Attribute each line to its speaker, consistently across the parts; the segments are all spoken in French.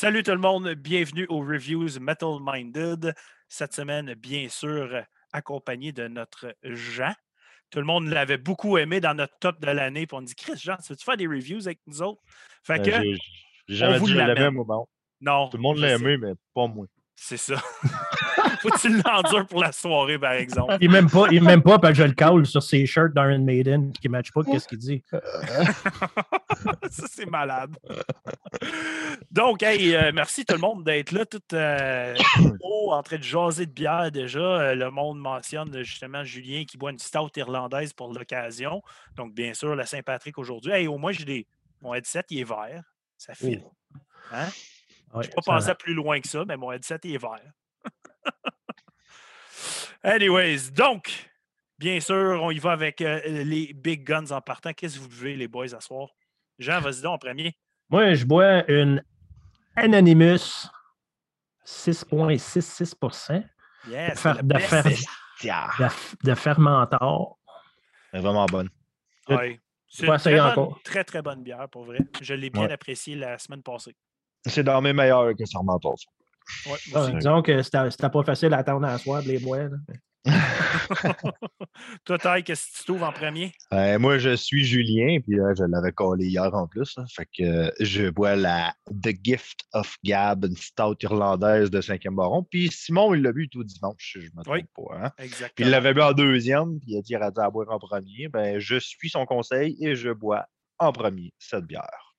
Speaker 1: Salut tout le monde, bienvenue aux Reviews Metal Minded. Cette semaine, bien sûr, accompagné de notre Jean. Tout le monde l'avait beaucoup aimé dans notre top de l'année. Puis on dit Chris, Jean, veux-tu faire des reviews avec nous autres? Fait
Speaker 2: Euh,
Speaker 1: que,
Speaker 2: j'ai- J'ai jamais dit que je l'aimais, moi. bon.
Speaker 1: non.
Speaker 2: Tout le monde l'a aimé, mais pas moi.
Speaker 1: C'est ça. Faut que tu l'endures pour la soirée, par exemple.
Speaker 3: Il m'aime pas, il m'aime pas parce que je le cale sur ses shirts d'Iron Maiden qui ne matchent pas qu'est-ce qu'il dit?
Speaker 1: ça, c'est malade. Donc, hey, euh, merci tout le monde d'être là, tout euh, haut, en train de jaser de bière déjà. Euh, le monde mentionne justement Julien qui boit une stout irlandaise pour l'occasion. Donc, bien sûr, la Saint-Patrick aujourd'hui. Hey, au moins, j'ai des. Mon headset, il est vert. Ça file. Hein?
Speaker 3: Ouais,
Speaker 1: Je n'ai pas pensé à plus loin que ça, mais mon headset il est vert. Anyways, donc, bien sûr, on y va avec euh, les big guns en partant. Qu'est-ce que vous buvez, les boys, à soir? Jean, vas-y donc en premier.
Speaker 3: Moi, je bois une Anonymous 6,66
Speaker 1: Yes,
Speaker 3: de fer- de, f- de fermentor.
Speaker 2: elle est vraiment bonne.
Speaker 1: Ouais. C'est une très
Speaker 3: essayé
Speaker 1: bonne,
Speaker 3: encore.
Speaker 1: très, très bonne bière, pour vrai. Je l'ai bien
Speaker 2: Ouais.
Speaker 1: appréciée la semaine passée.
Speaker 2: C'est dans mes meilleurs que ça remonte.
Speaker 1: Ouais,
Speaker 3: Ah, disons que c'était pas facile à attendre à soir de les boire. là.
Speaker 1: Toi, Ty, qu'est-ce que tu trouves en premier?
Speaker 2: Euh, moi, je suis Julien, puis là, je l'avais collé hier en plus. Fait que euh, je bois la The Gift of Gab, une stout irlandaise de 5e baron. Puis Simon, il l'a bu tout dimanche, je me trompe
Speaker 1: Oui.
Speaker 2: pas. Hein? Puis il l'avait bu en deuxième, puis il a dit la boire en premier. Ben, je suis son conseil et je bois en premier cette bière.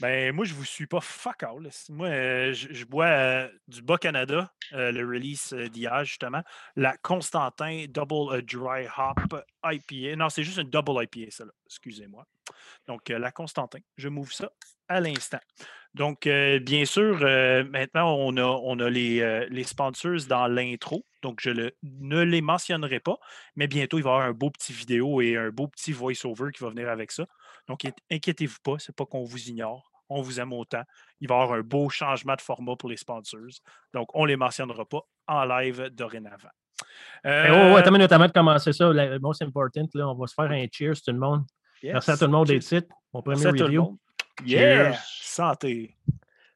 Speaker 1: Ben, moi, je vous suis pas fuck all. Moi, euh, je, bois euh, du Bas-Canada, euh, le release d'hier, justement. La Constantin Double Dry Hop IPA. Non, c'est juste une Double IPA, ça, là. Excusez-moi. Donc, la Constantin, je m'ouvre ça à l'instant. Donc, bien sûr, maintenant, on a, on a les, les sponsors dans l'intro. Donc, je le- ne les mentionnerai pas, mais bientôt, il va y avoir un beau petit vidéo et un beau petit voice-over qui va venir avec ça. Donc, in- inquiétez-vous pas, c'est pas qu'on vous ignore. On vous aime autant. Il va y avoir un beau changement de format pour les sponsors. Donc, on ne les mentionnera pas en live dorénavant.
Speaker 3: Eh,
Speaker 1: Euh,
Speaker 3: oh, attends avant de commencer ça. Le most important, là, on va se faire un cheers, tout le monde. Merci à tout le monde des titres. Mon
Speaker 1: Merci
Speaker 3: premier
Speaker 1: le
Speaker 3: review.
Speaker 1: Yeah!
Speaker 2: Cheers.
Speaker 1: Santé.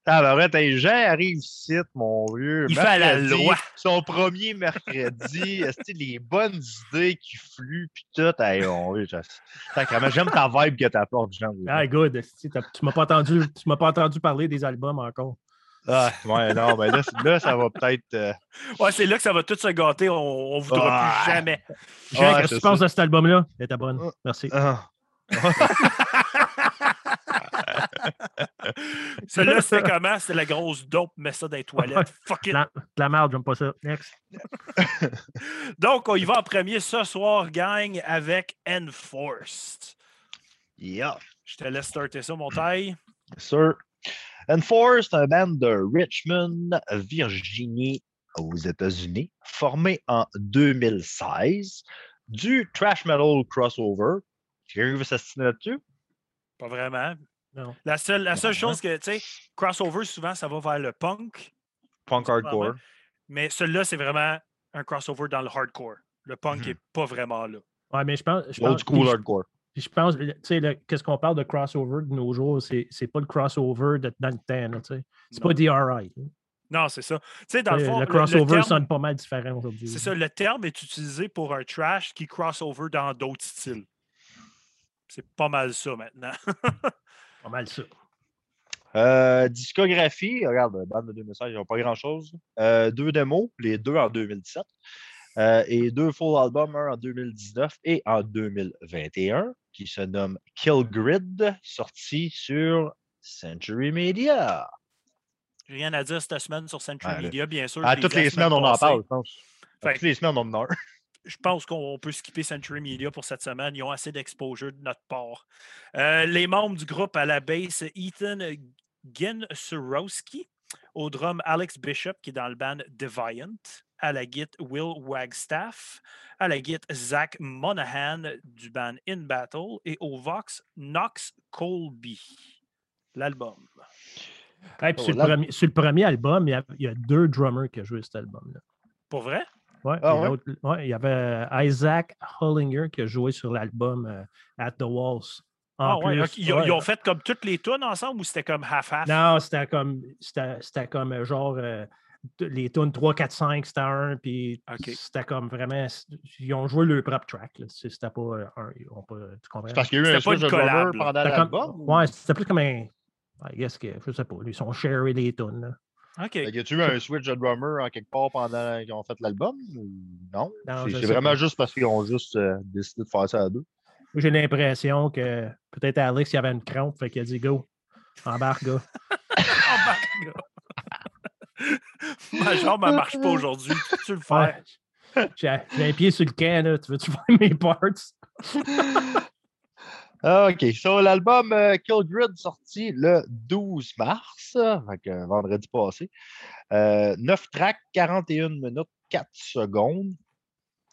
Speaker 2: Ah, ben vrai, t'as Jean arrive ici, mon vieux.
Speaker 1: Il fait la loi.
Speaker 2: Son premier mercredi, les bonnes idées qui fluent, puis tout. Hey, on, J'aime ta vibe que t'apportes, Jean.
Speaker 3: Ah, good. Tu m'as pas entendu, tu m'as pas entendu parler des albums encore.
Speaker 2: Ah, ouais, non, mais là, c- là ça va peut-être. euh,
Speaker 1: Ouais, c'est là que ça va tout se gâter. On ne voudra
Speaker 2: Ah.
Speaker 1: plus jamais.
Speaker 3: Jean, qu'est-ce que tu penses de cet album-là? Elle était bonne.
Speaker 2: Ah.
Speaker 3: Merci.
Speaker 2: ah.
Speaker 1: C'était comment? C'était la grosse dope, mets ça dans les toilettes. Fuck it.
Speaker 3: La merde, j'aime pas ça. Next.
Speaker 1: Donc, on y va en premier ce soir, gang, avec Enforced.
Speaker 2: Yeah,
Speaker 1: Je te laisse starter ça, mon taille.
Speaker 2: sir. Enforced, un band de Richmond, Virginie, aux États-Unis, formé en 2016, du trash metal crossover. Quelqu'un veut s'assiner là-dessus?
Speaker 1: Pas vraiment.
Speaker 3: Non.
Speaker 1: La seule, la seule chose que, tu sais, crossover, souvent, ça va vers le punk,
Speaker 2: Punk hardcore.
Speaker 1: mais celui-là, c'est vraiment un crossover dans le hardcore. Le punk
Speaker 2: Mhm.
Speaker 1: n'est pas vraiment là.
Speaker 3: Ouais, mais je pense. Je
Speaker 2: Old
Speaker 3: pense,
Speaker 2: school hardcore.
Speaker 3: je pense, tu sais, qu'est-ce qu'on parle de crossover de nos jours? C'est c'est pas le crossover de, dans le temps, tu sais. C'est pas DRI. hein.
Speaker 1: Non, c'est ça. Tu sais, dans le fond,
Speaker 3: le crossover
Speaker 1: terme-
Speaker 3: sonne pas mal différent aujourd'hui.
Speaker 1: C'est ça, le terme est utilisé pour un trash qui crossover dans d'autres styles. C'est pas mal ça maintenant.
Speaker 3: Pas mal ça.
Speaker 2: Euh, discographie, regarde, bande de 2016, ils n'ont pas grand-chose. Euh, deux démos, les deux en 2017. euh, et deux full albums, un en 2019 et en 2021, qui se nomme Kill Grid, sorti sur Century Media.
Speaker 1: J'ai rien à dire cette semaine sur Century
Speaker 2: Ouais, là.
Speaker 1: Media, bien sûr.
Speaker 2: À
Speaker 1: je l'ai
Speaker 2: toutes les
Speaker 1: semaine
Speaker 2: semaines, on en parle, je pense. À toutes les semaines, on en a.
Speaker 1: je pense qu'on peut skipper Century Media pour cette semaine. Ils ont assez d'exposure de notre part. Euh, les membres du groupe à la base, Ethan Gensurowski, au drum Alex Bishop, qui est dans le band Deviant, à la guitare Will Wagstaff, à la guitare Zach Monahan du band In Battle et au Vox Knox Colby. L'album.
Speaker 3: Hey,
Speaker 2: Oh,
Speaker 3: sur, le premier, sur le premier album, il y, a, il y a deux drummers qui ont joué cet album-là.
Speaker 1: Pour vrai?
Speaker 3: Ouais,
Speaker 2: Ah ouais?
Speaker 3: il y avait euh, Isaac Hollinger qui a joué sur l'album euh, At the Walls. En
Speaker 1: Ah ouais,
Speaker 3: plus.
Speaker 1: Ils, ont-
Speaker 3: ouais.
Speaker 1: ils ont fait comme toutes les tunes ensemble ou c'était comme half-half?
Speaker 3: Non, c'était comme, c'était c'était comme euh, genre euh, les tunes 3, 4, 5, c'était un, puis c'était comme vraiment. Ils ont joué le propre track. C'était pas un. Pas, tu comprends?
Speaker 2: C'est parce qu'il y a eu
Speaker 1: C'était
Speaker 2: un
Speaker 1: pas une collab,
Speaker 2: pendant
Speaker 3: C'était comme-
Speaker 2: l'album? ou-
Speaker 3: Ouais, c'était plus comme un. I guess que, je sais pas, ils sont sharé les tunes.
Speaker 1: OK.
Speaker 2: Fait que Y a-tu eu un switch de drummer en quelque part pendant qu'ils ont fait l'album? ou Non?
Speaker 3: Non,
Speaker 2: C'est vraiment
Speaker 3: pas.
Speaker 2: juste parce qu'ils ont juste euh, décidé de faire ça à deux.
Speaker 3: Moi, J'ai l'impression que peut-être Alex, il avait une crampe, fait qu'il a dit go, embarque, gars.
Speaker 1: Embarque, gars. Ma jambe, elle marche pas aujourd'hui. Tu le fais.
Speaker 3: Ouais. J'ai j'ai un pied sur le camp, là. Tu veux-tu voir mes parts?
Speaker 2: Ah, OK. So, l'album euh, Kill Grid sorti le 12 mars, euh, euh, vendredi passé. Euh, 9 tracks, 41 minutes, 4 secondes.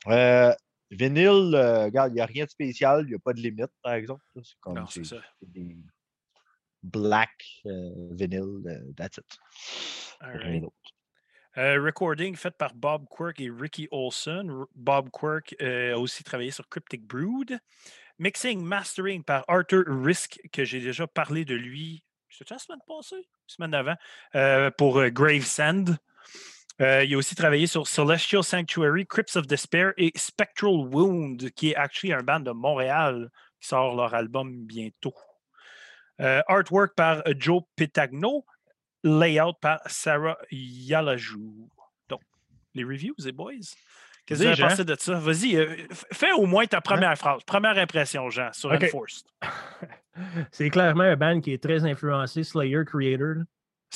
Speaker 2: Euh, vinyle, euh, regarde, il n'y a rien de spécial, il n'y a pas de limite, par exemple. là. C'est comme
Speaker 1: Non, c'est
Speaker 2: c'est-
Speaker 1: ça.
Speaker 2: des black euh, vinyl, euh, that's it.
Speaker 1: All right. Euh, recording fait par Bob Quirk et Ricky Olson. Bob Quirk euh, a aussi travaillé sur Cryptic Brood. Mixing, mastering par Arthur Risk, que j'ai déjà parlé de lui, c'était la semaine passée, semaine d'avant, euh, pour euh, Gravesend. Euh, il a aussi travaillé sur Celestial Sanctuary, Crypts of Despair et Spectral Wound, qui est actually un band de Montréal qui sort leur album bientôt. Artwork par Joe Pitagno, layout par Sarah Yalajou. Donc, les reviews, les boys? Qu'est-ce que avez
Speaker 2: Jean.
Speaker 1: pensé de ça? Vas-y, euh, fais au moins ta première phrase, première impression, Jean, sur
Speaker 3: Ok.
Speaker 1: Enforced.
Speaker 3: C'est clairement un band qui est très influencé Slayer Creator. là.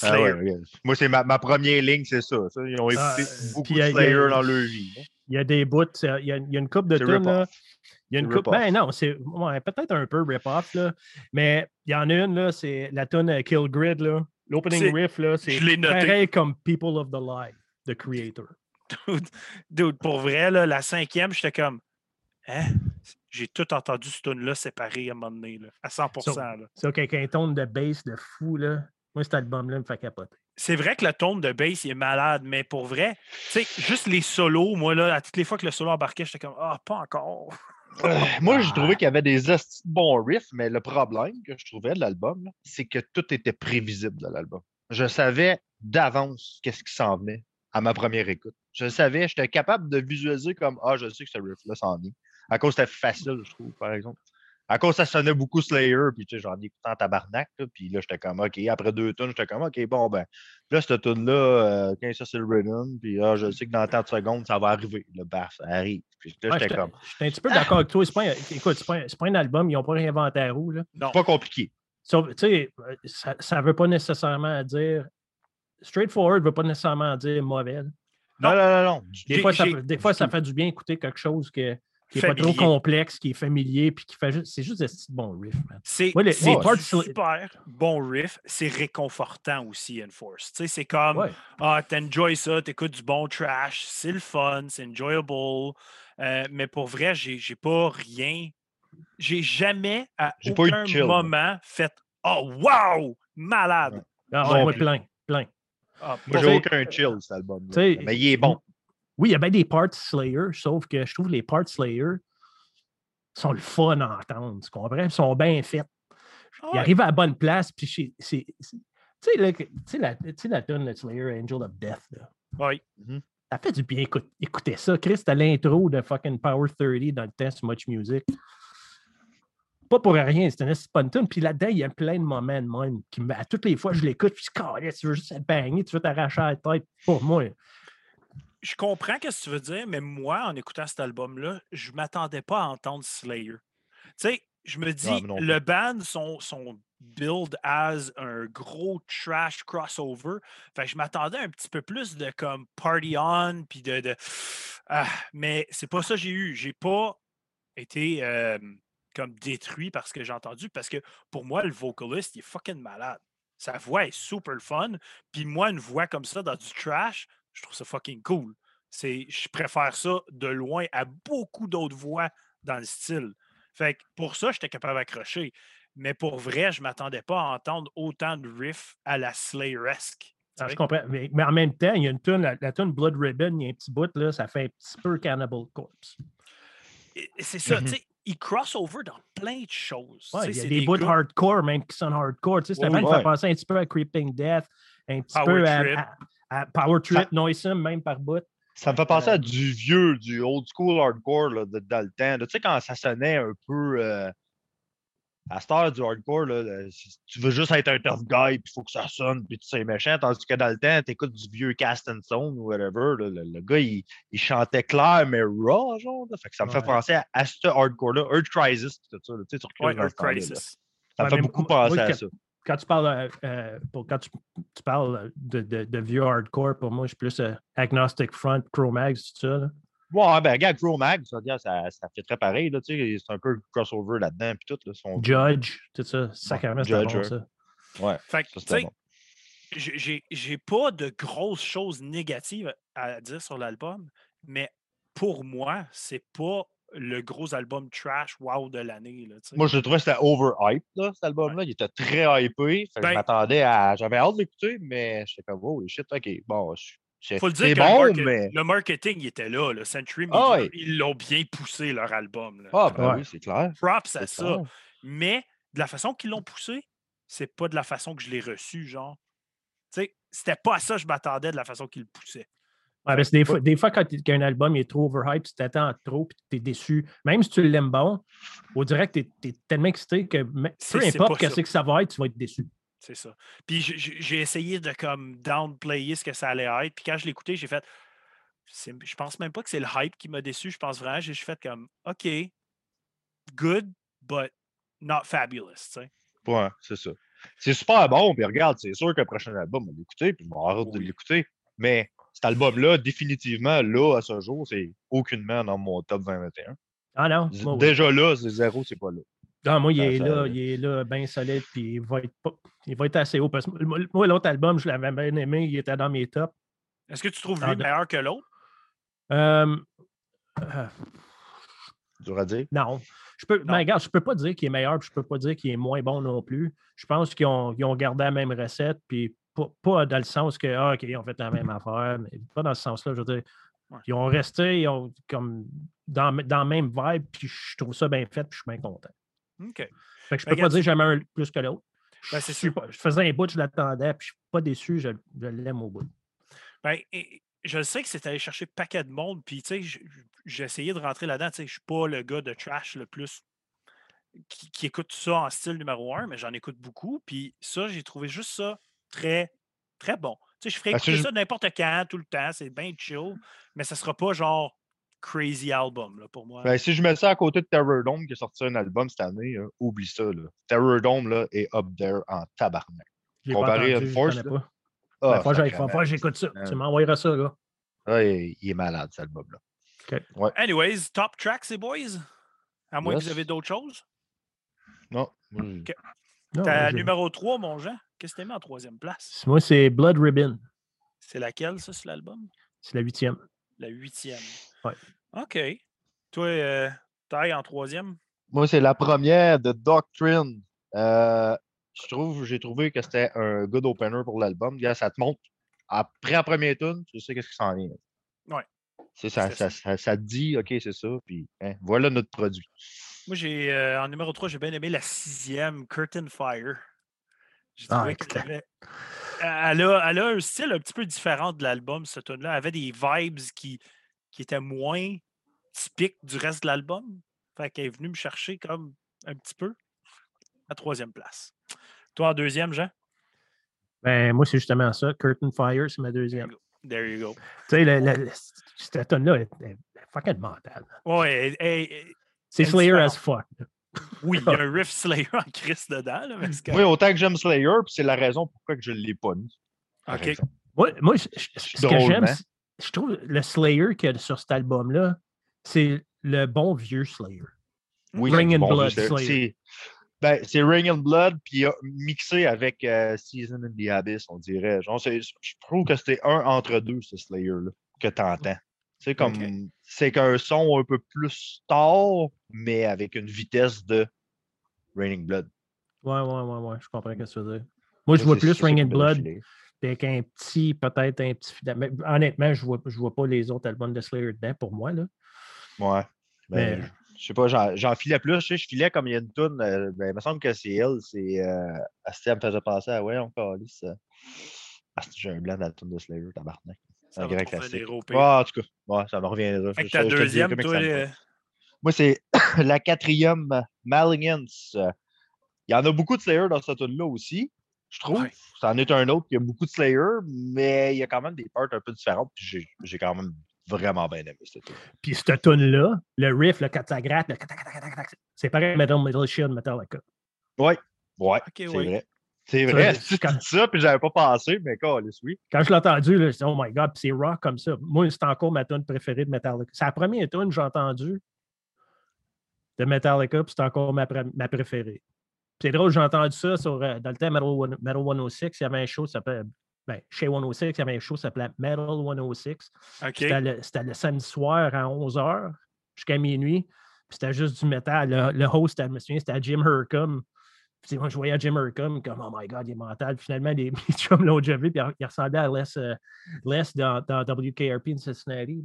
Speaker 2: Ah
Speaker 1: Slayer.
Speaker 2: ouais. Moi, c'est ma, ma première ligne, c'est ça. ça. Ils ont écouté
Speaker 3: Ah,
Speaker 2: beaucoup
Speaker 3: puis
Speaker 2: de
Speaker 3: a-
Speaker 2: Slayer
Speaker 3: a-
Speaker 2: dans leur vie. hein.
Speaker 3: Il y a des bouts, c'est- il y a, il y a une coupe de tunes. Il y a une coupe. Ben non, c'est ouais, peut-être un peu rip-off, là. Mais il y en a une, là, c'est la tune euh, Kill Grid, là. L'opening riff, là, c'est
Speaker 1: je l'ai noté.
Speaker 3: pareil comme People of the Light, The Creator.
Speaker 1: Dude, dude, pour vrai, là, la cinquième, j'étais comme, hein? J'ai tout entendu ce tune-là séparé à un moment donné, là, à 100%.
Speaker 3: So-
Speaker 1: là.
Speaker 3: C'est avec un ton de bass de fou, là. Moi, cet album-là me fait capoter.
Speaker 1: C'est vrai que le tone de bass il est malade, mais pour vrai, tu sais, juste les solos, moi, là, à toutes les fois que le solo embarquait, j'étais comme, ah, pas encore.
Speaker 2: Euh, moi, j'ai
Speaker 3: Ah.
Speaker 2: trouvé qu'il y avait des bons riffs, mais le problème que je trouvais de l'album, c'est que tout était prévisible de l'album. Je savais d'avance qu'est-ce qui s'en venait à ma première écoute. Je savais, j'étais capable de visualiser comme Ah, je sais que ce riff-là s'en vient. À cause c'était facile, je trouve, par exemple. À cause ça sonnait beaucoup Slayer, puis tu sais, j'en ai écouté en tabarnak, là, puis là, j'étais comme OK. Après deux tonnes, j'étais comme OK, bon, ben, là, cette tune-là, euh, quand ça, c'est le rhythm, puis ah, je sais que dans tant de secondes, ça va arriver. Le baf, ça arrive. Puis là,
Speaker 3: Ouais,
Speaker 2: j'étais comme
Speaker 3: j'étais un petit peu d'accord avec toi. C'est pas un- écoute, c'est pas, un- c'est pas un album, ils n'ont pas réinventé la roue, là.
Speaker 1: Non.
Speaker 2: pas compliqué.
Speaker 3: Tu sais, euh, ça ne veut pas nécessairement dire. Straightforward ne veut pas nécessairement dire mauvais. là.
Speaker 2: Non, non, non, non.
Speaker 3: Des fois, ça, des fois, ça fait du bien écouter quelque chose que- qui n'est pas trop complexe, qui est familier, puis qui fait juste. C'est juste des petits bons riffs, man.
Speaker 1: C'est
Speaker 3: Ouais,
Speaker 1: super bon riff, c'est réconfortant aussi, Enforce. Tu sais, c'est comme,
Speaker 3: Ouais.
Speaker 1: ah, t'enjoy ça, t'écoutes du bon trash, c'est le fun, c'est enjoyable. euh, mais pour vrai, j'ai pas rien. J'ai jamais, à
Speaker 2: J'ai pas eu de
Speaker 1: aucun moment, fait Oh, wow! Malade!
Speaker 3: Ah,
Speaker 2: Non
Speaker 3: ouais, moi,
Speaker 2: plus.
Speaker 3: plein, plein.
Speaker 1: Ah,
Speaker 2: Moi, j'ai aucun chill, cet album. Mais il est bon.
Speaker 3: Oui, il y a bien des parts Slayer, sauf que je trouve que les parts Slayer sont le fun à entendre. Tu comprends? Ils sont bien faits. Ils
Speaker 1: ouais.
Speaker 3: arrivent à la bonne place, puis c'est- c'est. c'est- Tu sais, là, que- tu sais, la, tu sais, la tune de Slayer, Angel of Death, là.
Speaker 1: Ouais.
Speaker 3: Ça fait du bien écoute- écouter ça. Chris, c'était l'intro de fucking Power 30 dans le test Much Music. Pas pour rien, c'était une bonne tune. Puis là-dedans, il y a plein de moments de même. Qui, me- à toutes les fois, je l'écoute, puis je tu veux juste être bagné, tu veux t'arracher la tête. Pour moi,
Speaker 1: Je comprends ce que tu veux dire, mais moi, en écoutant cet album-là, je ne m'attendais pas à entendre Slayer. Tu sais, je me dis,
Speaker 2: non
Speaker 1: le band, son, son build as un gros trash crossover. Fait que je m'attendais un petit peu plus de comme party on, puis de. de Ah, mais c'est pas ça que j'ai eu. J'ai pas été euh, comme détruit par ce que j'ai entendu, parce que pour moi, le vocaliste, il est fucking malade. Sa voix est super fun. Puis moi, une voix comme ça dans du trash, je trouve ça fucking cool. C'est, je préfère ça de loin à beaucoup d'autres voix dans le style. Fait que pour ça, j'étais capable d'accrocher. Mais pour vrai, je ne m'attendais pas à entendre autant de riffs à la Slayer-esque.
Speaker 3: Ah, je comprends. Mais, mais en même temps, il y a une tune, la, la tune Blood Ribbon, il y a un petit bout, là, ça fait un petit peu Cannibal Corpse.
Speaker 1: C'est ça, tu sais, il crossover dans plein de choses.
Speaker 3: Ouais,
Speaker 1: Tu sais,
Speaker 3: il y a
Speaker 1: c'est
Speaker 3: des, bouts de hardcore, même qui sonnent hardcore. Tu sais, même me
Speaker 2: ouais.
Speaker 3: fait penser un petit peu à Creeping Death, un petit
Speaker 1: Power
Speaker 3: peu à,
Speaker 1: Trip.
Speaker 3: à- à Power Trip, Noisome, même par bout.
Speaker 2: Ça me fait penser
Speaker 3: Euh,
Speaker 2: à du vieux, du old school hardcore là, de, dans le temps. là. Tu sais, quand ça sonnait un peu. euh, à cette heure du hardcore, là, là, si tu veux juste être un tough guy, puis il faut que ça sonne, puis tu sais méchant. Tandis que dans le temps, tu écoutes du vieux Cast and Stone ou whatever. là, le, le gars, il, il chantait clair, mais raw, genre. Fait que ça me fait penser à, à ce hardcore-là. Earth Crisis, tout ça. Tu sais, tu
Speaker 1: Ouais, Earth. Crisis.
Speaker 2: Ça me fait beaucoup penser
Speaker 3: moi,
Speaker 2: à
Speaker 3: quand-
Speaker 2: ça.
Speaker 3: Quand tu parles, euh, euh, pour, quand tu, tu parles de, de, de vieux hardcore, pour moi, je suis plus euh, Agnostic Front, Cro-Mags, tout ça.
Speaker 2: Ouais, ben, regarde, Crow Mag, ça, ça, ça fait très pareil. Là, tu sais, c'est un peu crossover là-dedans, puis tout. Là, son-
Speaker 3: Judge, tout ça. Sacrément, c'est bon, ça.
Speaker 2: Ouais,
Speaker 1: Fait que, tu sais,
Speaker 2: bon.
Speaker 1: j'ai- j'ai pas de grosses choses négatives à dire sur l'album, mais pour moi, c'est pas le gros album trash wow de l'année. là, tu sais.
Speaker 2: Moi, je trouvais que c'était overhype, là, cet album-là. Il était très hypé. Fait que
Speaker 1: Ben-
Speaker 2: je m'attendais à. J'avais hâte de l'écouter, mais j'étais comme, oh shit, ok, bon, je- c'est
Speaker 1: Faut le dire que le,
Speaker 2: bon,
Speaker 1: market-
Speaker 2: mais.
Speaker 1: le marketing il était là. Le Century Media, ils l'ont bien poussé, leur album. là.
Speaker 2: Ah, ben
Speaker 3: Ouais.
Speaker 2: oui, c'est clair.
Speaker 1: Props à
Speaker 2: c'est
Speaker 1: ça. Mais de la façon qu'ils l'ont poussé, c'est pas de la façon que je l'ai reçu, genre. Tu sais, c'était pas à ça que je m'attendais de la façon qu'ils le poussaient.
Speaker 3: Ouais, parce que des, fois, des fois, quand, un album est trop overhype, tu t'attends à trop, puis tu es déçu. Même si tu l'aimes bon, au direct, tu es, tellement excité que peu importe qu'est-ce
Speaker 1: ça.
Speaker 3: que ça va être, tu vas être déçu.
Speaker 1: C'est ça. Puis j'ai- essayé de comme downplayer ce que ça allait être. Puis quand je l'ai écouté, j'ai fait. Je pense même pas que c'est le hype qui m'a déçu. Je pense vraiment, j'ai fait comme OK, good, but not fabulous. tu sais.
Speaker 2: Ouais, c'est ça. C'est super bon, puis regarde, c'est sûr que le prochain album, on va l'écouter, puis je vais arrêter de l'écouter. Mais cet album-là, définitivement, là, à ce jour, c'est aucunement dans mon top 2021.
Speaker 3: Ah non, oui.
Speaker 2: Déjà là, c'est zéro, c'est pas là.
Speaker 3: Ah, moi, il est
Speaker 2: ça-
Speaker 3: là, il est là, bien solide, puis il va être, pas- il va être assez haut. Parce que moi, l'autre album, je l'avais bien aimé, il était dans mes tops.
Speaker 1: Est-ce que tu trouves
Speaker 3: Ah,
Speaker 1: lui
Speaker 3: de-
Speaker 1: meilleur que l'autre?
Speaker 3: Euh, euh,
Speaker 2: Dur à dire.
Speaker 3: non. Je peux,
Speaker 1: Non.
Speaker 3: mais regarde, je peux pas dire qu'il est meilleur, puis je peux pas dire qu'il est moins bon non plus. Je pense qu'ils ont, ils ont gardé la même recette, puis pas, pas dans le sens que, ah, OK, ils ont fait la même affaire, mais pas dans ce sens-là. Je veux dire, ils ont resté ils ont, comme dans, dans la même vibe, puis je trouve ça bien fait, puis je suis bien content.
Speaker 1: OK.
Speaker 3: Fait que je
Speaker 1: Ben,
Speaker 3: peux pas dire que j'aime un plus que l'autre.
Speaker 1: Ben,
Speaker 3: Je
Speaker 1: c'est
Speaker 3: suis
Speaker 1: ça.
Speaker 3: pas- je faisais un bout, je l'attendais, puis je suis pas déçu, je, je l'aime au bout.
Speaker 1: Ben, et- je sais que c'est allé chercher paquet de monde, puis tu sais, j- j'ai essayé de rentrer là-dedans. Tu sais, je suis pas le gars de trash le plus qui, qui écoute ça en style numéro un, mais j'en écoute beaucoup. Puis ça, j'ai trouvé juste ça très, très bon. Tu sais, je ferais
Speaker 2: c'est
Speaker 1: écouter ça n'importe quand, tout le temps, c'est bien chill, mais ça sera pas genre crazy album là, pour moi.
Speaker 2: Ben, si je mets ça à côté de Terror Dome qui a sorti un album cette année, hein, oublie ça. Là. Terror Dome là, est up there en tabarnak. Comparé à Force, là.
Speaker 3: pas.
Speaker 2: Ah,
Speaker 3: Ben, j'écoute ça.
Speaker 2: Euh.
Speaker 3: Tu m'envoyeras ça, là.
Speaker 2: Ah, il, il est malade, cet album-là.
Speaker 1: Anyways, top track, ces boys? À moins que vous avez d'autres choses?
Speaker 2: Non, moi, je-
Speaker 1: Ok.
Speaker 3: Non,
Speaker 1: Ta
Speaker 3: j'ai-
Speaker 1: numéro 3, mon Jean, qu'est-ce que tu mis en troisième place?
Speaker 3: Moi, c'est Blood Ribbon.
Speaker 1: C'est laquelle, ça, c'est l'album?
Speaker 3: C'est la huitième.
Speaker 1: La huitième.
Speaker 3: Ouais.
Speaker 1: OK. Toi, euh, taille en troisième?
Speaker 2: moi, c'est la première de Doctrine. Euh, je trouve, j'ai trouvé que c'était un good opener pour l'album. Gars, Ça te montre, après la première tune, tu sais qu'est-ce qui s'en vient.
Speaker 1: Ouais.
Speaker 2: C'est ça, ça, ça, ça te dit, OK, c'est ça, puis hein, voilà notre produit.
Speaker 1: Moi, j'ai euh, en numéro 3, j'ai bien aimé la sixième, Curtain Fire. J'ai
Speaker 3: Ah,
Speaker 1: trouvé qu'elle avait- Elle a, elle a un style un petit peu différent de l'album, cette tune-là. Elle avait des vibes qui, qui étaient moins typiques du reste de l'album. Fait qu'elle est venue me chercher comme un petit peu à troisième place. Toi, en deuxième, Jean?
Speaker 3: Ben, moi, c'est justement ça. Curtain Fire, c'est ma
Speaker 1: There you
Speaker 3: deuxième.
Speaker 1: go. There you go.
Speaker 3: Tu sais, cette tonne-là est, est fucking mentale.
Speaker 1: Ouais,
Speaker 3: C'est Slayer as fuck.
Speaker 1: Oui, il y a un riff Slayer en Christ dedans. Là,
Speaker 2: Moi, autant que j'aime Slayer, puis c'est la raison pourquoi que je ne l'ai pas mis.
Speaker 1: Ok.
Speaker 3: Moi, moi je- je- ce que j'aime, c'est- je trouve le Slayer qu'il y a sur cet album-là, c'est le bon vieux Slayer.
Speaker 2: Oui,
Speaker 3: Ring and
Speaker 2: bon,
Speaker 3: Blood
Speaker 2: c'est-
Speaker 3: Slayer.
Speaker 2: c'est- Ben, c'est Ring and Blood, puis mixé avec euh, Season in the Abyss, on dirait. Genre, c'est- je trouve que c'était un entre deux, ce Slayer-là, que t'entends. C'est comme. C'est qu'un son un peu plus tard, mais avec une vitesse de Raining Blood.
Speaker 3: Ouais, ouais, ouais, ouais, je comprends ce que tu veux dire. Moi, je
Speaker 2: Ça,
Speaker 3: vois plus
Speaker 2: ça donne
Speaker 3: Blood, avec un petit, peut-être un petit. mais honnêtement, je vois, je vois pas les autres albums de Slayer dedans pour moi. Là.
Speaker 2: Ouais.
Speaker 3: Mais
Speaker 2: Ben, Je sais pas, j'en filais plus. Je sais, je filais comme il y a une toune. euh, ben, il me semble que c'est elle. C'est. Euh, elle me faisait penser à. Ouais, on calisse. euh, j'ai un blanc dans la toune de Slayer, tabarnak. C'est
Speaker 1: Ça
Speaker 2: un grand classique. en tout cas, ouais, ça me reviendra.
Speaker 1: Fait que
Speaker 2: Je-
Speaker 1: ta
Speaker 2: le
Speaker 1: deuxième, toi,
Speaker 2: ça
Speaker 1: euh.
Speaker 2: Moi, c'est la quatrième Malignance. Il y en a beaucoup de Slayer dans cette tune-là aussi, je trouve.
Speaker 1: Ouais.
Speaker 2: C'en est un autre qui a beaucoup de Slayer, mais il y a quand même des parts un peu différentes. puis J'ai j'ai quand même vraiment bien aimé cette tune.
Speaker 3: Puis cette le riff, là, quand ça gratte, le tac, tac, tac, tac, c'est pareil Metal Metal Shield Metallica.
Speaker 2: Ouais, ouais, c'est
Speaker 1: oui.
Speaker 2: vrai. C'est vrai, tu
Speaker 3: quand-
Speaker 2: dis ça, puis j'avais pas pensé, mais oui.
Speaker 3: Quand je l'ai entendu, là, je dit, oh my god, puis c'est rock comme ça. Moi, c'est encore ma tune préférée de Metallica. C'est la première tune que j'ai entendue de Metallica, puis c'est encore ma, pré- ma préférée. C'est drôle, j'ai entendu ça sur, euh, dans le temps Metal, One- Metal 106. Il y avait un show qui s'appelait. Ben, chez 106, il y avait un show qui s'appelait Metal 106.
Speaker 1: OK.
Speaker 3: C'était le, c'était le samedi soir à 11h jusqu'à minuit. Puis c'était juste du métal. Le, le host, je me souviens, c'était Jim Hercom. Puis moi, je voyais Jim Hercom comme Oh my God, il est mental. Finalement, les, les chums l'ont déjà vu. Puis il ressemblait à Les, euh, Les dans, dans WKRP in Cincinnati.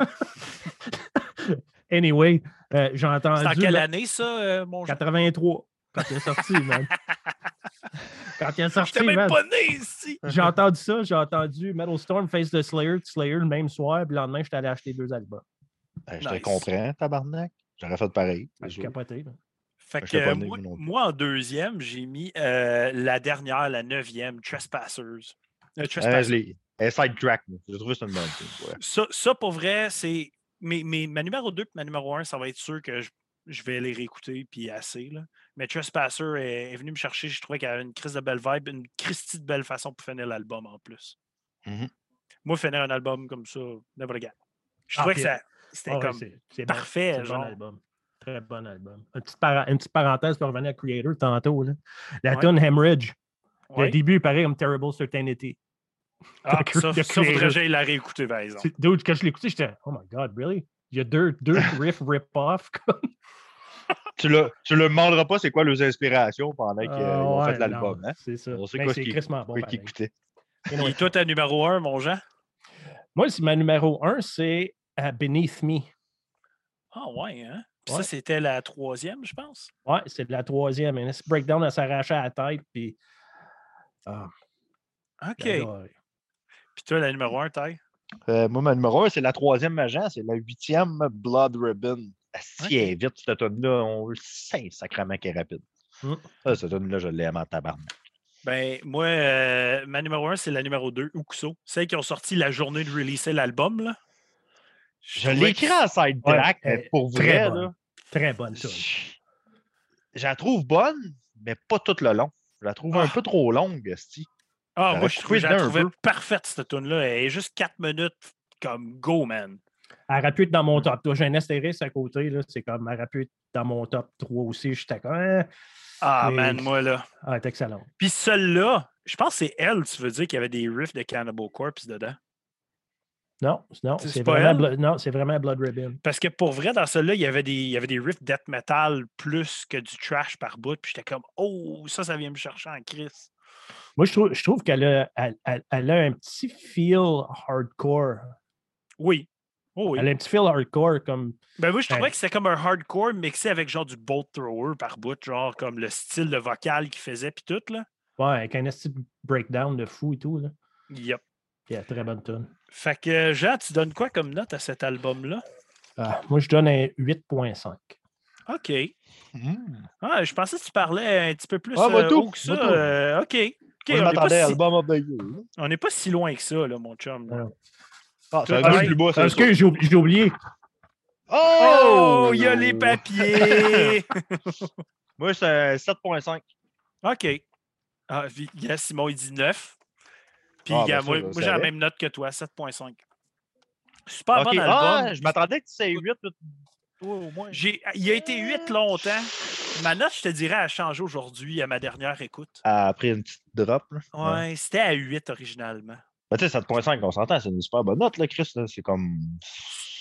Speaker 3: anyway, euh, j'ai entendu.
Speaker 1: C'est en quelle
Speaker 3: là,
Speaker 1: année, ça, euh, mon Jean?
Speaker 3: 83, quand il est sorti, man. Quand il est sorti,
Speaker 1: J'étais même pas né ici!
Speaker 3: J'ai entendu ça, j'ai entendu Metal Storm Face the Slayer, Slayer le même soir, puis le lendemain, j'étais allé acheter deux albums.
Speaker 2: Ben, je te
Speaker 1: Nice.
Speaker 2: comprends, tabarnak. J'aurais fait pareil.
Speaker 3: Ben, Je
Speaker 2: sûr.
Speaker 1: Fait que euh, moi, en deuxième, j'ai mis euh, la dernière, la neuvième, Trespassers. Euh,
Speaker 2: Euh,
Speaker 1: Trespassers.
Speaker 2: je sidetrack, moi. J'ai trouvé que c'est une bonne ouais.
Speaker 1: ça, ça, pour vrai, c'est. Mais, mais ma numéro 2 et ma numéro 1, ça va être sûr que je, je vais les réécouter, puis assez. Là. Mais Trespasser est, est venu me chercher. Je trouvais qu'elle avait une crise de belle vibe, une Christie de belle façon pour finir l'album en plus.
Speaker 2: Mhm.
Speaker 1: Moi, finir un album comme ça, never again. Je
Speaker 3: Ah,
Speaker 1: trouvais que ça, c'était
Speaker 3: Ah ouais,
Speaker 1: comme. parfait, genre.
Speaker 3: bon album. Très bon album. Une petite, para- une petite parenthèse pour revenir à Creator tantôt. Là. La
Speaker 1: Ouais.
Speaker 3: tune Hemorrhage.
Speaker 1: Ouais.
Speaker 3: Le début, il paraît comme Terrible Certainty.
Speaker 1: Ah, ça, ça faudrait que la réécouter, par exemple.
Speaker 3: Dude, quand je l'ai écouté, j'étais Oh my God, really? Il y a deux, deux riffs rip-off. comme-
Speaker 2: Tu le, tu le demanderas pas c'est quoi leurs inspirations pendant qu'ils
Speaker 3: Ah,
Speaker 2: ont
Speaker 3: ouais,
Speaker 2: fait l'album. Hein?
Speaker 3: C'est ça.
Speaker 2: On sait
Speaker 3: Mais
Speaker 2: quoi
Speaker 3: c'est crissement bon.
Speaker 2: Écoutait.
Speaker 1: Et toi, ta numéro 1, mon Jean?
Speaker 3: Moi, c'est ma numéro un, c'est euh, Beneath Me.
Speaker 1: Ah, ouais, hein? Puis
Speaker 3: Ouais.
Speaker 1: ça, c'était la troisième, je pense.
Speaker 3: Ouais, c'est la troisième. Et ce breakdown, elle s'arrachait à la tête. Puis, ah,
Speaker 1: OK. Puis toi, la numéro 1, taille?
Speaker 2: Euh, moi, ma numéro 1, c'est la troisième agent, c'est la huitième Blood Ribbon. Si
Speaker 1: Ok.
Speaker 2: elle est vite, cette tonne-là, on le sait sacrément qu'elle est rapide.
Speaker 3: Mm.
Speaker 2: Ça, cette tonne-là, je l'aime en tabarnak.
Speaker 1: Ben, moi, euh, ma numéro 1, c'est la numéro 2, Ukuso. Celle qui ont sorti la journée de releaser l'album, là.
Speaker 2: Je écrit en side track,
Speaker 3: Ouais,
Speaker 2: mais pour
Speaker 3: très
Speaker 2: vrai,
Speaker 3: bonne.
Speaker 2: là,
Speaker 3: Très bonne tune.
Speaker 2: je la trouve bonne, mais pas tout le long. Je la trouve un
Speaker 1: Ah.
Speaker 2: peu trop longue, esti.
Speaker 1: Ah, moi, je, je la trouvais parfaite, cette tune-là. Elle est juste 4 minutes comme go, man.
Speaker 3: Elle aurait pu être dans mon top. Toi, j'ai un astérisque à côté. là, C'est comme, elle aurait pu être dans mon top 3 aussi. J'étais comme, ah,
Speaker 1: Ah,
Speaker 3: Mais-
Speaker 1: man, moi, là.
Speaker 3: ah, elle est excellente.
Speaker 1: Puis celle-là, je pense que c'est elle, tu veux dire, qu'il y avait des riffs de Cannibal Corpse dedans.
Speaker 3: Non, non,
Speaker 1: C'est
Speaker 3: vraiment? Blood- non, c'est vraiment Blood Ribbon.
Speaker 1: Parce que pour vrai, dans celle-là, il y avait des, il y avait des riffs death metal plus que du trash par bout. Puis j'étais comme, oh, ça, ça vient me chercher en crise.
Speaker 3: Moi, je trouve, je trouve qu'elle a, elle, elle- elle a un petit feel hardcore.
Speaker 1: Oui. Oh, oui.
Speaker 3: Elle a un petit feel hardcore comme.
Speaker 1: Ben moi, je trouvais
Speaker 3: Ouais.
Speaker 1: que c'était comme un hardcore mixé avec genre du bolt thrower par bout, genre comme le style de vocal qu'il faisait, puis tout, là.
Speaker 3: Ouais, avec un petit breakdown de fou et tout. Là.
Speaker 1: Yep.
Speaker 3: A très bonne tune.
Speaker 1: Fait que, Jean, tu donnes quoi comme note à cet album-là?
Speaker 3: Ah, moi, je donne un 8.5.
Speaker 1: OK.
Speaker 2: Hmm.
Speaker 1: Ah, je pensais que tu parlais un petit peu plus
Speaker 2: Ah,
Speaker 1: euh,
Speaker 2: moi tout,
Speaker 1: haut que ça.
Speaker 2: tout.
Speaker 1: euh, OK. OK,
Speaker 2: Moi, je
Speaker 1: on n'est
Speaker 2: m'attendais à
Speaker 1: pas, si-
Speaker 2: Album of the Year. là.
Speaker 1: on n'est pas si loin que ça, là, mon chum. là.
Speaker 2: Ah, c'est un plus bas, c'est
Speaker 3: Parce
Speaker 2: ça.
Speaker 3: que j'ai oubli- j'ai oublié.
Speaker 1: Oh, il y a les papiers!
Speaker 2: Moi, c'est un 7.5.
Speaker 1: OK. Ah, vi- gars, Simon, il dit 9. Puis,
Speaker 2: Ah, ben
Speaker 1: moi, j'ai la même note que toi, 7.5. Super bon album.
Speaker 2: Ah, je m'attendais que tu sais 8, toi, au moins.
Speaker 1: J'ai- Il a été 8 longtemps. Ma note, je te dirais, a changé aujourd'hui à ma dernière écoute.
Speaker 2: Après une petite drop. Là.
Speaker 1: Ouais, c'était à 8 originalement.
Speaker 2: Ben, tu sais, 7.5, on s'entend, c'est une super bonne note, là, Chris. là. C'est comme.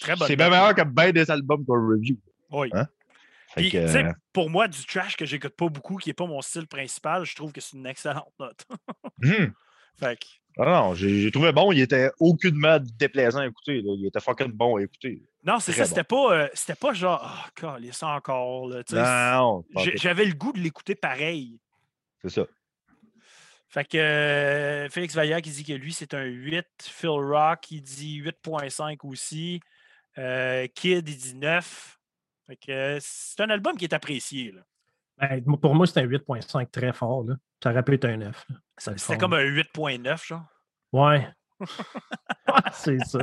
Speaker 1: Très bonne
Speaker 2: C'est bien meilleur que bien des albums qu'on review.
Speaker 1: Oui.
Speaker 2: Hein?
Speaker 1: Puis,
Speaker 2: que,
Speaker 1: tu sais, pour moi, du trash que j'écoute pas beaucoup, qui n'est pas mon style principal, je trouve que c'est une excellente note.
Speaker 2: hum,
Speaker 1: fait
Speaker 2: Ah non, j'ai trouvé bon. Il était aucunement déplaisant à écouter. là. Il était fucking bon à écouter.
Speaker 1: Non, c'est ça, c'était pas, euh, c'était pas genre, ah, oh, ça encore. Là,
Speaker 2: Non.
Speaker 1: J'avais le goût de l'écouter pareil.
Speaker 2: c'est ça.
Speaker 1: Fait que euh, Félix Vaillant qui dit que lui, c'est un 8. Phil Rock, il dit 8.5 aussi. Euh, Kid, il dit 9. Fait que c'est un album qui est apprécié. là.
Speaker 3: Ben, pour moi, c'est un 8.5 très fort. Là. Ça aurait pu être un 9. là.
Speaker 1: C'était comme un 8.9, genre.
Speaker 3: Ouais. c'est ça.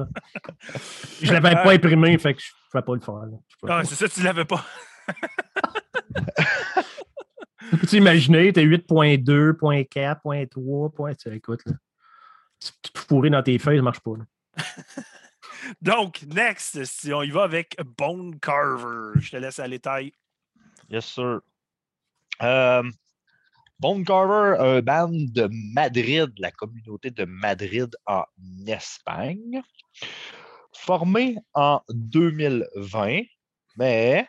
Speaker 3: Je l'avais pas imprimé, fait que je ne pouvais pas le faire.
Speaker 1: Ah, c'est ça, tu l'avais pas.
Speaker 3: Peux-tu imaginer, t'es 8.2, 0.4, 0.3, point- tu écoute, là. Tu fourrer dans tes feuilles, ça marche pas. là.
Speaker 1: Donc, next, si on y va avec Bone Carver. Je te laisse aller taille.
Speaker 2: Yes, sir. Euh, Bone Carver, un band de Madrid, la communauté de Madrid en Espagne, formé en 2020, mais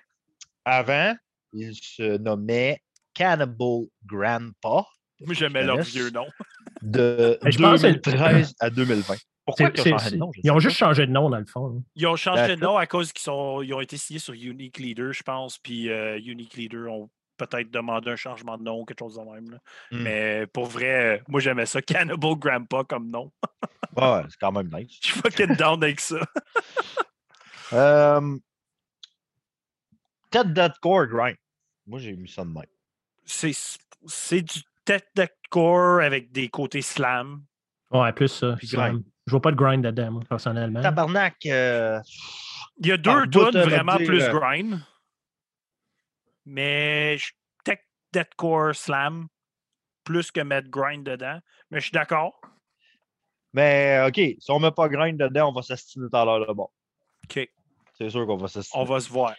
Speaker 2: avant, il se nommait Cannibal Grandpa
Speaker 1: Moi, j'aimais leur vieux nom.
Speaker 2: de
Speaker 3: Mais je pense que c'est-
Speaker 2: 2013 à 2020. Pourquoi ils ont changé de nom?
Speaker 3: Ils ont juste changé de nom, dans le fond.
Speaker 1: Ils ont changé de
Speaker 2: D'accord.
Speaker 1: nom à cause qu'ils sont, ils ont été signés sur Unique Leader, je pense. Puis euh, Unique Leader ont peut-être demandé un changement de nom quelque chose de même. là.
Speaker 2: Hmm.
Speaker 1: Mais pour vrai, moi j'aimais ça. Cannibal Grandpa comme nom.
Speaker 2: Ouais, c'est quand même nice.
Speaker 1: Je suis fucking down avec ça.
Speaker 2: Euh, Ted Deadcore Grind. Moi, j'ai mis ça de même.
Speaker 1: C'est, c'est du tête core avec des côtés slam.
Speaker 3: Ouais, plus ça.
Speaker 2: Puis
Speaker 3: ça,
Speaker 2: grind.
Speaker 3: Je vois pas de grind dedans, moi, personnellement.
Speaker 2: Tabarnak, euh,
Speaker 1: Il y a deux
Speaker 2: euh,
Speaker 1: vraiment plus
Speaker 2: euh,
Speaker 1: grind. Mais je- tech deathcore slam plus que mettre grind dedans. Mais je suis d'accord.
Speaker 2: Mais OK, si on met pas grind dedans, on va s'astiner tout à l'heure là-bas.
Speaker 1: OK,
Speaker 2: C'est sûr qu'on va s'astiner.
Speaker 1: on va se voir.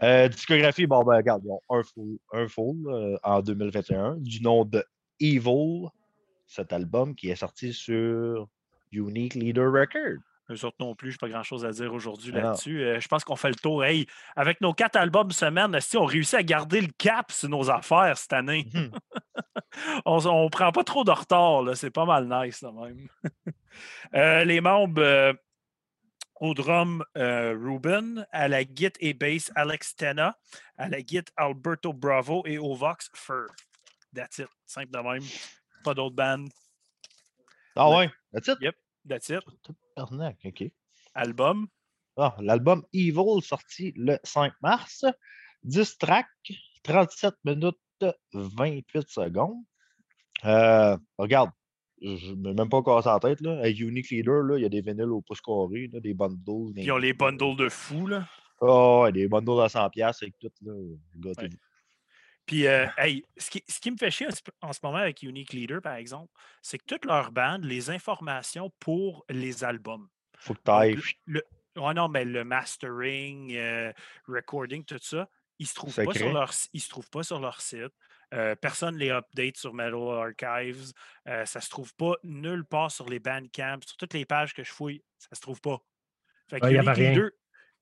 Speaker 2: Euh, discographie, bon, ben, regarde, ils ont un full, un full euh, en 2021 du nom de Evil, cet album qui est sorti sur Unique Leader Record.
Speaker 1: Eux autres non plus, je n'ai pas grand-chose à dire aujourd'hui
Speaker 2: Ah
Speaker 1: là-dessus. Euh, je pense qu'on fait le tour. Hey, avec nos quatre albums semaine, esti, on réussit à garder le cap sur nos affaires cette année?
Speaker 2: Mhm.
Speaker 1: on ne prend pas trop de retard. C'est pas mal nice, là, même. Euh, les membres euh, au drum, Ruben, à la guitare et bass, Alex Tena, à la guitare, Alberto Bravo et au Vox, Fur. That's it. Simple de même. Pas d'autres bandes.
Speaker 2: Ah
Speaker 1: ouais,
Speaker 2: that's it?
Speaker 1: Yep. That's it.
Speaker 2: OK.
Speaker 1: Album.
Speaker 2: Ah, L'album Evil, sorti le 5 mars. 10 tracks, 37 minutes, 28 secondes. Euh, regarde, je ne me même pas cassé la tête. Là. Avec Unique Leader, il y a des vinyles au pouce carré, là, des bundles.
Speaker 1: Puis ils ont les bundles de fous, là.
Speaker 2: Oh, ouais, des bundles à 100$ piastres avec tout. Là.
Speaker 1: Puis, euh, hey, ce qui, ce qui me fait chier en ce- en ce moment avec Unique Leader, par exemple, c'est que toutes leurs bandes, les informations pour les albums.
Speaker 2: Faut que tu
Speaker 1: Donc,
Speaker 2: ailles.
Speaker 1: le, ouais, non, mais le mastering, euh, recording, tout ça, ils ne se, trouvent pas sur leur ils se trouvent pas sur leur site. Euh, personne ne les update sur Metal Archives. Euh, ça ne se trouve pas nulle part sur les Bandcamp. Sur toutes les pages que je fouille, ça ne se trouve pas. Fait que
Speaker 3: Ouais, y
Speaker 1: Unique. Leader,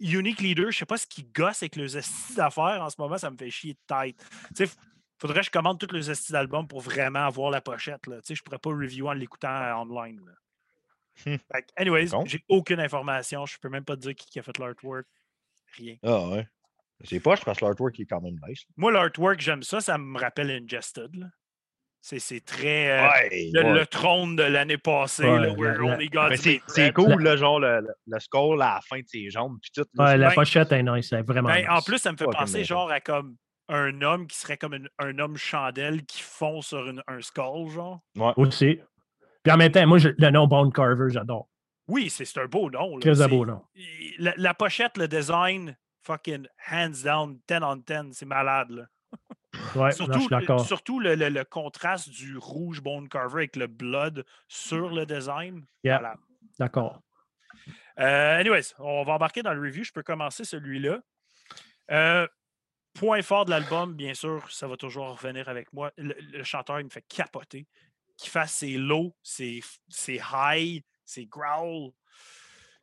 Speaker 1: Unique Leader, je ne sais pas ce qu'ils gossent avec les estis d'affaires en ce moment, ça me fait chier de tête. Tu sais, faudrait que je commande tous les estis d'albums pour vraiment avoir la pochette. Là. Tu sais, je ne pourrais pas review en l'écoutant euh, online. là. Fait que, anyways,
Speaker 2: Bon.
Speaker 1: j'ai aucune information. Je peux même pas te dire qui, qui a fait l'artwork. Rien.
Speaker 2: Ah ouais. C'est poche parce que l'artwork est quand même nice.
Speaker 1: Moi, l'artwork, j'aime ça. Ça me rappelle Ingested. là. C'est c'est très. euh,
Speaker 2: Ouais,
Speaker 1: le,
Speaker 2: ouais.
Speaker 1: le trône de l'année passée,
Speaker 3: Ouais,
Speaker 1: là, where
Speaker 3: la-
Speaker 1: only God's
Speaker 2: c'est cool, là, genre le, le, skull à la fin de ses jambes, puis tout. là,
Speaker 3: Ouais, la
Speaker 1: Ben,
Speaker 3: pochette est nice, c'est vraiment
Speaker 1: Ben, En plus, ça me fait
Speaker 2: Fucking
Speaker 1: penser genre à comme un homme qui serait comme une- un homme chandelle qui fond sur une- un skull, genre.
Speaker 3: Aussi. Puis en même temps, moi, je- le nom Bone Carver, j'adore.
Speaker 1: Oui, c'est c'est un beau nom.
Speaker 3: Très beau nom.
Speaker 1: La, la pochette, le design, fucking hands down, 10 on 10, c'est malade. Là.
Speaker 3: Ouais,
Speaker 1: Surtout, surtout le, le- le contraste du rouge Bone Carver avec le blood sur le design.
Speaker 3: Yeah.
Speaker 1: malade.
Speaker 3: D'accord.
Speaker 1: Euh, anyways, on va embarquer dans le review. Je peux commencer celui-là. Euh, point fort de l'album, bien sûr, ça va toujours revenir avec moi. Le, le chanteur, il me fait capoter. Qu'il fasse ses low, ses, ses high, ses growl.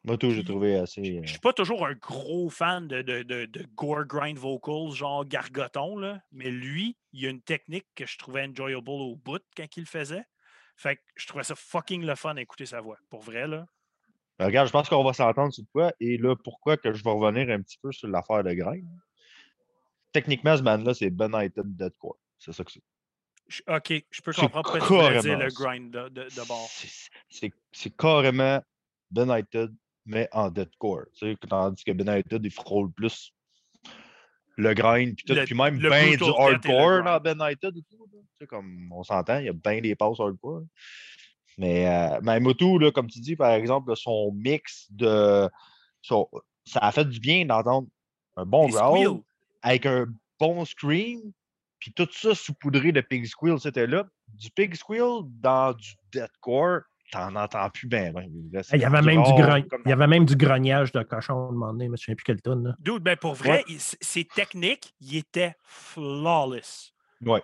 Speaker 2: Moi, tout, j'ai trouvé assez.
Speaker 1: Je
Speaker 2: euh,
Speaker 1: ne suis pas toujours un gros fan de, de, de- de gore grind vocals, genre gargoton, là, mais lui, il a une technique que je trouvais enjoyable au bout quand il le faisait. Fait que je trouvais ça fucking le fun d'écouter sa voix. Pour vrai, là.
Speaker 2: Ben, regarde, je pense qu'on va s'entendre sur quoi. Et là, pourquoi que je vais revenir un petit peu sur l'affaire de Grind? Techniquement, ce band-là, c'est Benighted Deadcore. C'est ça que c'est.
Speaker 1: Je- Ok, je peux comprendre pourquoi tu dire le grind de, de, de bord.
Speaker 2: C'est carrément Benighted, mais en deathcore. Tu sais, tandis que Benighted, il frôle plus le grind, puis tout, puis même bien du hardcore dans Benighted et tout. là. Tu sais, comme on s'entend, il y a bien des passes hardcore. Mais euh, mais Motu, là, comme tu dis, par exemple, son mix de. son- ça a fait du bien d'entendre un bon growl avec un bon scream, puis tout ça saupoudré de pig squeal, c'était là. Du pig squeal dans du deathcore, t'en entends plus bien. ben, c'est
Speaker 3: Il y avait même du
Speaker 2: rare,
Speaker 3: grogne-
Speaker 2: comme
Speaker 3: il y avait même du grognage de cochon à un moment donné, mais je ne sais plus quelle tonne.
Speaker 1: Dude, ben pour vrai, il- c- ses techniques, il était flawless.
Speaker 2: Ouais.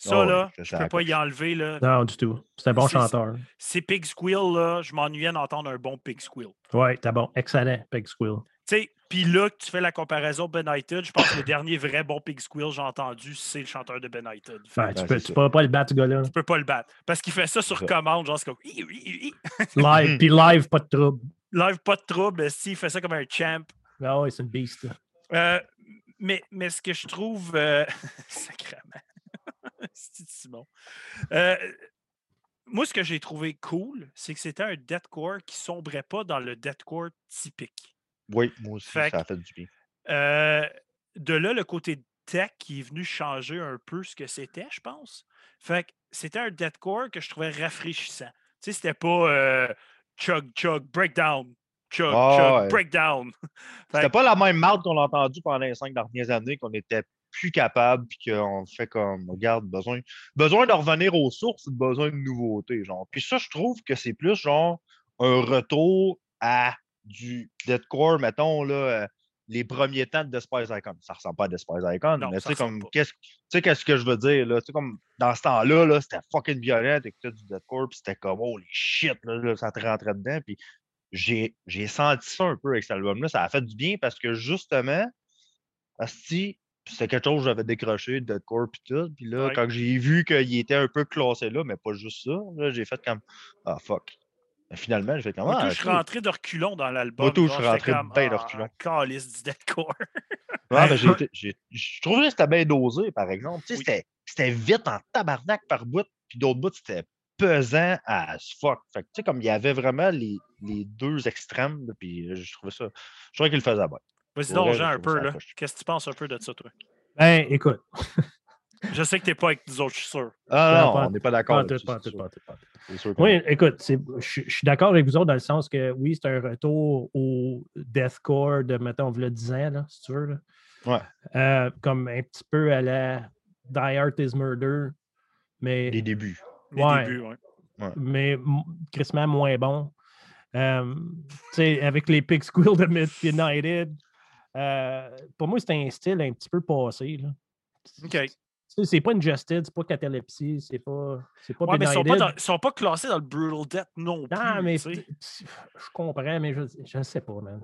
Speaker 1: Ça,
Speaker 2: ouais,
Speaker 1: là,
Speaker 2: c'est
Speaker 1: je
Speaker 2: ça,
Speaker 1: peux pas y enlever. Là.
Speaker 3: Non, du tout. C'est un bon
Speaker 1: C'est-
Speaker 3: chanteur.
Speaker 1: Ces pig squeals, là, je m'ennuyais d'entendre un bon pig squeal.
Speaker 3: Ouais, t'es bon. Excellent, Peg Squill.
Speaker 1: Tu sais, puis là, que tu fais la comparaison Benighted, je pense que le dernier vrai bon pig squeal que j'ai entendu, c'est le chanteur de Benighted.
Speaker 3: Ouais, tu
Speaker 2: Ben,
Speaker 3: peux, tu
Speaker 2: ça.
Speaker 3: peux pas le battre, ce gars-là.
Speaker 1: Tu peux pas le battre. Parce qu'il fait ça sur commande, genre, c'est comme.
Speaker 3: Live, puis live, pas de trouble.
Speaker 1: Live, pas de trouble, s'il fait ça comme un champ.
Speaker 3: Ah ouais, c'est une beast.
Speaker 1: Euh, mais, mais ce que je trouve. euh, Sacrément. C'est Simon? Euh, moi, ce que j'ai trouvé cool, c'est que c'était un deathcore qui sombrait pas dans le deathcore typique.
Speaker 2: Oui, moi aussi,
Speaker 1: Fait
Speaker 2: ça a fait du bien.
Speaker 1: Euh, de là, le côté tech qui est venu changer un peu ce que c'était, je pense. Fait que c'était un deathcore que je trouvais rafraîchissant. Tu sais, c'était pas euh, chug, chug, breakdown, chug,
Speaker 2: Ah
Speaker 1: chug,
Speaker 2: ouais.
Speaker 1: breakdown.
Speaker 2: C'était pas la même marde qu'on a entendue pendant les cinq dernières années, qu'on était plus capable, puis qu'on fait comme, regarde, besoin, besoin de revenir aux sources, besoin de nouveautés, genre. Puis ça, je trouve que c'est plus, genre, un retour à du deathcore, mettons, là, les premiers temps de Despise Icon. Ça ressemble pas à Despise Icon,
Speaker 1: Non,
Speaker 2: mais tu sais, comme, qu'est-ce tu sais, qu'est-ce que je veux dire, là? Tu sais, comme, dans ce temps-là, là, c'était fucking violent, t'écoutais du deathcore, puis c'était comme, holy shit, là, là, ça te rentrait dedans, puis j'ai j'ai senti ça un peu avec cet album-là. Ça a fait du bien parce que justement, Asti, c'était quelque chose que j'avais décroché, deathcore puis tout. Puis là,
Speaker 1: Ouais.
Speaker 2: quand j'ai vu qu'il était un peu classé là, mais pas juste ça, là, j'ai fait comme Ah fuck. Mais finalement, comme
Speaker 1: Moi, tout,
Speaker 2: Ah,
Speaker 1: je suis rentré de reculons dans l'album.
Speaker 2: Tout, je suis rentré ben de
Speaker 1: ah,
Speaker 2: reculons.
Speaker 1: calice du deathcore.
Speaker 2: Ah, ben, j'ai été- j'ai- je trouvais que c'était bien dosé, par exemple. Tu sais,
Speaker 1: Oui.
Speaker 2: c'était- C'était vite en tabarnak par bout, puis d'autres bouts, c'était pesant as fuck. Fait que, tu sais, comme il y avait vraiment les, les deux extrêmes, là, puis euh, je trouvais ça. Je trouvais qu'il le faisait bien.
Speaker 1: Vas-y donc, Jean,
Speaker 2: je
Speaker 1: un peu. là. Qu'est-ce que tu penses un peu de ça, toi?
Speaker 3: Ben, écoute.
Speaker 1: Je sais que t'es pas avec nous autres, je suis sûr.
Speaker 2: Ah
Speaker 3: Non,
Speaker 2: on n'est pas d'accord.
Speaker 3: Oui, écoute, je suis d'accord avec vous autres dans le sens que oui, c'est un retour au deathcore de, mettons, v'là 10 ans, là, si tu veux. là.
Speaker 2: Ouais.
Speaker 3: Euh, comme un petit peu à la Die Art is Murder, mais,
Speaker 2: Les débuts.
Speaker 1: Les
Speaker 3: Ouais.
Speaker 1: débuts, ouais.
Speaker 3: mais crissement moins bon. Euh, tu sais, avec les Pig Squeal de United, euh, pour moi, c'est un style un petit peu passé. Là.
Speaker 1: OK.
Speaker 3: C'est pas une Justice, c'est pas Catalepsy, c'est pas, c'est pas
Speaker 1: Ouais, mais ils sont pas, dans- ils sont pas classés dans le Brutal Death non plus.
Speaker 3: Non, mais je comprends, mais je ne sais pas, man.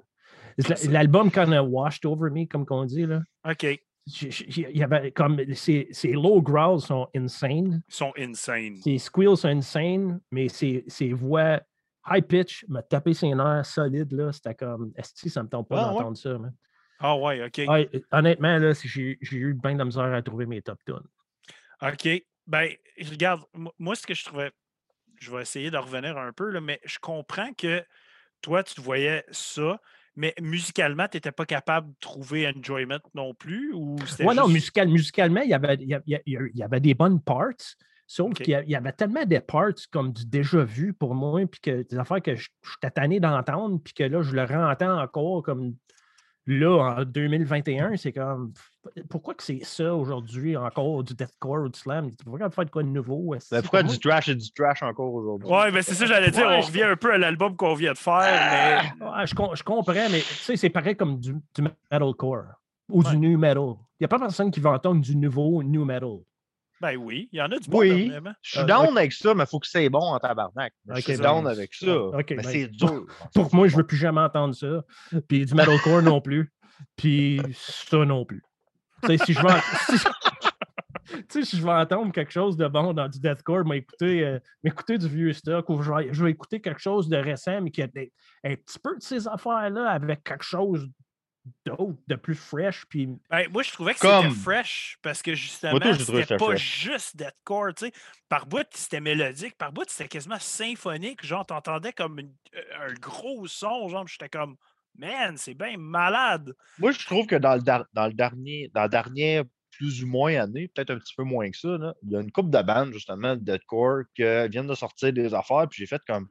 Speaker 1: Je.
Speaker 3: L'album kind of washed over me, comme qu'on dit, là.
Speaker 1: OK. Ils
Speaker 3: Il y avait comme ces, low growls sont insane,
Speaker 1: sont insane.
Speaker 3: ces squeals sont insane, mais ces, ces voix high pitch me taper ses nerfs solides, là. C'était comme, est ça me tombe pas
Speaker 2: Ah, ouais?
Speaker 3: d'entendre ça, man.
Speaker 1: Ah ouais, OK.
Speaker 3: Ouais, honnêtement, là, j'ai j'ai eu bien de la misère à trouver mes top tunes.
Speaker 1: OK. Ben, regarde, mo- moi, ce que je trouvais, je vais essayer de revenir un peu, là, mais je comprends que toi, tu voyais ça, mais musicalement, tu n'étais pas capable de trouver enjoyment non plus, ou
Speaker 3: non, musical, musicalement, il y, avait, il, y a- il y avait des bonnes parts, sauf qu'il y avait tellement des parts comme du déjà vu pour moi, puis que des affaires que je je suis tanné d'entendre, puis que là, je le rentends encore comme là, en 2021, c'est comme pourquoi que c'est ça aujourd'hui encore du deathcore ou du slam? Pourquoi faire de quoi de nouveau?
Speaker 2: Ben, pourquoi
Speaker 3: Pour
Speaker 2: du trash et du trash encore aujourd'hui?
Speaker 1: Ouais, ben c'est ça, j'allais dire.
Speaker 3: Ouais,
Speaker 1: on
Speaker 3: je-
Speaker 1: revient un peu à l'album qu'on vient de faire, mais
Speaker 3: Ouais, je, je comprends, mais tu sais, c'est pareil comme du, du metalcore ou
Speaker 1: Ouais.
Speaker 3: du new metal. Il n'y a pas personne qui va entendre du nouveau new metal.
Speaker 1: Ben oui, il y en a du bon,
Speaker 2: Oui. Je suis
Speaker 3: Euh,
Speaker 2: down avec ça, mais il faut que c'est bon en tabarnak. Je suis
Speaker 3: ben,
Speaker 2: down avec ça. mais
Speaker 3: ben,
Speaker 2: c'est dur.
Speaker 3: Pour moi, je ne veux plus jamais entendre ça. Puis du metalcore non plus. Puis ça non plus. Si je veux. si- je vais entendre quelque chose de bon dans du deathcore, m'écouter, euh, m'écouter du vieux stock ou je vais, écouter quelque chose de récent, mais qui a un petit peu de ces affaires-là avec quelque chose d'autre, de plus fresh. Puis,
Speaker 1: Ben, moi, je trouvais que
Speaker 2: Comme-
Speaker 1: c'était fresh parce que justement, c'était pas
Speaker 2: fresh.
Speaker 1: juste deathcore, tu sais. Par bout, c'était mélodique, par bout, c'était quasiment symphonique. Genre, t'entendais comme une- euh, un gros son, genre, j'étais comme, man, c'est bien malade.
Speaker 2: Moi, je trouve que dans le, dar- dans le dernier, dans la dernière plus ou moins année, peut-être un petit peu moins que ça, là, il y a une couple de bandes, justement, de deathcore, qui viennent de sortir des affaires, puis j'ai fait comme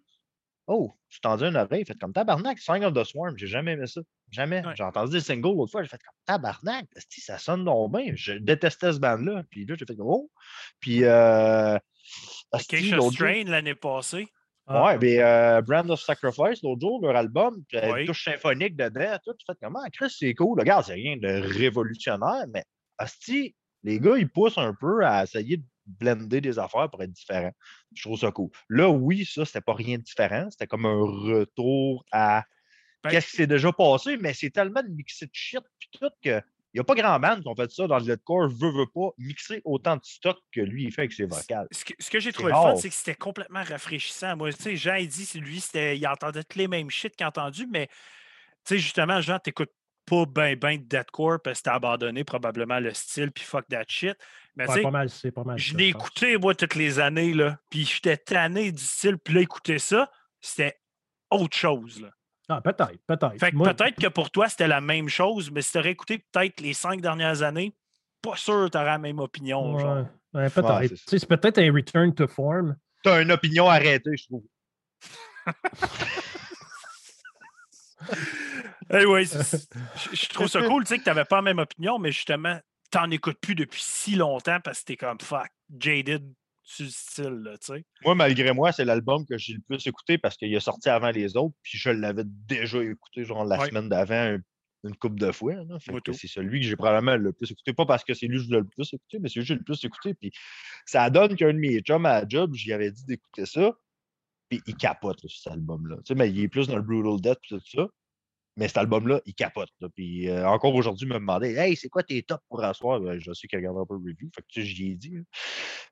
Speaker 2: Oh, je tendu une oreille, fait comme tabarnak, Sign of the Swarm, j'ai jamais aimé ça. Jamais.
Speaker 1: Ouais.
Speaker 2: J'ai entendu des singles l'autre fois, j'ai fait comme tabarnak, ça sonne donc bien. Je détestais ce band-là. Puis là, j'ai fait comme Oh. Puis euh, jour-
Speaker 1: Strain l'année passée.
Speaker 3: ah,
Speaker 2: Ouais, mais euh, Brand of Sacrifice, l'autre jour, leur album, a
Speaker 1: Oui.
Speaker 2: une touche symphonique dedans, tout. Tu fais comment? Chris, c'est cool. Regarde, c'est rien de révolutionnaire, mais Asti, les gars, ils poussent un peu à essayer de blender des affaires pour être différents. Je trouve ça cool. Là, oui, ça, c'était pas rien de différent. C'était comme un retour à
Speaker 1: Ben,
Speaker 2: qu'est-ce qui s'est déjà passé, mais c'est tellement de mixer de shit puis tout que. Il n'y a pas grand band qui ont fait ça dans le deathcore, veut, veut pas, mixer autant de stock que lui, il fait avec ses vocales.
Speaker 1: Ce que, ce que j'ai trouvé le fun, c'est que c'était complètement rafraîchissant. Moi, tu sais, Jean, il dit, c'est lui, il entendait tous les mêmes shit qu'il a entendu, mais, tu sais, justement, Jean, t'écoutes pas ben ben de deathcore parce que t'as abandonné probablement le style, puis fuck that shit. Mais, tu
Speaker 3: ouais,
Speaker 1: sais,
Speaker 3: pas mal, c'est pas mal.
Speaker 1: je l'ai écouté, moi, toutes les années, là, puis j'étais tanné du style, puis là, écouter ça, c'était autre chose, là.
Speaker 3: Ah, peut-être, peut-être.
Speaker 1: Fait que
Speaker 3: Moi,
Speaker 1: peut-être que pour toi, c'était la même chose, mais si t'aurais écouté peut-être les cinq dernières années, pas sûr que t'aurais la même opinion, genre.
Speaker 3: Ouais, ouais, peut-être.
Speaker 2: C'est
Speaker 3: peut-être un return to form.
Speaker 2: T'as une opinion arrêtée, je trouve.
Speaker 1: Anyway, je trouve ça cool, tu sais, que t'avais pas la même opinion, mais justement, t'en écoutes plus depuis si longtemps parce que t'es comme fuck, jaded sur le style, là, tu sais.
Speaker 2: Moi, malgré moi, c'est l'album que j'ai le plus écouté parce qu'il est sorti avant les autres, puis je l'avais déjà écouté, genre la
Speaker 1: Ouais.
Speaker 2: semaine d'avant, un- une coupe de fois. c'est celui que j'ai probablement le plus écouté. Pas parce que c'est lui que je l'ai le plus écouté, mais c'est lui que j'ai le plus écouté. Puis ça donne qu'un de mes chums à la job, j'y avais dit d'écouter ça, puis il capote là, sur cet album-là. Tu sais, mais il est plus dans le Brutal Death, tout ça. Mais cet album-là, il capote. là. Puis euh, encore aujourd'hui, il me demandait Hey, c'est quoi tes tops pour asseoir Ben, Je sais qu'il regarde un peu le review. Fait que tu sais, j'y ai dit.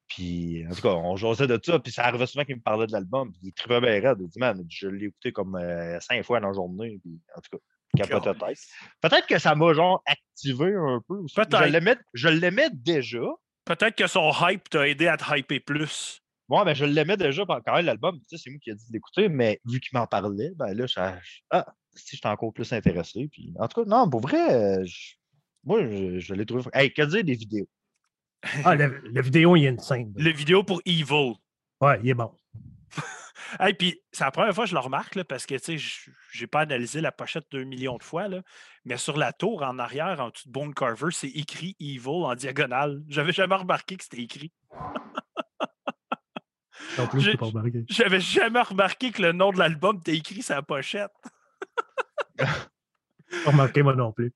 Speaker 2: Puis en tout cas, on jasait de ça. Puis ça arrivait souvent qu'il me parlait de l'album. Puis il trouvait bien raide. Il dit Man, je l'ai écouté comme euh, cinq fois dans la journée. Puis en tout cas, il capotait tête. Peut-être que ça m'a genre activé un peu aussi.
Speaker 1: Peut-être.
Speaker 2: Je l'aimais- déjà.
Speaker 1: Peut-être que son hype t'a aidé à te hyper plus.
Speaker 2: Bon, ben, je l'aimais déjà quand même, l'album. Tu sais, c'est moi qui ai dit de l'écouter, mais vu qu'il m'en parlait, ben là, ça, ah, si j'étais encore plus intéressé. Puis, en tout cas, non, pour vrai, euh, je- moi, je, je l'ai trouvé. Hey, que dire des vidéos?
Speaker 3: Ah, la, la vidéo, il y a une scène.
Speaker 1: Le vidéo pour Evil.
Speaker 3: Ouais, il est bon.
Speaker 1: Hey, puis c'est la première fois que je le remarque, là, parce que, tu sais, j'ai pas analysé la pochette deux millions de fois, là, mais sur la tour, en arrière, en dessous de Bone Carver, c'est écrit Evil en diagonale. J'avais jamais remarqué que c'était écrit.
Speaker 3: En plus,
Speaker 1: J'ai-
Speaker 3: je pas remarqué.
Speaker 1: J'avais jamais remarqué que le nom de l'album était écrit sur la pochette.
Speaker 3: Pas remarqué, moi non plus.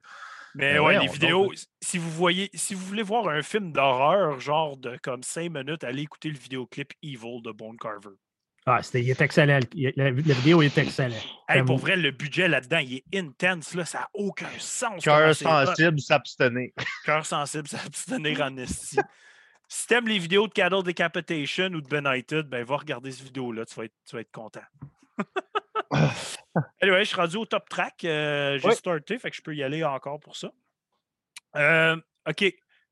Speaker 1: Mais
Speaker 2: Ben
Speaker 1: ouais, les
Speaker 2: donc.
Speaker 1: vidéos, si vous voyez, si vous voulez voir un film d'horreur, genre de comme 5 minutes, allez écouter le vidéoclip Evil de Bone Carver.
Speaker 3: Ah, c'était, il est excellent. Il- La, la vidéo est excellente.
Speaker 1: Hey, pour vrai, le budget là-dedans, il est intense, là, ça n'a aucun sens.
Speaker 2: Cœur sensible, s'abstenir.
Speaker 1: Cœur sensible, ça s'abstenir en esti. Si t'aimes les vidéos de Cattle Decapitation ou de Benighted, ben va regarder cette vidéo-là, tu vas être, tu vas être content. anyway, je suis rendu au top track. euh, J'ai starté, fait que je peux y aller encore pour ça. Euh, OK.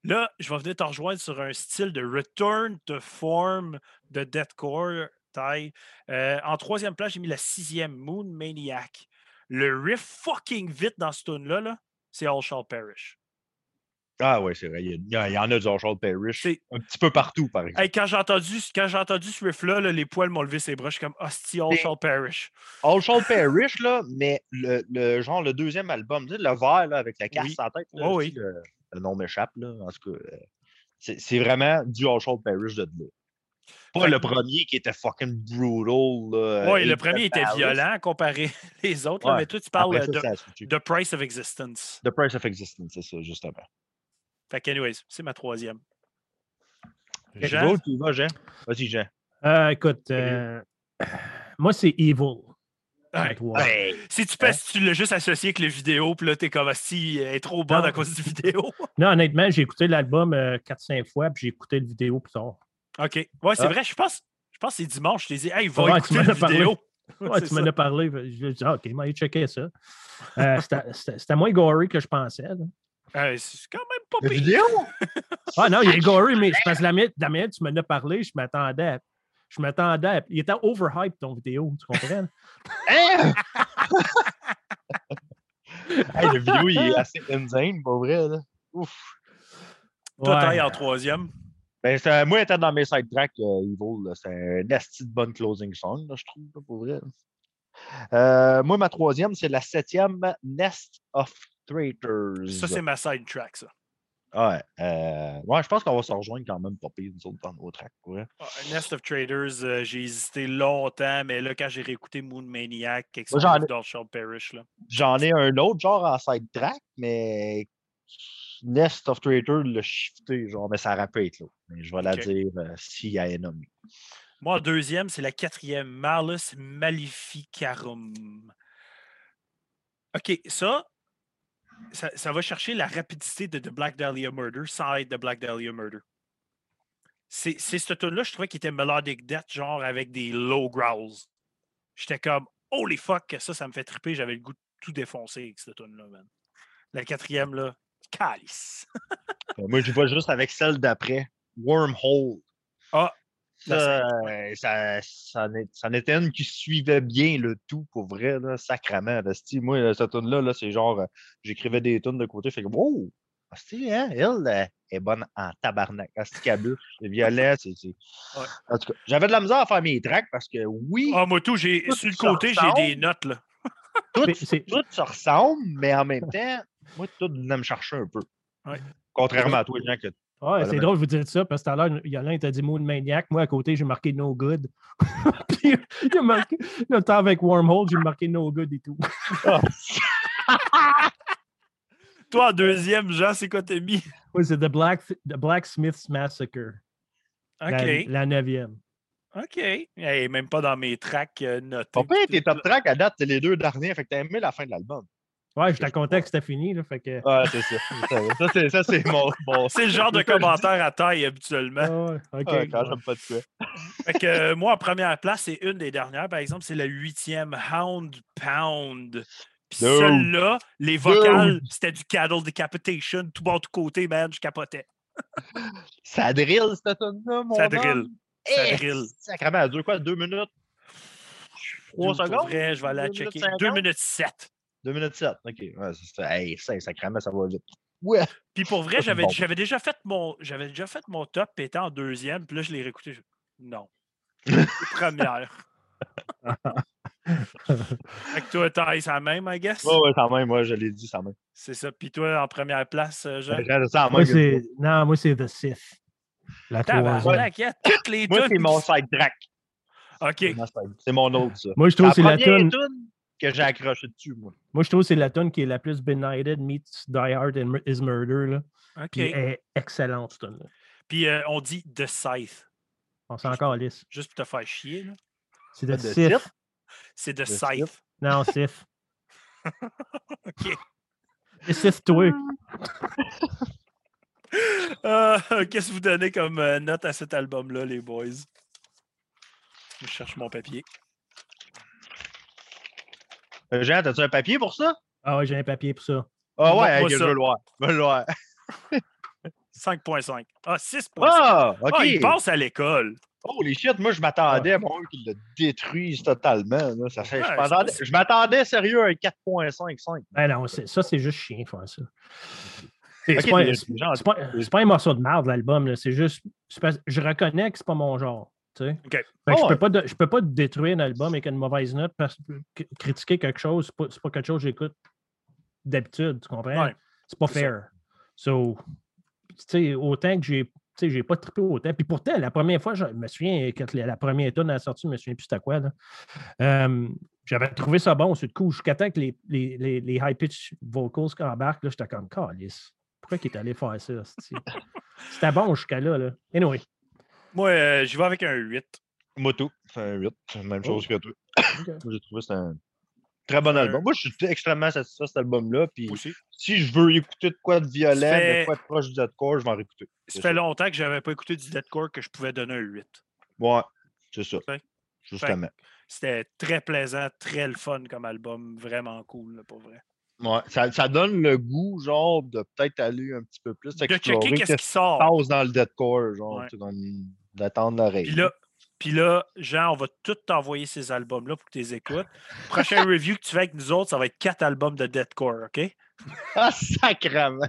Speaker 1: Là, je vais venir te rejoindre sur un style de return to form de deathcore taille. Euh, en troisième place, j'ai mis la sixième Moon Maniac. Le riff fucking vite dans ce tune-là, là, c'est All Shall Perish.
Speaker 2: Ah, ouais, c'est vrai. Il y, a- il en a du Charles Parrish. Un petit peu partout, par exemple.
Speaker 1: Hey, quand j'ai entendu, quand j'ai entendu ce riff-là, là, les poils m'ont levé ses bras. Je suis comme Hostie, Perish.
Speaker 2: All Charles Parrish, là, mais le, le genre, le deuxième album, tu sais, le vert, là, avec la casse
Speaker 1: Oui.
Speaker 2: en tête, là,
Speaker 1: Ouais,
Speaker 2: aussi, le, le nom m'échappe, là. En tout cas, euh, c'est c'est vraiment du Charles Parrish de là. Pas le premier qui était fucking brutal. Là,
Speaker 1: Oui, le premier était violent comparé les autres,
Speaker 2: Ouais.
Speaker 1: mais toi, tu parles euh,
Speaker 2: ça,
Speaker 1: de
Speaker 2: ça.
Speaker 1: The Price of Existence.
Speaker 2: The Price of Existence, c'est ça, justement.
Speaker 1: Fait que, anyways, c'est ma troisième.
Speaker 2: Je
Speaker 1: Jean?
Speaker 2: tu vas, Jean? Vas-y, Jean.
Speaker 3: Euh, écoute, euh, moi, c'est Evil.
Speaker 1: Ouais. Si tu penses que tu l'as juste associé avec le vidéo, puis là, t'es comme si elle est trop bonne
Speaker 3: Non.
Speaker 1: à cause du vidéo.
Speaker 3: Non, honnêtement, j'ai écouté l'album euh, 4-5 fois, puis j'ai écouté le vidéo plus tard.
Speaker 1: OK. Ouais, c'est
Speaker 2: Ah.
Speaker 1: vrai, je pense. Je pense que c'est dimanche. Je t'ai dit, hey, va
Speaker 3: Ouais,
Speaker 1: écouter
Speaker 3: m'en
Speaker 1: la
Speaker 3: as parlé.
Speaker 1: vidéo.
Speaker 3: Ouais, tu m'en as parlé. Je dis, ah, OK, moi, checker ça. Euh, c'était- moins gory que je pensais. là.
Speaker 1: Euh, c'est quand même pas pire.
Speaker 2: vidéo?
Speaker 3: Ah non, il est gory, mais c'est parce que la minute, la minute, tu m'en as parlé, je m'attendais. à- Je m'attendais. à- Il était overhype ton vidéo, tu comprends?
Speaker 2: Hein? hey, le vidéo, il est assez insane, pas vrai, là. Ouf.
Speaker 1: Toi,
Speaker 3: Ouais.
Speaker 1: en troisième?
Speaker 2: Ben, c'est- moi, étant dans mes side tracks, euh, Evil, là, c'est un asti de bonne closing song, là, je trouve, là, pour vrai. Euh, moi, ma troisième, c'est la septième Nest of Traitors.
Speaker 1: Ça, c'est ma side track, ça.
Speaker 2: Ouais, euh, ouais, je pense qu'on va se rejoindre quand même pas pire, nous autres, dans nos tracks.
Speaker 1: Ah, Nest of Traders, euh, j'ai hésité longtemps, mais là, quand j'ai réécouté Moon Maniac,
Speaker 2: j'en ai-
Speaker 1: Perish, là.
Speaker 2: J'en ai un autre, genre en side track, mais Nest of Traitors l'a shifté, genre, mais ça être là. Mais je vais la dire euh, s'il y a un homme.
Speaker 1: Moi, en deuxième, c'est la quatrième, Malus Maleficarum. OK, ça, ça, ça va chercher la rapidité de The Black Dahlia Murder sans être The Black Dahlia Murder. C'est ce tune-là, je trouvais qu'il était melodic death, genre avec des low growls. J'étais comme, holy fuck, ça, ça me fait triper. J'avais le goût de tout défoncer avec cette tune-là, man. La quatrième, là, calice.
Speaker 2: Euh, Moi, je vais juste avec celle d'après, Wormhole.
Speaker 1: Ah,
Speaker 2: Ça, euh, ça, ça, en est- ça en était une qui suivait bien le tout, pour vrai, là, sacrament. là. Moi, euh, cette tune là là, c'est genre, euh, j'écrivais des tunes de côté, fait que, wow! Hein, elle euh, est bonne en tabarnak. Cabuche, c'est violet, c'est. c'est-
Speaker 1: Ouais.
Speaker 2: En tout cas, j'avais de la misère à faire mes tracks parce que oui,
Speaker 1: Ah, moi, tout, j'ai, sur le
Speaker 2: ça
Speaker 1: côté, j'ai des notes, là.
Speaker 2: tout, tout se ressemble, mais en même temps, moi, tout venait me chercher un peu.
Speaker 1: Ouais.
Speaker 2: Contrairement à toi, les gens que.
Speaker 3: Ouais, c'est drôle de vous dire ça, parce que tout à l'heure, il y en a un qui t'a dit Moon Maniac. Moi, à côté, j'ai marqué No Good. Puis, il a marqué, le temps avec Wormhole, j'ai marqué No Good et tout.
Speaker 1: Toi, en deuxième, Jean, c'est quoi t'as mis?
Speaker 3: Oui, c'est The, Black, The Blacksmith's Massacre,
Speaker 1: OK.
Speaker 3: la, la neuvième.
Speaker 1: OK. Hey, même pas dans mes tracks euh, notés.
Speaker 2: Pas pire, tes top tracks à date, c'est les deux derniers, fait que t'as aimé la fin de l'album.
Speaker 3: Ouais, j'étais content que c'était fini. Là, fait que...
Speaker 2: Ouais, c'est ça. ça, c'est- ça, c'est mon. mon...
Speaker 1: C'est le genre de
Speaker 2: je
Speaker 1: commentaire à taille habituellement.
Speaker 3: Ah ouais,
Speaker 2: quand j'aime pas de quoi.
Speaker 1: Fait que euh, moi, en première place, c'est une des dernières, par exemple, c'est la huitième Hound Pound. Puis
Speaker 2: No.
Speaker 1: celle-là, les vocales, c'était du cattle decapitation, tout bord, tout côté, man, je capotais.
Speaker 2: Ça drill, cette tune-là, mon
Speaker 1: Ça
Speaker 2: homme.
Speaker 1: drill. Ça
Speaker 2: Eh,
Speaker 1: drill.
Speaker 2: Sacrément, elle dure quoi? Deux minutes? Trois secondes?
Speaker 1: vrai, je vais aller la
Speaker 2: Deux minutes
Speaker 1: checker.
Speaker 2: Cinquante?
Speaker 1: 2 minutes 7.
Speaker 2: Deux minutes sept. OK. Ouais, c'est ça. Hey, ça, sacrément, ça va vite. Ouais.
Speaker 1: Puis pour vrai,
Speaker 2: c'est
Speaker 1: j'avais
Speaker 2: bon.
Speaker 1: j'avais déjà fait mon j'avais déjà fait mon top étant en deuxième, puis là je l'ai réécouté. je- Non. C'est Première. fait que toi, t'as c'est la même, I guess?
Speaker 2: Ouais, ouais, quand même, moi, je l'ai dit, ça même.
Speaker 1: C'est ça. Puis toi, en première place, euh, Jean.
Speaker 3: Moi, c'est... Non, moi, c'est The Sith. La troisième.
Speaker 1: Toutes les
Speaker 2: Moi, c'est mon side track.
Speaker 1: OK.
Speaker 2: C'est mon C'est autre, ça.
Speaker 3: Moi, je trouve que c'est la tune.
Speaker 2: Que j'ai accroché dessus, moi.
Speaker 3: Moi, je trouve que c'est la tune qui est la plus benighted meets Die Hard and is Murder. Là.
Speaker 1: OK.
Speaker 3: Puis elle est excellente, cette tune-là.
Speaker 1: Puis euh, on dit The Scythe.
Speaker 3: On s'en encore lisse.
Speaker 1: Juste pour te faire chier, là.
Speaker 3: C'est
Speaker 2: de
Speaker 3: Sith.
Speaker 2: Sith?
Speaker 1: C'est The
Speaker 2: The
Speaker 1: Scythe.
Speaker 3: Non, Sith.
Speaker 1: OK.
Speaker 3: The Sith, toi.
Speaker 1: Euh, Qu'est-ce que vous donnez comme euh, note à cet album-là, les boys? Je cherche mon papier.
Speaker 2: Euh, Jean, t'as-tu un papier pour ça?
Speaker 3: Ah ouais, j'ai un papier pour ça.
Speaker 2: Ah ouais, je veux le voir. Je veux le voir.
Speaker 1: 5.5. Ah, 6.5.
Speaker 2: Ah, OK.
Speaker 1: Ah, il passe à l'école.
Speaker 2: Holy shit, moi, je m'attendais à mon qu'il le détruise totalement. là. Ça fait, je
Speaker 1: Ouais,
Speaker 2: m'attendais- je sérieux à un 4.55.
Speaker 3: Ben non, c'est- ça, c'est juste chien faire ça. C'est
Speaker 2: Ok,
Speaker 3: c'est pas,
Speaker 2: t'es-
Speaker 3: c'est-
Speaker 2: t'es gentil.
Speaker 3: c'est pas- c'est pas un morceau de merde, l'album. là. C'est juste. je reconnais que c'est pas mon genre. Je,
Speaker 2: ouais.
Speaker 3: peux pas de- je peux pas détruire un album avec une mauvaise note parce que critiquer quelque chose, c'est pas, pas quelque chose que j'écoute d'habitude, tu comprends?
Speaker 1: Ouais,
Speaker 3: c'est pas
Speaker 1: ça.
Speaker 3: fair. So, autant que j'ai. Sais, j'ai pas trippé autant. Puis pourtant, la première fois, je me souviens, quand la, première tonne a sorti, je me souviens plus c'était quoi. là. Euh, J'avais trouvé ça bon sur le coup. Jusqu'à temps que les, les, les, les high-pitch vocals embarquent, là, j'étais comme, calice. Pourquoi il est allé faire ça? C'était bon jusqu'à là, là. Anyway.
Speaker 1: Moi, euh, j'y vais avec un 8.
Speaker 2: Moto, c'est un 8. C'est la même chose que toi. J'ai trouvé que c'est un Très bon album. Moi, je suis extrêmement satisfait de cet album-là. Puis
Speaker 1: aussi.
Speaker 2: si je veux écouter de quoi de violent,
Speaker 1: fait-
Speaker 2: de quoi de proche du deathcore, je vais en réécouter.
Speaker 1: Ça fait
Speaker 2: ça.
Speaker 1: longtemps que j'avais pas écouté du deathcore que je pouvais donner un 8.
Speaker 2: Ouais, c'est ça.
Speaker 1: Fait-
Speaker 2: Justement.
Speaker 1: C'était très plaisant, très le fun comme album, vraiment cool, là, pour vrai.
Speaker 2: Ouais, ça, ça donne le goût, genre, de peut-être aller un petit peu plus
Speaker 1: De checker qu'est-ce qui sort.
Speaker 2: se passe dans le deathcore, genre,
Speaker 1: Ouais.
Speaker 2: dans le- d'attendre l'oreille.
Speaker 1: Puis là, puis là, Jean, on va tout t'envoyer ces albums-là pour que tu les écoutes. Prochain review que tu fais avec nous autres, ça va être quatre albums de deathcore, OK?
Speaker 2: Ah, sacrement!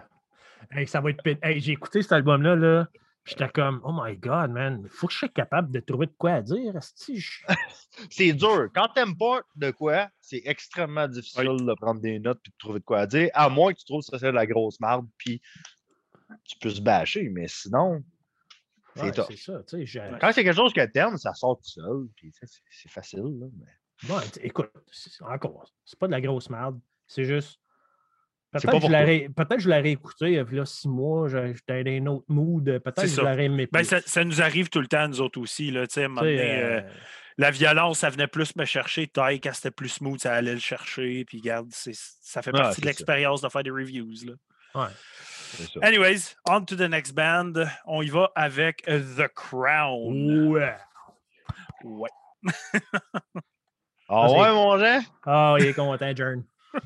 Speaker 3: Hey, ça va être Hey, j'ai écouté cet album-là, là. J'étais comme, oh my god, man, faut que je sois capable de trouver de quoi à dire.
Speaker 2: C'est dur. Quand t'aimes pas de quoi, c'est extrêmement difficile de prendre des notes et de trouver de quoi dire, à moins que tu trouves que ça c'est de la grosse marde, puis tu peux se bâcher, mais sinon, c'est
Speaker 3: Ouais, ça, tu sais. j'ai-
Speaker 2: Quand c'est quelque chose que t'aimes, ça sort tout seul, puis c'est facile. Là, mais...
Speaker 3: T- écoute, encore, c'est pas de la grosse merde. C'est juste. Peut-être que, je l'aurais- peut-être que je l'aurais écouté il y a six mois, je- j'étais dans un autre mood. Peut-être que je l'aurais aimé
Speaker 1: Ben, ça, ça nous arrive tout le temps, nous autres aussi. Là, à un moment donné, euh,
Speaker 3: euh,
Speaker 1: la violence, ça venait plus me chercher. Taille, quand c'était plus smooth, ça allait le chercher. Puis, regarde, c'est- ça fait
Speaker 2: Ah,
Speaker 1: partie de l'expérience de faire des reviews. Là.
Speaker 3: ouais.
Speaker 1: Anyways, on to the next band. On y va avec The Crown.
Speaker 3: Ouais.
Speaker 1: Ouais.
Speaker 2: Ah
Speaker 3: c'est-
Speaker 2: ouais, mon Jean?
Speaker 3: Ah, il est content, Jern.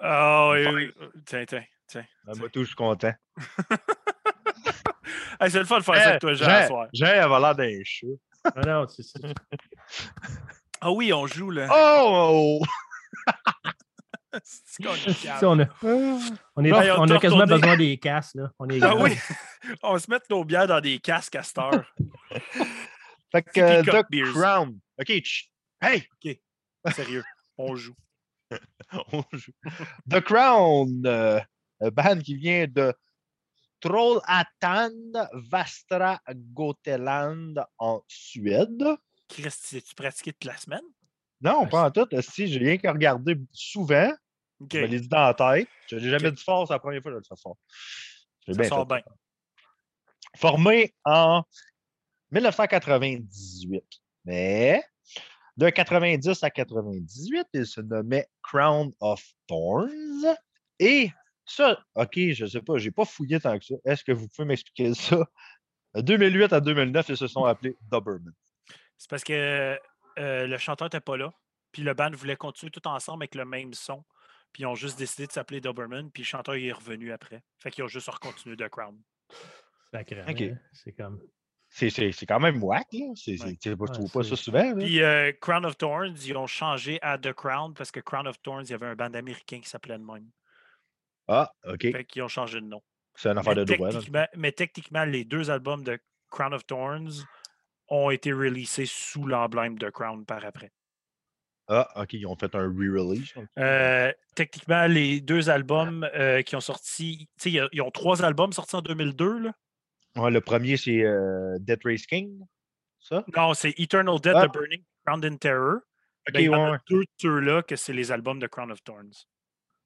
Speaker 1: Oh, et- tiens, tiens, tiens.
Speaker 2: Ben, moi, tout, je suis content.
Speaker 1: Hey, c'est le fun de faire ça avec toi, Jean, à soir.
Speaker 2: Jean, elle va l'air d'un chat.
Speaker 3: Ah non, c'est ça.
Speaker 1: Ah oui, on joue, là.
Speaker 2: Oh!
Speaker 1: Est
Speaker 3: on a, on est-
Speaker 1: Hey, on
Speaker 3: a quasiment besoin des casses, là. On est
Speaker 1: Ah oui, on va se mettre nos bières dans des casques à cette heure.
Speaker 2: Fait que euh, The
Speaker 1: beers?
Speaker 2: Crown. OK. Hey!
Speaker 1: Sérieux, on joue.
Speaker 2: On joue. The Crown, euh, un band qui vient de Trollhättan, Vastra Goteland en Suède.
Speaker 1: Chris, tu pratiqué toute la semaine?
Speaker 2: Non, pas en tout. Si, j'ai rien qu'à regarder souvent. Je me l'ai dit dans la tête. Je l'ai jamais dit fort, c'est la première fois que je le fais fort. J'ai
Speaker 1: ça
Speaker 2: bien
Speaker 1: sort
Speaker 2: fait.
Speaker 1: bien.
Speaker 2: Formé en 1998. Mais de 90 à 98, il se nommait Crown of Thorns. Et ça, OK, je ne sais pas, je n'ai pas fouillé tant que ça. Est-ce que vous pouvez m'expliquer ça? De 2008 à 2009, ils se sont appelés Doberman.
Speaker 1: C'est parce que euh, le chanteur n'était pas là. Puis le band voulait continuer tout ensemble avec le même son. Puis ils ont juste décidé de s'appeler Doberman. Puis le chanteur il est revenu après. Fait qu'ils ont juste recontinué The Crown.
Speaker 2: Ok.
Speaker 3: hein. C'est comme.
Speaker 2: C'est- C'est c'est quand même whack, là. C'est- c'est-
Speaker 1: Ouais.
Speaker 2: tu sais, Je
Speaker 3: Ouais,
Speaker 2: trouve pas ça souvent. là.
Speaker 1: Puis euh, Crown of Thorns, ils ont changé à The Crown parce que Crown of Thorns, il y avait un band américain qui s'appelait de même.
Speaker 2: Ah, OK.
Speaker 1: Fait qu'ils ont changé de nom.
Speaker 2: C'est une affaire
Speaker 1: Mais
Speaker 2: de droit. là.
Speaker 1: techniquement, mais techniquement, les deux albums de Crown of Thorns ont été releasés sous l'emblème de Crown par après.
Speaker 2: Ah, OK, ils ont fait un re-release.
Speaker 1: Euh, techniquement, les deux albums euh, qui ont sorti, tu sais, ils ils ont trois albums sortis en 2002. Là.
Speaker 2: Ouais, le premier, c'est euh, Death Race King. Ça?
Speaker 1: Non, c'est Eternal Death,
Speaker 2: Ah.
Speaker 1: The Burning, Crowned in Terror.
Speaker 2: OK,
Speaker 1: Ben, il y en a
Speaker 2: ouais.
Speaker 1: deux de ceux-là que c'est les albums de Crown of Thorns.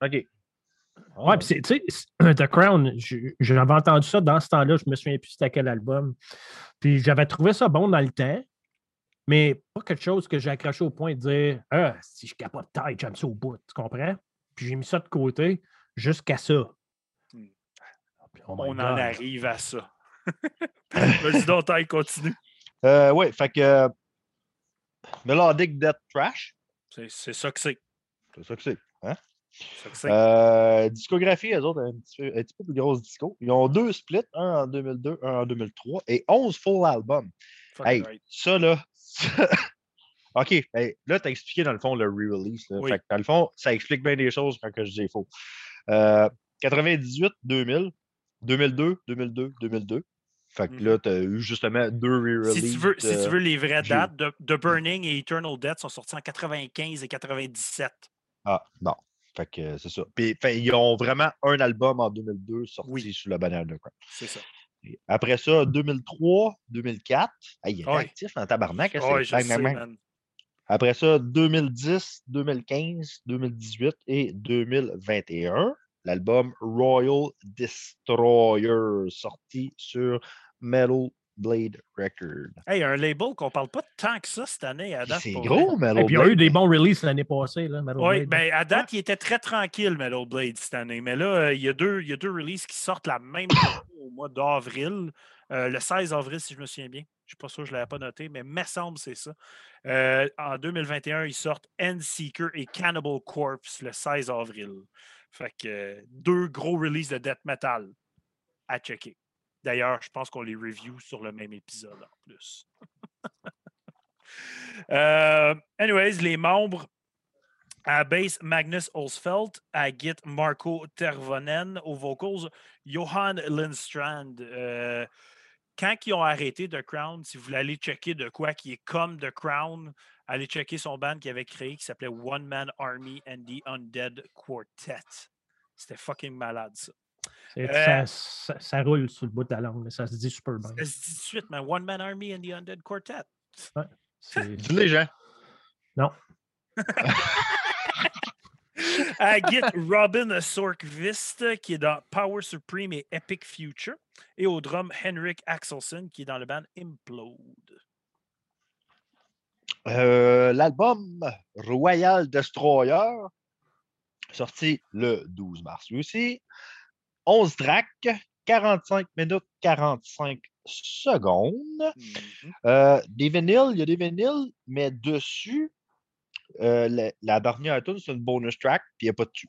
Speaker 2: OK.
Speaker 3: Ouais, puis c'est- tu sais, The Crown, j'avais entendu ça dans ce temps-là, je me souviens plus c'était quel album. Puis j'avais trouvé ça bon dans le temps, mais pas quelque chose que j'ai accroché au point de dire Ah, si je capote tête, j'aime ça au bout, tu comprends? Puis j'ai mis ça de côté jusqu'à ça.
Speaker 1: Hmm.
Speaker 3: Oh
Speaker 1: On en arrive à ça. Vas-y donc, continue.
Speaker 2: Euh, ouais, fait que euh, Melodic Death Trash,
Speaker 1: C'est c'est ça que c'est.
Speaker 2: c'est ça que c'est. Euh, discographie, eux autres, un petit, peu, un petit peu plus grosse disco. Ils ont deux splits, un en 2002, un en 2003, et 11 full albums. Hey,
Speaker 1: right.
Speaker 2: ça là. OK, hey, là, tu as expliqué dans le fond le re-release.
Speaker 1: Oui.
Speaker 2: Dans le fond, ça explique bien des choses quand que je dis faux. Euh, 98, 2000, 2002, 2002, 2002. Fait que
Speaker 1: Mhm.
Speaker 2: là, tu as eu justement deux re-releases.
Speaker 1: Si tu, veux, si tu
Speaker 2: euh,
Speaker 1: veux les vraies dates, The, The Burning et Eternal Death sont sortis en 95 et 97.
Speaker 2: Ah, bon. Fait que c'est ça. Puis, fait, ils ont vraiment un album en 2002 sorti
Speaker 1: Oui.
Speaker 2: sous la bannière de.
Speaker 1: C'est ça.
Speaker 2: Et Après ça, 2003, 2004. Hey, il est actif en tabarnak. hein,
Speaker 1: Oui, je sais, man.
Speaker 2: Après ça, 2010, 2015, 2018 et 2021, l'album Royal Destroyer, sorti sur Metal Blade Record.
Speaker 1: Hey, un label qu'on parle pas tant que ça cette année à date.
Speaker 2: C'est gros,
Speaker 1: vrai.
Speaker 2: Metal
Speaker 3: Et puis, il y a eu des bons releases l'année passée. Là, Metal
Speaker 1: Oui,
Speaker 3: Blade.
Speaker 1: ben à date, il était très tranquille, Metal Blade, cette année. Mais là, euh, il y a deux, il y a deux releases qui sortent la même journée au mois d'avril. Euh, le 16 avril, si je me souviens bien. Je ne suis pas sûr, je ne l'avais pas noté, mais me semble c'est ça. Euh, en 2021, ils sortent Endseeker et Cannibal Corpse le 16 avril. Fait que euh, deux gros releases de death metal à checker. D'ailleurs, je pense qu'on les review sur le même épisode en plus. Euh, anyways, les membres à bass, Magnus Olsfeld. À git, Marco Tervonen. Aux vocals, Johan Lindstrand. Euh, quand ils ont arrêté The Crown, si vous voulez aller checker de quoi qui est comme The Crown, allez checker son band qu'il avait créé qui s'appelait One Man Army and the Undead Quartet. C'était fucking malade, ça. Euh,
Speaker 3: ça, ça- ça roule sur le bout de la langue. Ça se dit super bien.
Speaker 1: Ça se dit tout de suite, mais One Man Army and the Undead Quartet.
Speaker 3: C'est-
Speaker 2: Dis-les, Jean.
Speaker 3: Non.
Speaker 1: à Git, Robin Sorkvist, qui est dans Power Supreme et Epic Future. Et au drum, Henrik Axelson, qui est dans le band Implode.
Speaker 2: Euh, L'album Royal Destroyer, sorti le 12 mars lui aussi. 11 tracks, 45 minutes 45 secondes.
Speaker 1: Mhm.
Speaker 2: Euh, des vinyles, il y a des vinyles, mais dessus, euh, la, la dernière tune, c'est une bonus track, puis il n'y a pas de dessus.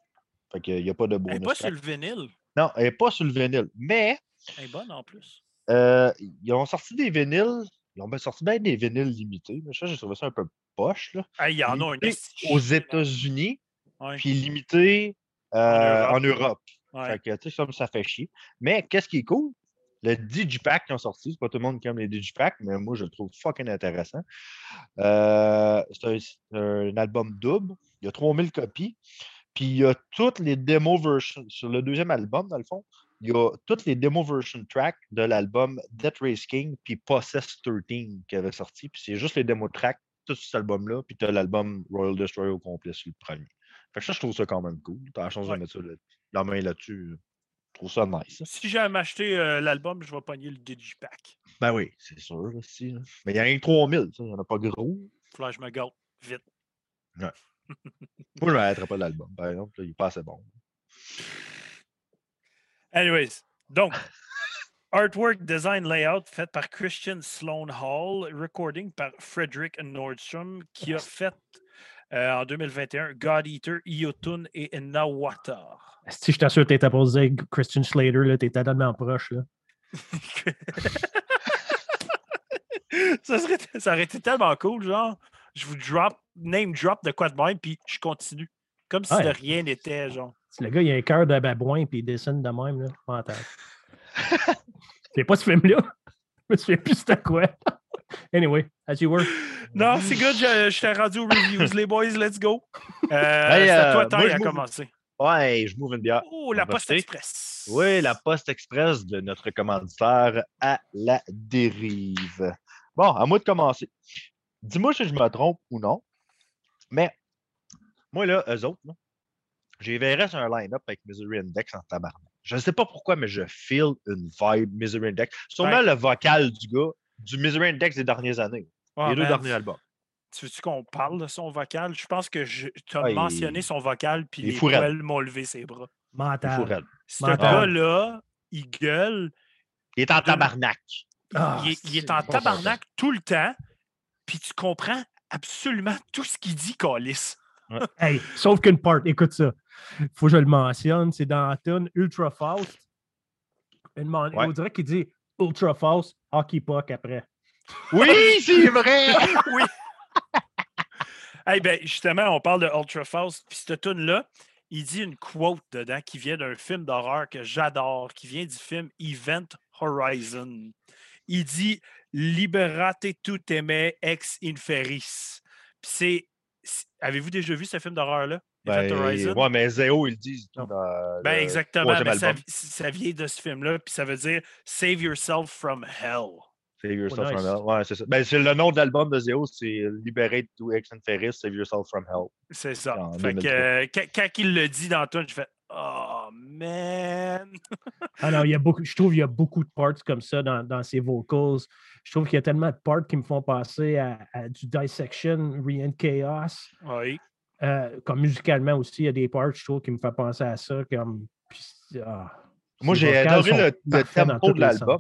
Speaker 2: Fait qu'il n'y a pas de
Speaker 1: Elle
Speaker 2: bonus
Speaker 1: n'est pas sur le vinyle.
Speaker 2: Non, elle n'est pas sur le vinyle. Mais
Speaker 1: Elle est bonne en plus.
Speaker 2: euh, ils ont sorti des vinyles. Ils ont bien sorti bien des vinyles limités. Mais ça, j'ai trouvé ça un peu poche. Là.
Speaker 1: Ah, Il y en a un
Speaker 2: Limité
Speaker 1: esti
Speaker 2: aux. États-Unis,
Speaker 1: Ouais,
Speaker 2: puis limité
Speaker 1: Europe.
Speaker 2: en Europe.
Speaker 1: Ouais.
Speaker 2: Fait que, tu sais, ça, ça fait chier. Mais qu'est-ce qui est cool? Le Digipack qui ont sorti, c'est pas tout le monde qui aime les Digipacks, mais moi, je le trouve fucking intéressant. Euh, c'est un, album double. Il y a 3000 copies. Puis il y a toutes les démo versions. Sur le deuxième album, dans le fond, il y a toutes les démo version tracks de l'album Death Race King puis Possess 13 qui avait sorti. Puis c'est juste les démo tracks, tout cet album-là. Puis tu as l'album Royal Destroyer au complet sur le premier. Fait que ça, je trouve ça quand même cool. Tu as la chance
Speaker 1: Ouais.
Speaker 2: de mettre ça là- la main là-dessus. Je trouve ça nice. hein.
Speaker 1: Si j'aime acheter euh, l'album, je vais pogner le Digipack.
Speaker 2: Ben oui, c'est sûr. si. Mais il y a rien que 3000. ça, Il n'y en a pas gros.
Speaker 1: Faut que je me gâte vite.
Speaker 2: Moi, je ne m'arrêterai pas l'album. Par exemple, là, il est pas assez bon.
Speaker 1: Anyways, donc, artwork, design, layout fait par Christian Sloan Hall, recording par Frederick Nordstrom, qui a fait euh, en 2021 God Eater, Iotun et Nawatar.
Speaker 3: Si je t'assure t'étais pas dire Christian Slater, là, t'étais tellement proche. Là.
Speaker 1: ça, serait, ça aurait été tellement cool, genre, je vous drop, name drop de quoi de même, puis je continue. Comme si
Speaker 3: Ouais.
Speaker 1: de rien n'était, genre.
Speaker 3: Le gars, il a un cœur de babouin puis il dessine de même, là, mental. C'est pas ce film-là. Je me souviens plus c'était quoi. Anyway, as you were.
Speaker 1: Non, c'est good, je, je t'ai rendu aux reviews, les boys, let's go. Euh,
Speaker 2: Hey,
Speaker 1: c'est à toi,
Speaker 2: euh, je
Speaker 1: à commencer.
Speaker 2: Ouais, je m'ouvre une bière.
Speaker 1: Oh, la Poste. Express.
Speaker 2: Oui, la Poste Express de notre commanditaire à la dérive. Bon, à moi de commencer. Dis-moi si je me trompe ou non. Mais moi, là, eux autres, là, j'ai verrais sur un line-up avec Misery Index en tabarnak. Je ne sais pas pourquoi, mais je feel une vibe Misery Index. Sûrement
Speaker 1: Ben-
Speaker 2: le vocal du gars du Misery Index des dernières années.
Speaker 1: Ah,
Speaker 2: les deux
Speaker 1: man,
Speaker 2: derniers albums.
Speaker 1: Tu veux-tu qu'on parle de son vocal? Je pense que tu as
Speaker 2: Ah, il-
Speaker 1: mentionné son vocal, puis les poils m'ont levé ses bras.
Speaker 3: Mental.
Speaker 1: Ce gars-là, il gueule,
Speaker 2: Il est en tabarnak.
Speaker 1: il-
Speaker 3: Ah,
Speaker 1: il, est- il est
Speaker 3: c'est
Speaker 1: en tabarnak tout le temps, puis tu comprends absolument tout ce qu'il dit, Calis.
Speaker 3: Hey, sauf qu'une part, écoute ça. Faut que je le mentionne, c'est dans la tune Ultra man-
Speaker 2: Ouais.
Speaker 3: On dirait qu'il dit Ultra Fast, Hockey Puck après.
Speaker 2: Oui, c'est vrai!
Speaker 1: oui. hey, ben, justement, on parle de Ultra Fast, puis cette tune-là, il dit une quote dedans qui vient d'un film d'horreur que j'adore, qui vient du film Event Horizon. Il dit Liberate tout aimé ex inferis. C'est- Avez-vous déjà vu ce film d'horreur-là? Event
Speaker 2: Ben, ouais, mais Zéo, ils disent. Dans
Speaker 1: Ben,
Speaker 2: le
Speaker 1: exactement. ben, ça, ça vient de ce film-là, puis ça veut dire Save yourself from hell.
Speaker 2: Save Yourself
Speaker 3: nice.
Speaker 2: from Hell. Ouais, c'est ça. Ben, c'est le nom de l'album de Zéo, c'est Liberate to Ex and Ferris, Save Yourself from Hell.
Speaker 1: C'est ça. Fait que
Speaker 2: 2003.
Speaker 1: euh, quand, quand il le dit dans tout, je fais Oh man.
Speaker 3: Ah non, il y a beaucoup, je trouve qu'il y a beaucoup de parts comme ça dans, dans ses vocals. Je trouve qu'il y a tellement de parts qui me font passer à, à du Dissection, Re Chaos.
Speaker 1: Oui.
Speaker 3: Euh, comme musicalement aussi, il y a des parts, je trouve, qui me font penser à ça. Comme, puis, ah,
Speaker 2: Moi, j'ai adoré le, le tempo de l'album.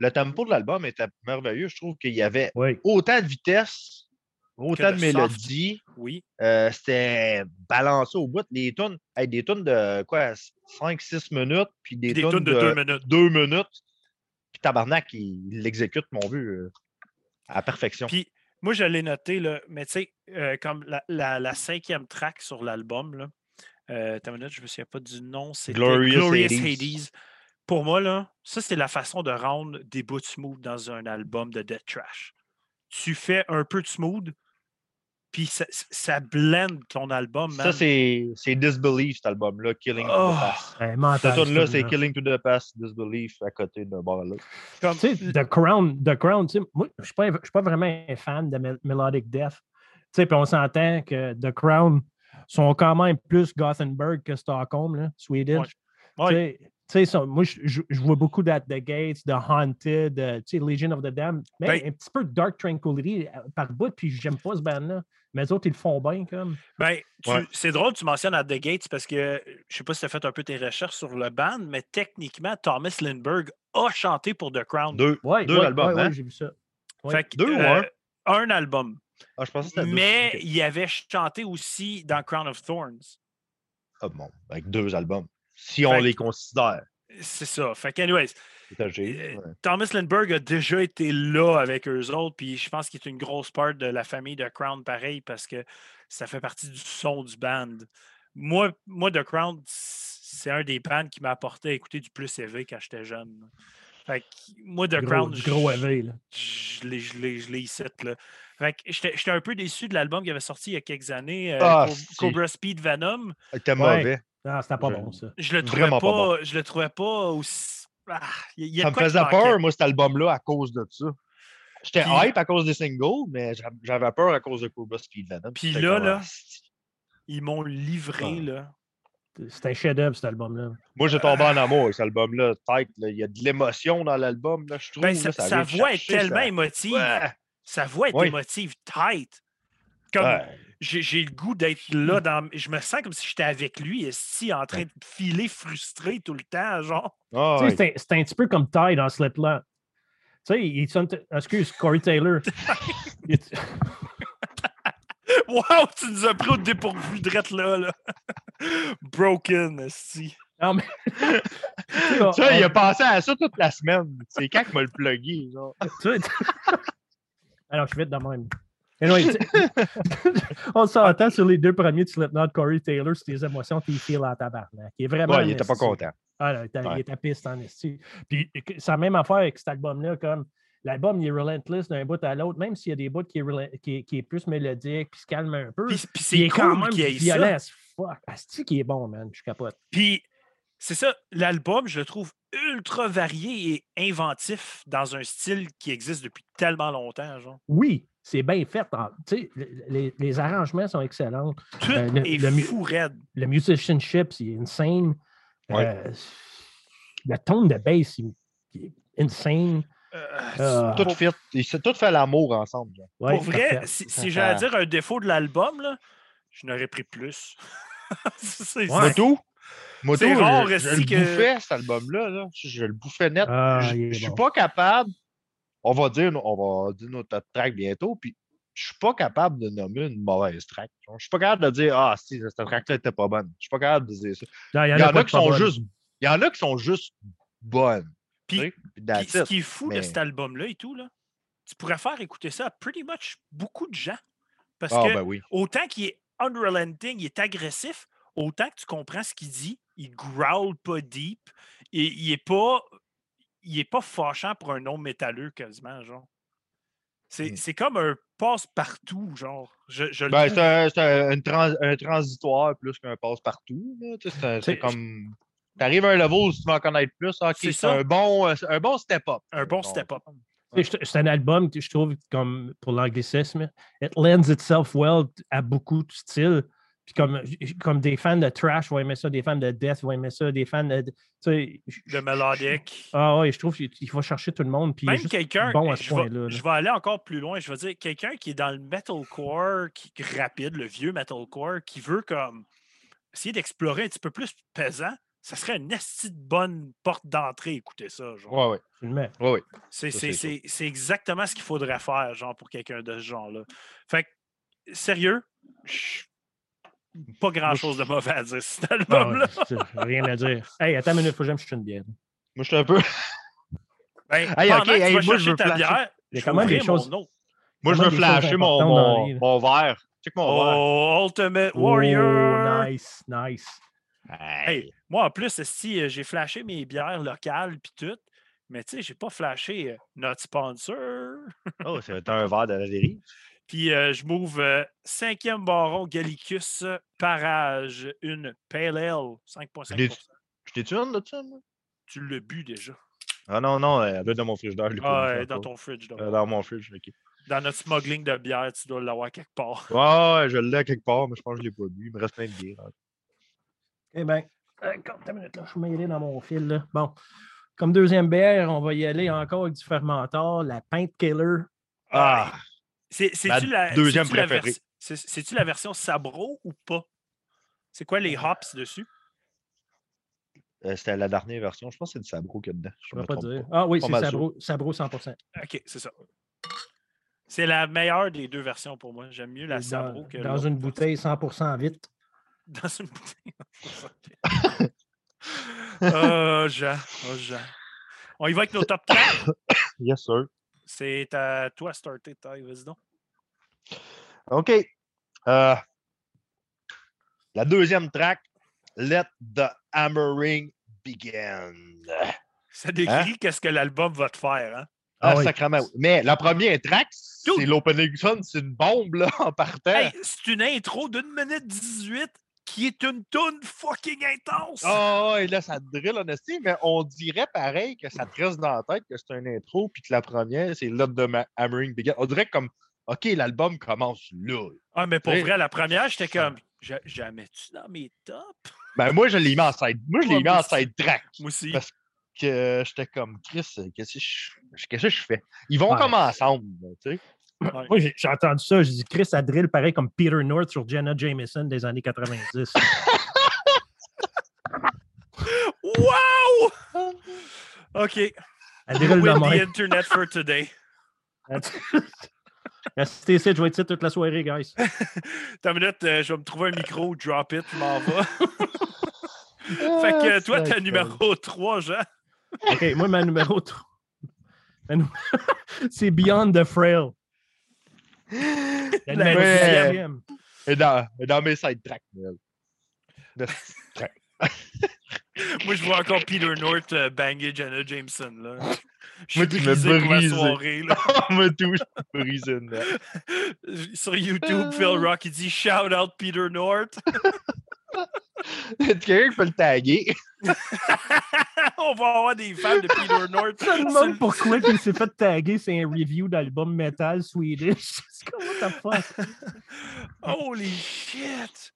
Speaker 2: Le tempo de l'album était merveilleux. Je trouve qu'il y avait
Speaker 3: Oui.
Speaker 2: autant de vitesse, autant
Speaker 1: de
Speaker 2: de mélodie.
Speaker 1: Oui.
Speaker 2: Euh, C'était balancé au bout. Les tunes, hey, des tunes de quoi, 5-6 minutes, puis des,
Speaker 1: Puis des
Speaker 2: tunes
Speaker 1: de deux minutes.
Speaker 2: deux minutes. Puis Tabarnak, il l'exécute, mon vu, euh, à la perfection.
Speaker 1: Puis moi, je l'ai noté, là, mais tu sais, euh, comme la, la- la cinquième track sur l'album, euh, minute, je me souviens pas du nom, c'était
Speaker 2: Glorious
Speaker 1: Glorious,
Speaker 2: Hades.
Speaker 1: Hades. Pour moi, là, ça, c'est la façon de rendre des bouts de smooth dans un album de Death Trash. Tu fais un peu de smooth, puis ça, ça blend ton album, man.
Speaker 2: Ça, c'est c'est Disbelief, cet album-là, Killing to
Speaker 1: Oh,
Speaker 2: the Past.
Speaker 3: Ouais,
Speaker 2: Cette tune-là,
Speaker 3: ce
Speaker 2: c'est. Killing to the Past, Disbelief, à côté de bord là.
Speaker 1: comme-
Speaker 3: Tu sais, The Crown, The Crown, tu sais, moi, je ne suis, pas- je suis pas vraiment un fan de Mel- Melodic Death. Tu sais, puis on s'entend que The Crown sont quand même plus Gothenburg que Stockholm, là, Sweden.
Speaker 1: Ouais.
Speaker 3: Ça- moi, je, vois beaucoup d'At the Gates, de Haunted, euh, tu sais, Legion of the Damned, mais
Speaker 1: Ben-
Speaker 3: un petit peu de Dark Tranquility euh, par bout, puis j'aime pas ce band-là. Mais les autres, ils le font bien, comme.
Speaker 1: Ben,
Speaker 2: Ouais.
Speaker 1: c'est drôle, tu mentionnes At the Gates parce que je sais pas si tu as fait un peu tes recherches sur le band, mais techniquement, Thomas Lindbergh a chanté pour The Crown.
Speaker 2: Deux.
Speaker 3: Ouais,
Speaker 2: Deux
Speaker 3: ouais,
Speaker 2: albums, hein?
Speaker 3: j'ai vu ça. Ouais.
Speaker 1: Fait que,
Speaker 2: Deux ou
Speaker 1: euh,
Speaker 2: un?
Speaker 1: un album.
Speaker 2: Ah, je pensais que c'était deux.
Speaker 1: Mais il avait chanté aussi dans Crown of Thorns.
Speaker 2: Ah, bon, avec deux albums. Si on
Speaker 1: Fait
Speaker 2: les considère.
Speaker 1: C'est ça. Fait que, anyways,
Speaker 2: C'est âgé,
Speaker 1: euh,
Speaker 2: ouais.
Speaker 1: Thomas Lindbergh a déjà été là avec eux autres, puis je pense qu'il est une grosse part de la famille de Crown pareil parce que ça fait partie du son du band. Moi, moi The Crown, c'est un des bands qui m'a apporté à écouter du plus élevé quand j'étais jeune. Fait que moi, The
Speaker 3: Gros,
Speaker 1: Crown,
Speaker 3: du gros là.
Speaker 1: je l'ai- là. Fait que j'étais j'étais un peu déçu de l'album qui avait sorti il y a quelques années, euh,
Speaker 2: Ah.
Speaker 1: Cobra Speed Venom.
Speaker 2: C'était
Speaker 3: Ouais.
Speaker 2: mauvais.
Speaker 3: Non, c'était pas
Speaker 2: Je-
Speaker 3: bon, ça.
Speaker 1: Je le trouvais pas,
Speaker 2: pas bon.
Speaker 1: je le trouvais pas aussi. Ah, il y a- il y a
Speaker 2: Ça me faisait peur, moi, cet album-là, à cause de ça. J'étais
Speaker 1: Puis-
Speaker 2: hype à cause des singles, mais j'a- j'avais peur à cause de Cobra Speed Venom.
Speaker 1: Puis là,
Speaker 2: comme,
Speaker 1: là,
Speaker 2: ah,
Speaker 1: Ils m'ont livré,
Speaker 2: Ah.
Speaker 1: là.
Speaker 3: C'est un chef-d'œuvre, cet album-là.
Speaker 2: Moi, j'ai tombé en amour avec cet album-là. Tête. Il y a de l'émotion dans l'album, là, je trouve.
Speaker 1: Ben,
Speaker 2: là, ça
Speaker 1: sa voix est tellement
Speaker 2: ça-
Speaker 1: émotive.
Speaker 2: Ouais,
Speaker 1: Sa voix est
Speaker 2: Oui.
Speaker 1: émotive, tight. Comme
Speaker 2: ouais.
Speaker 1: J'ai j'ai le goût d'être là dans. Je me sens comme si j'étais avec lui, ici, en train de filer frustré tout le temps, genre.
Speaker 3: Sais, c'est un- c'est un petit peu comme Ty dans Slipknot. Tu sais, il sonne. Excuse, Corey Taylor.
Speaker 1: Wow, tu nous as pris au dépourvu de là, là. Broken, esti.
Speaker 3: Non, mais. Tu sais, on-
Speaker 2: il a pensé à ça toute la semaine. C'est quand qu'il m'a le plugué, genre.
Speaker 3: Alors, je suis vite de même. Anyway, on s'entend sur les deux premiers de Slipknot, Corey Taylor, sur tes émotions, tes feels en tabarnak. Il est vraiment.
Speaker 2: Ouais, il était pas content.
Speaker 3: Ah, là, il était- il
Speaker 2: Ouais.
Speaker 3: était piste en esti. Puis c'est la même affaire avec cet album-là, comme l'album il est relentless d'un bout à l'autre, même s'il y a des bouts qui qui qui est plus mélodique, puis se calme un peu.
Speaker 1: Puis, c'est
Speaker 3: est quand
Speaker 1: cool
Speaker 3: même
Speaker 1: qu'il
Speaker 3: violent
Speaker 1: ça.
Speaker 3: fuck. Asti qui est bon, man? Je capote.
Speaker 1: Puis c'est ça, l'album, je le trouve ultra varié et inventif dans un style qui existe depuis tellement longtemps, genre.
Speaker 3: Oui, c'est bien fait. en- tu sais, les, les arrangements sont excellents.
Speaker 1: Tout
Speaker 3: Euh, le-
Speaker 1: est
Speaker 3: le
Speaker 1: fou raide.
Speaker 3: Le musicianship, c'est insane.
Speaker 2: Ouais.
Speaker 3: Euh, le tone de bass, il, il est insane.
Speaker 1: Euh,
Speaker 3: Ah.
Speaker 2: Tout fit. Ils s'est tout fait l'amour ensemble.
Speaker 3: Ouais,
Speaker 1: Pour vrai, si, si j'ai à dire un défaut de l'album, là, je n'aurais pris plus. C'est-
Speaker 3: Ouais.
Speaker 1: c'est-
Speaker 2: Moto, Moto,
Speaker 1: C'est rare,
Speaker 2: je, je le
Speaker 1: que-
Speaker 2: bouffais, cet album-là. Là. Je, je le bouffais net.
Speaker 3: Ah,
Speaker 2: je je suis
Speaker 3: bon.
Speaker 2: pas capable. On va dire, on va dire notre top track bientôt. Puis je suis pas capable de nommer une mauvaise track. Je suis pas capable de dire Ah, si, cette track-là était pas bonne. Je suis pas capable de dire ça.
Speaker 3: Non,
Speaker 2: Il y en a qui sont juste. Il y en a qui sont juste bonnes.
Speaker 1: Puis-
Speaker 2: tu sais, puis
Speaker 1: ce qui est fou de cet album-là et tout, là, tu pourrais faire écouter ça à pretty much beaucoup de gens. Parce
Speaker 2: Ah,
Speaker 1: que
Speaker 2: ben oui.
Speaker 1: autant qu'il est unrelenting, il est agressif, autant que tu comprends ce qu'il dit, il growl pas deep, et il est pas il est pas fâchant pour un nom métalleux quasiment, genre. C'est
Speaker 2: Mm.
Speaker 1: c'est comme un passe-partout, genre. Je, je le
Speaker 2: Ben, c'est un, trans- un transitoire plus qu'un passe-partout. C'est comme. T'arrives à un level, si tu veux en connaître plus, ok,
Speaker 1: C'est
Speaker 2: un bon, euh, un bon step-up.
Speaker 1: un bon
Speaker 2: Bon.
Speaker 1: step-up.
Speaker 3: C'est un album que je trouve, comme pour l'anglicisme, it lends itself well à beaucoup de styles. Puis comme, comme des fans de trash vont aimer ça, des fans de death vont aimer ça, des fans de. tu sais,
Speaker 1: De melodic.
Speaker 3: Ah ouais, je trouve qu'il il va chercher tout le monde. Puis
Speaker 1: Même quelqu'un,
Speaker 3: bon à ce
Speaker 1: je, vais,
Speaker 3: là.
Speaker 1: je vais aller encore plus loin, je vais dire quelqu'un qui est dans le metalcore qui, rapide, le vieux metalcore, qui veut comme essayer d'explorer un petit peu plus pesant, ça serait une esti de bonne porte d'entrée, écoutez ça. Genre.
Speaker 2: Ça,
Speaker 1: c'est,
Speaker 2: c'est
Speaker 1: c'est- c'est exactement ce qu'il faudrait faire, genre, pour quelqu'un de ce genre-là. Fait que, sérieux, je- pas grand-chose de mauvais à dire cet
Speaker 3: Ah ouais,
Speaker 1: album-là.
Speaker 3: c'est- rien à dire. Hey, attends une minute, faut que j'aime une bière.
Speaker 2: Moi, je suis un peu.
Speaker 1: Ben,
Speaker 2: Hey, ok,
Speaker 1: que tu
Speaker 2: hey,
Speaker 1: vas
Speaker 2: moi, je
Speaker 1: chercher
Speaker 2: veux
Speaker 1: ta
Speaker 2: flasher.
Speaker 1: bière,
Speaker 3: Il y a quand
Speaker 1: vais
Speaker 3: même des
Speaker 1: mon
Speaker 3: choses-.
Speaker 2: Moi, je veux flasher mon, mon, mon verre. Check mon verre.
Speaker 1: Oh, Ultimate Warrior!
Speaker 3: Oh, nice, nice.
Speaker 1: Hey, moi, en plus, si euh, j'ai flashé mes bières locales puis tout, mais tu sais, j'ai pas flashé euh, notre sponsor.
Speaker 2: Oh, c'est un verre de la dérive.
Speaker 1: Puis euh, je m'ouvre euh, cinquième baron Gallicus Parage, une Pale Ale, 5,5%.
Speaker 2: Je t'ai-tu une de ça, moi?
Speaker 1: Tu l'as bu déjà.
Speaker 2: Ah non, non, elle est dans mon frigidaire.
Speaker 1: Ah, dans ton fridge.
Speaker 2: Euh, Dans mon fridge, ok.
Speaker 1: Dans notre smuggling de bière, tu dois l'avoir quelque part.
Speaker 2: Ouais, ouais, je l'ai quelque part, mais je pense que je l'ai pas bu. Il me reste plein de bière. hein.
Speaker 3: Eh bien, attends une minute, là, je vais m'aider dans mon fil. Là. Bon, comme deuxième bière, on va y aller encore avec du fermentor, la Pint Killer.
Speaker 2: Ah,
Speaker 1: c'est-tu
Speaker 2: Ma
Speaker 1: la,
Speaker 2: deuxième
Speaker 1: c'est-tu la
Speaker 2: préférée.
Speaker 1: versi- c'est- c'est-tu la version sabro ou pas? C'est quoi les hops dessus?
Speaker 2: euh, c'était la dernière version. Je pense que c'est du sabro qu'il y a dedans. Je
Speaker 3: ne pas dire. Ah oui, c'est Sabro, Sabro 100%.
Speaker 1: OK, c'est ça. C'est la meilleure des deux versions pour moi. J'aime mieux la
Speaker 3: Dans,
Speaker 1: sabro que
Speaker 3: dans une bouteille 100% vite.
Speaker 1: Dans une bouteille. oh, Jean. Oh, Jean. On y va avec nos top 4.
Speaker 2: Yes, sir.
Speaker 1: C'est à toi à starter, Ty. Vas-y donc.
Speaker 2: OK. Euh, la deuxième track, Let the Hammering Begin.
Speaker 1: Ça décrit qu'est-ce que l'album va te faire. Hein?
Speaker 2: Ah,
Speaker 3: Ah oui.
Speaker 2: sacrément. oui. Mais la première track, c'est l'opening fun, c'est une bombe là, en partant.
Speaker 1: Hey, c'est une intro d'une minute 18 qui est une toune fucking intense.
Speaker 2: Ah, et là, ça te drill, honesty, mais on dirait pareil que ça te reste dans la tête que c'est un intro, puis que la première, c'est Let the Ma- Hammering Begin. On dirait comme, OK, l'album commence là.
Speaker 1: Ah, mais pour vrai, la première, j'étais comme, Ja- jamais-tu dans mes tops?
Speaker 2: Ben, moi, je l'ai mis en side. Moi, je l'ai mis
Speaker 1: moi
Speaker 2: en side track.
Speaker 1: Moi aussi.
Speaker 2: Parce que j'étais comme, Chris, euh, qu'est-ce que je, qu'est-ce que je fais? Ils vont
Speaker 3: Ouais.
Speaker 2: comme ensemble, tu sais.
Speaker 1: Ouais.
Speaker 3: Moi, j'ai entendu ça. J'ai dit, Chris, ça drill pareil comme Peter North sur Jenna Jameson des années 90.
Speaker 1: Wow! OK.
Speaker 3: Elle drill de
Speaker 1: With the internet for today?
Speaker 3: Restez ici, je vais être ici toute la soirée, guys.
Speaker 1: T'as une minute, euh, je vais me trouver un micro, drop it, je m'en vais. fait que toi, t'as numéro 3, Jean.
Speaker 3: OK, moi, ma numéro 3. C'est Beyond the Frail. La numéro sixième.
Speaker 2: Et dans, et dans mes side tracks. De-
Speaker 1: Moi, je vois encore Peter North euh, banger Jenna Jameson. Là. Je suis brisé pour la soirée. Là.
Speaker 2: On.
Speaker 1: Sur YouTube, Phil Rock, il dit Shout out Peter North.
Speaker 2: Est-ce quelqu'un qui peut le taguer?
Speaker 1: On va avoir des fans de Peter North.
Speaker 3: Je me demande pourquoi il s'est fait taguer, c'est un review d'album metal Swedish. C'est comme, what the fuck?
Speaker 1: Holy shit!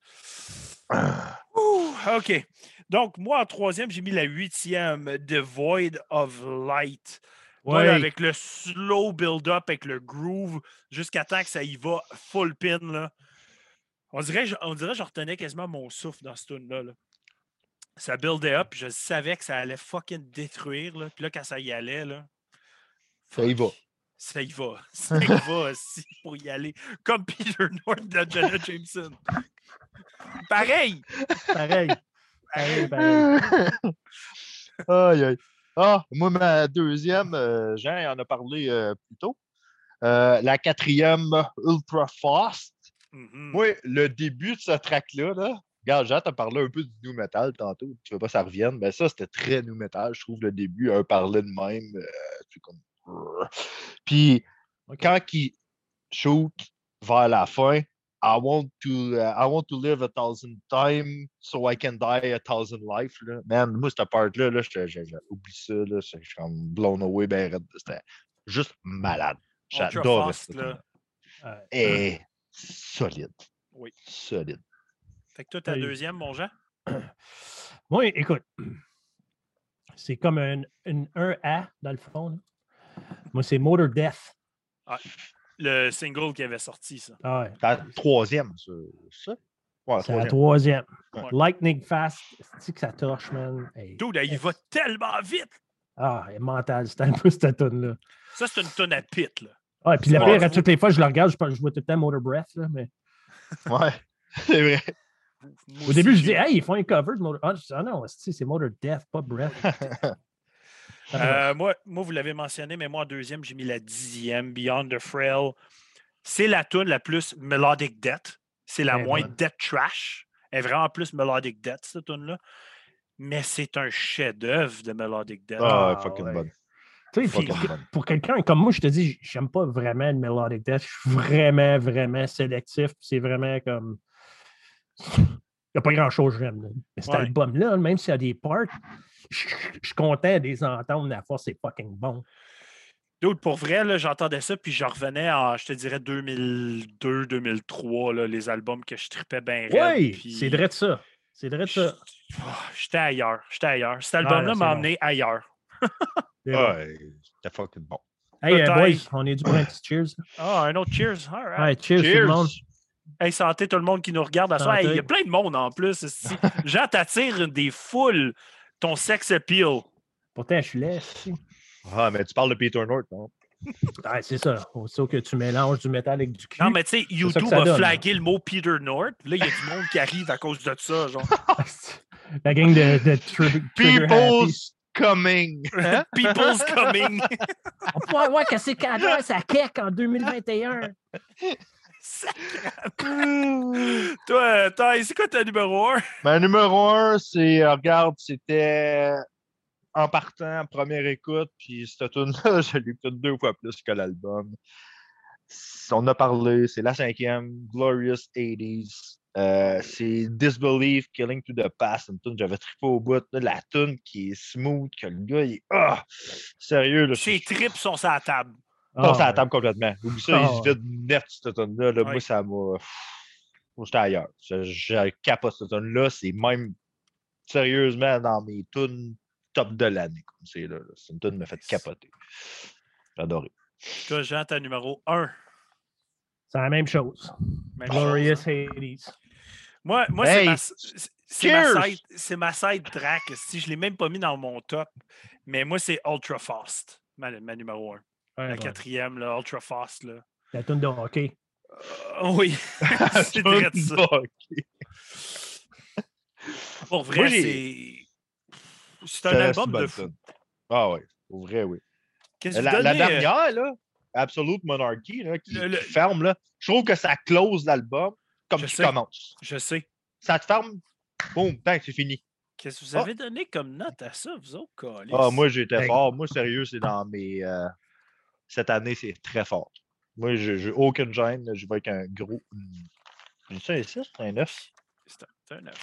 Speaker 1: Ouh, OK. Donc, moi, en troisième, j'ai mis la huitième, The Void of Light. Là,
Speaker 3: Ouais.
Speaker 1: avec le slow build-up, avec le groove, jusqu'à temps que ça y va full pin. Là. On dirait, on dirait que je retenais quasiment mon souffle dans ce tune-là. là. Ça buildait up, puis je savais que ça allait fucking détruire. Là. Puis là, quand ça y allait, là,
Speaker 2: Ça y va.
Speaker 1: ça y va. Ça y va aussi pour y aller. Comme Peter North de Jenna Jameson. Pareil!
Speaker 3: Pareil. Pareil, pareil.
Speaker 2: aïe, aïe. Ah, moi, ma deuxième, euh, Jean en a parlé euh, plus tôt. Euh, la quatrième, Ultra Fast.
Speaker 1: Mhm.
Speaker 2: Moi, le début de ce track-là, là, regarde, Jean t'a parlé un peu du new metal tantôt. Tu veux pas que ça revienne? Mais ça, c'était très new metal. Je trouve le début, un parlait de même. euh, c'est comme. Puis, quand il shoot vers la fin, I want to, uh, I want to live a thousand times so I can die a thousand life. Là. Man, moi, cette part-là, là, j'ai j'ai oublié ça. Là, je suis comme blown away. Ben. C'était juste malade. J'adore
Speaker 1: là.
Speaker 3: Ouais.
Speaker 2: Et solide.
Speaker 1: Oui.
Speaker 2: Solide.
Speaker 1: Fait que toi, ta
Speaker 3: Oui.
Speaker 1: deuxième, mon Jean?
Speaker 3: Moi, écoute, c'est comme un, un, un A dans le fond. là. Moi, c'est Motor Death.
Speaker 1: Le single qui avait sorti, ça.
Speaker 3: Ah ouais,
Speaker 2: C'est la troisième, ça. ça? Ouais,
Speaker 3: c'est la
Speaker 2: troisième. Ouais.
Speaker 3: Lightning Fast, c'est que ça torche, man? Hey.
Speaker 1: Dude, il va tellement vite!
Speaker 3: Ah, est mental, c'était un peu cette tune là
Speaker 1: Ça, c'est une tonne à pit, là.
Speaker 3: Ah, et puis
Speaker 1: Ouais,
Speaker 3: pire, à toutes les fois, je le regarde, je, vois tout le temps Motor Breath. Là, mais...
Speaker 2: Ouais, c'est vrai.
Speaker 3: Au début, je dis, hey, ils font un cover de Motor. Ah, je dis, ah non, c'est Motor Death, pas Breath.
Speaker 1: Euh, moi, moi, vous l'avez mentionné, mais moi, en deuxième, j'ai mis la dixième, Beyond the Frail. C'est la tune la plus melodic death. C'est la
Speaker 3: est
Speaker 1: moins
Speaker 3: bonne.
Speaker 1: death trash. Elle est vraiment plus melodic death, cette tune-là. Mais c'est un chef-d'œuvre de melodic death.
Speaker 2: Ah,
Speaker 3: Ah,
Speaker 2: fucking
Speaker 3: ouais.
Speaker 2: bonne.
Speaker 3: Tu sais,
Speaker 2: bonne.
Speaker 3: pour quelqu'un comme moi, je te dis, j'aime pas vraiment le melodic death. Je suis vraiment, vraiment sélectif. C'est vraiment comme. Il n'y a pas grand-chose que j'aime. Mais cet
Speaker 1: Ouais.
Speaker 3: album-là, même s'il y a des parts, je suis content de les entendre. La force, c'est fucking bon.
Speaker 1: D'autres, pour vrai, là, j'entendais ça, puis je revenais en, je te dirais, 2002, 2003, là, les albums que je tripais bien
Speaker 3: Oui, c'est vrai de ça. C'est vrai de ça.
Speaker 1: J'étais ailleurs, j'étais ailleurs. Cet album-là m'a
Speaker 3: bon.
Speaker 1: emmené ailleurs.
Speaker 2: Ouais, c'était fucking bon.
Speaker 3: Hey, euh, boys, on est dû pour un petit cheers.
Speaker 1: Ah, un autre cheers. All right.
Speaker 3: Ouais, cheers, tout le
Speaker 2: Cheers!
Speaker 3: monde.
Speaker 1: Hey, santé tout le monde qui nous regarde à. Hey, Il y a plein de monde en plus. Jean t'attire des foules. Ton sex appeal.
Speaker 3: Pourtant, je suis laid.
Speaker 2: Ah, mais tu parles de Peter North, non?
Speaker 3: Ouais, c'est ça. Aussitôt que tu mélanges du métal avec du cul.
Speaker 1: Non, mais tu sais, YouTube a
Speaker 3: donne.
Speaker 1: flagué le mot Peter North. Là, il y a du monde qui arrive à cause de ça. Genre,
Speaker 3: La gang de, de tri-.
Speaker 2: People's coming! Hein?
Speaker 1: People's coming.
Speaker 3: On pourrait voir que c'est cadre, ça kek en 2021.
Speaker 1: Toi, toi, c'est quoi ta numéro 1?
Speaker 2: Ma numéro un, c'est, euh, regarde, c'était en partant, première écoute, puis cette tune-là, je deux fois plus que l'album. On a parlé, c'est la cinquième, Glorious 80s. Euh, c'est Disbelief, Killing to the Past, une tune que j'avais trippé au bout. là, la tune qui est smooth, que le gars, il est. Ah! Sérieux, là.
Speaker 1: Ses tripes sont sur la table.
Speaker 2: Passe à la
Speaker 3: Ah,
Speaker 2: table complètement. Oublie ça,
Speaker 3: Ah,
Speaker 2: il se vide net, cette tune-là. Là,
Speaker 1: Ouais.
Speaker 2: Moi, ça m'a. Moi, j'étais ailleurs. Je, je capote cette tune-là. C'est même sérieusement dans mes tunes top de l'année. comme C'est là, là. C'est une tune qui m'a fait capoter. J'ai adoré.
Speaker 1: Toi, Jean, ta numéro 1.
Speaker 3: C'est la même chose.
Speaker 1: Même
Speaker 3: Glorious
Speaker 1: chose, hein.
Speaker 3: Hades.
Speaker 1: Moi, moi c'est
Speaker 2: Hey,
Speaker 1: ma, c'est- ma side track. Si je ne l'ai même pas mis dans mon top, mais moi, c'est Ultra Fast, ma, ma numéro 1.
Speaker 3: Ouais,
Speaker 1: La
Speaker 3: ouais.
Speaker 1: quatrième, là, Ultra Fast. Là.
Speaker 3: La tune de hockey.
Speaker 1: Euh, oui, c'est vrai de ça. Pour vrai, c'est. C'est un album de fou.
Speaker 2: tune. Ah ouais, pour vrai, oui.
Speaker 1: Qu'est-ce que vous
Speaker 2: La, la
Speaker 1: donnez, euh,
Speaker 2: dernière, là, Absolute Monarchy, là, qui,
Speaker 1: Le-
Speaker 2: qui
Speaker 1: le-
Speaker 2: ferme, là, je trouve que ça close l'album comme
Speaker 1: Je
Speaker 2: tu
Speaker 1: sais.
Speaker 2: commences.
Speaker 1: Je sais.
Speaker 2: Ça te ferme, boum, c'est fini.
Speaker 1: Qu'est-ce que vous
Speaker 2: Ah.
Speaker 1: avez donné comme note à ça, vous autres, câlisses?
Speaker 2: Ah, moi, j'étais
Speaker 3: Hey.
Speaker 2: fort. Moi, sérieux, c'est dans mes. euh, Cette année, c'est très fort. Moi, j'ai j'ai aucune gêne. Je vais avec un gros. J'ai ça ici? Un 9?
Speaker 1: C'est un- c'est un 9.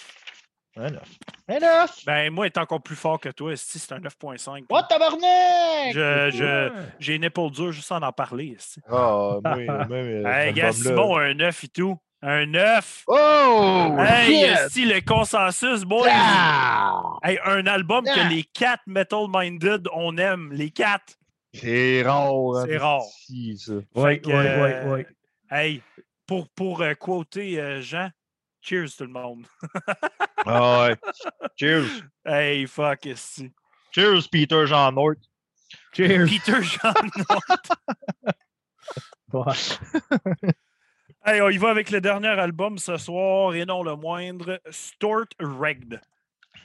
Speaker 2: Un 9. Un 9!
Speaker 1: Ben, moi, est encore plus fort que toi, esti, c'est un 9.5.
Speaker 2: What, tabarnak?
Speaker 1: Je- je-. J'ai une épaule dure juste en en parler.
Speaker 2: Ah, moi, même. euh,
Speaker 1: Hey, gars, Simon, un 9 et tout. Un 9!
Speaker 2: Oh!
Speaker 1: Hey,
Speaker 2: shit!
Speaker 1: esti, le consensus, boys!
Speaker 2: Ah!
Speaker 1: Hey, un album que
Speaker 2: Ah!
Speaker 1: les quatre metal-minded, on aime. Les quatre.
Speaker 2: C'est rare. hein,
Speaker 1: C'est rare.
Speaker 3: Oui, oui, oui, oui.
Speaker 1: Hey, pour, pour euh, quoter euh, Jean, cheers tout le monde.
Speaker 2: Ah ouais. Cheers.
Speaker 1: Hey, fuck, esti.
Speaker 2: Cheers, Peter Jean North.
Speaker 3: Cheers.
Speaker 1: Peter Jean.
Speaker 3: Ouais.
Speaker 1: hey, on y va avec le dernier album ce soir, et non le moindre, Stort Regged.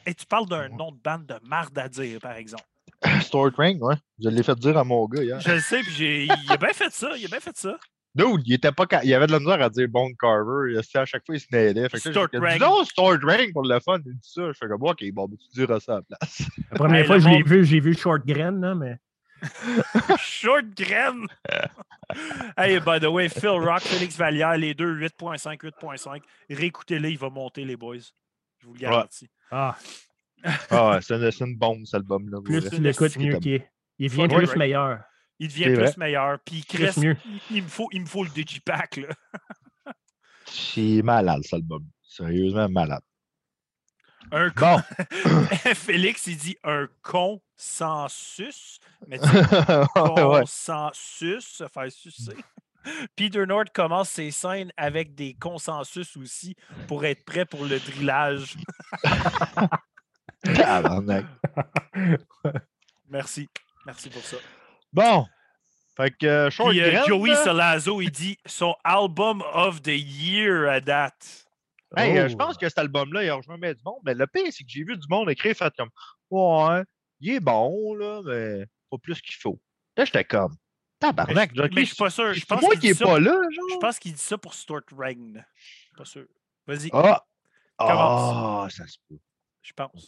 Speaker 1: Et tu parles d'un nom de bande de marde à dire, par exemple.
Speaker 2: Stort Ring, ouais. Je l'ai fait dire à mon gars hier.
Speaker 1: Je le sais, puis j'ai- il a bien fait ça, il a bien fait ça.
Speaker 2: Dude, il était pas il avait de la misère à dire Bone Carver. Il a- À chaque fois, il se mêlait. Fait que
Speaker 1: Ring.
Speaker 2: Non, Stort Ring pour le fun. Il dit ça. Je fais comme, OK, bon, ben, tu diras ça à la place.
Speaker 3: La première
Speaker 1: Hey,
Speaker 3: fois que je l'ai vu, j'ai vu Short Grain, là, mais.
Speaker 1: Short graine. hey, by the way, Phil Rock, Félix Vallière, les deux, 8.5, 8.5. Réécoutez-les, il va monter, les boys. Je vous le garantis.
Speaker 3: Ah,
Speaker 2: Ah ouais, c'est une, bombe, cet album-là.
Speaker 3: plus tu l'écoutes, mieux qu'il est. Il devient plus meilleur.
Speaker 1: Il devient plus
Speaker 2: vrai.
Speaker 1: meilleur. Puis Chris,
Speaker 3: mieux.
Speaker 1: il, il me faut, il me faut le Digipack. Là.
Speaker 2: C'est malade, cet album. Sérieusement malade.
Speaker 1: Un
Speaker 2: Bon.
Speaker 1: Félix, il dit un consensus. Mais tu consensus, se faire sucer. Peter North commence ses scènes avec des consensus aussi pour être prêt pour le drillage.
Speaker 2: Tabarnak.
Speaker 1: Merci. Merci pour ça.
Speaker 2: Bon. Fait que euh, Short
Speaker 1: Puis,
Speaker 2: Grand,
Speaker 1: Joey
Speaker 2: là,
Speaker 1: Salazzo, il dit son album of the year à date.
Speaker 2: hey, euh, je
Speaker 3: Oh.
Speaker 2: pense que cet album-là, il a rejoint du monde, mais le pire, c'est que j'ai vu du monde écrire fait comme Ouais, il est bon, là, mais pas plus qu'il faut. Là, j'étais comme Tabarnak, Jockey,
Speaker 1: Mais je suis pas sûr. Je
Speaker 2: c'est
Speaker 1: pense
Speaker 2: moi
Speaker 1: qu'il
Speaker 2: qui
Speaker 1: dit
Speaker 2: est
Speaker 1: ça-
Speaker 2: pas là,
Speaker 1: Je
Speaker 2: genre.
Speaker 1: pense qu'il dit ça pour Stuart Ragn. Pas sûr. Vas-y,
Speaker 2: Ah!
Speaker 1: Commence.
Speaker 2: Ah, ça se peut.
Speaker 1: Je pense.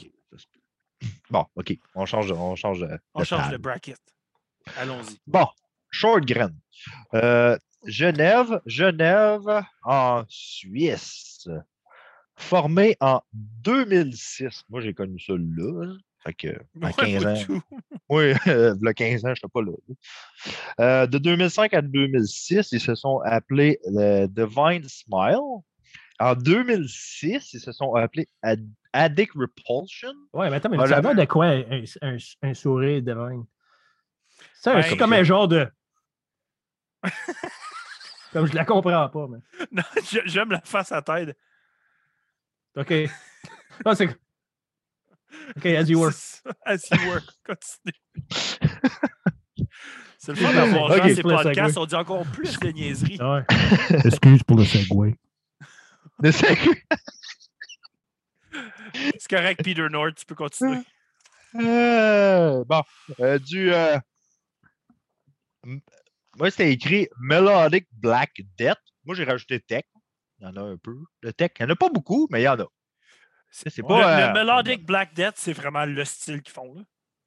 Speaker 2: Bon, OK. On change de, on change de,
Speaker 1: On
Speaker 2: de
Speaker 1: change le bracket. Allons-y.
Speaker 2: Bon, Shortgren. Euh, Genève, Genève, en Suisse. Formé en 2006. Moi, j'ai connu ça là. Fait que, à
Speaker 1: Ouais,
Speaker 2: 15
Speaker 1: moi
Speaker 2: ans. Oui, le 15 ans, je n'étais pas là. Euh, de 2005 à 2006, ils se sont appelés le Divine Smile. En 2006, ils se sont appelés Ad- Addict Repulsion?
Speaker 3: Ouais, mais attends, mais
Speaker 2: Voilà.
Speaker 3: ça va de quoi un, un- un sourire de vin? C'est un-
Speaker 1: Ben,
Speaker 3: c'est comme un genre de. comme je la comprends pas, mais.
Speaker 1: Non, j'ai- J'aime la face à tête.
Speaker 3: OK. Non, c'est. OK, as you were.
Speaker 1: As you were. Continue. C'est le fun d'avoir
Speaker 3: ok,
Speaker 1: genre ces
Speaker 3: le
Speaker 1: podcasts. On dit encore plus de niaiseries.
Speaker 3: Ouais. Excuse pour le segway.
Speaker 2: De cinq-
Speaker 1: C'est correct, Peter North, tu peux continuer.
Speaker 2: Euh, bon, euh, du. euh, moi, c'était écrit Melodic Black Death. Moi, j'ai rajouté Tech. Il y en a un peu. Le Tech, il n'y en a pas beaucoup, mais il y en a. C'est
Speaker 1: Le,
Speaker 2: pas.
Speaker 1: le
Speaker 2: euh,
Speaker 1: Melodic Black Death, c'est vraiment le style qu'ils font. Là.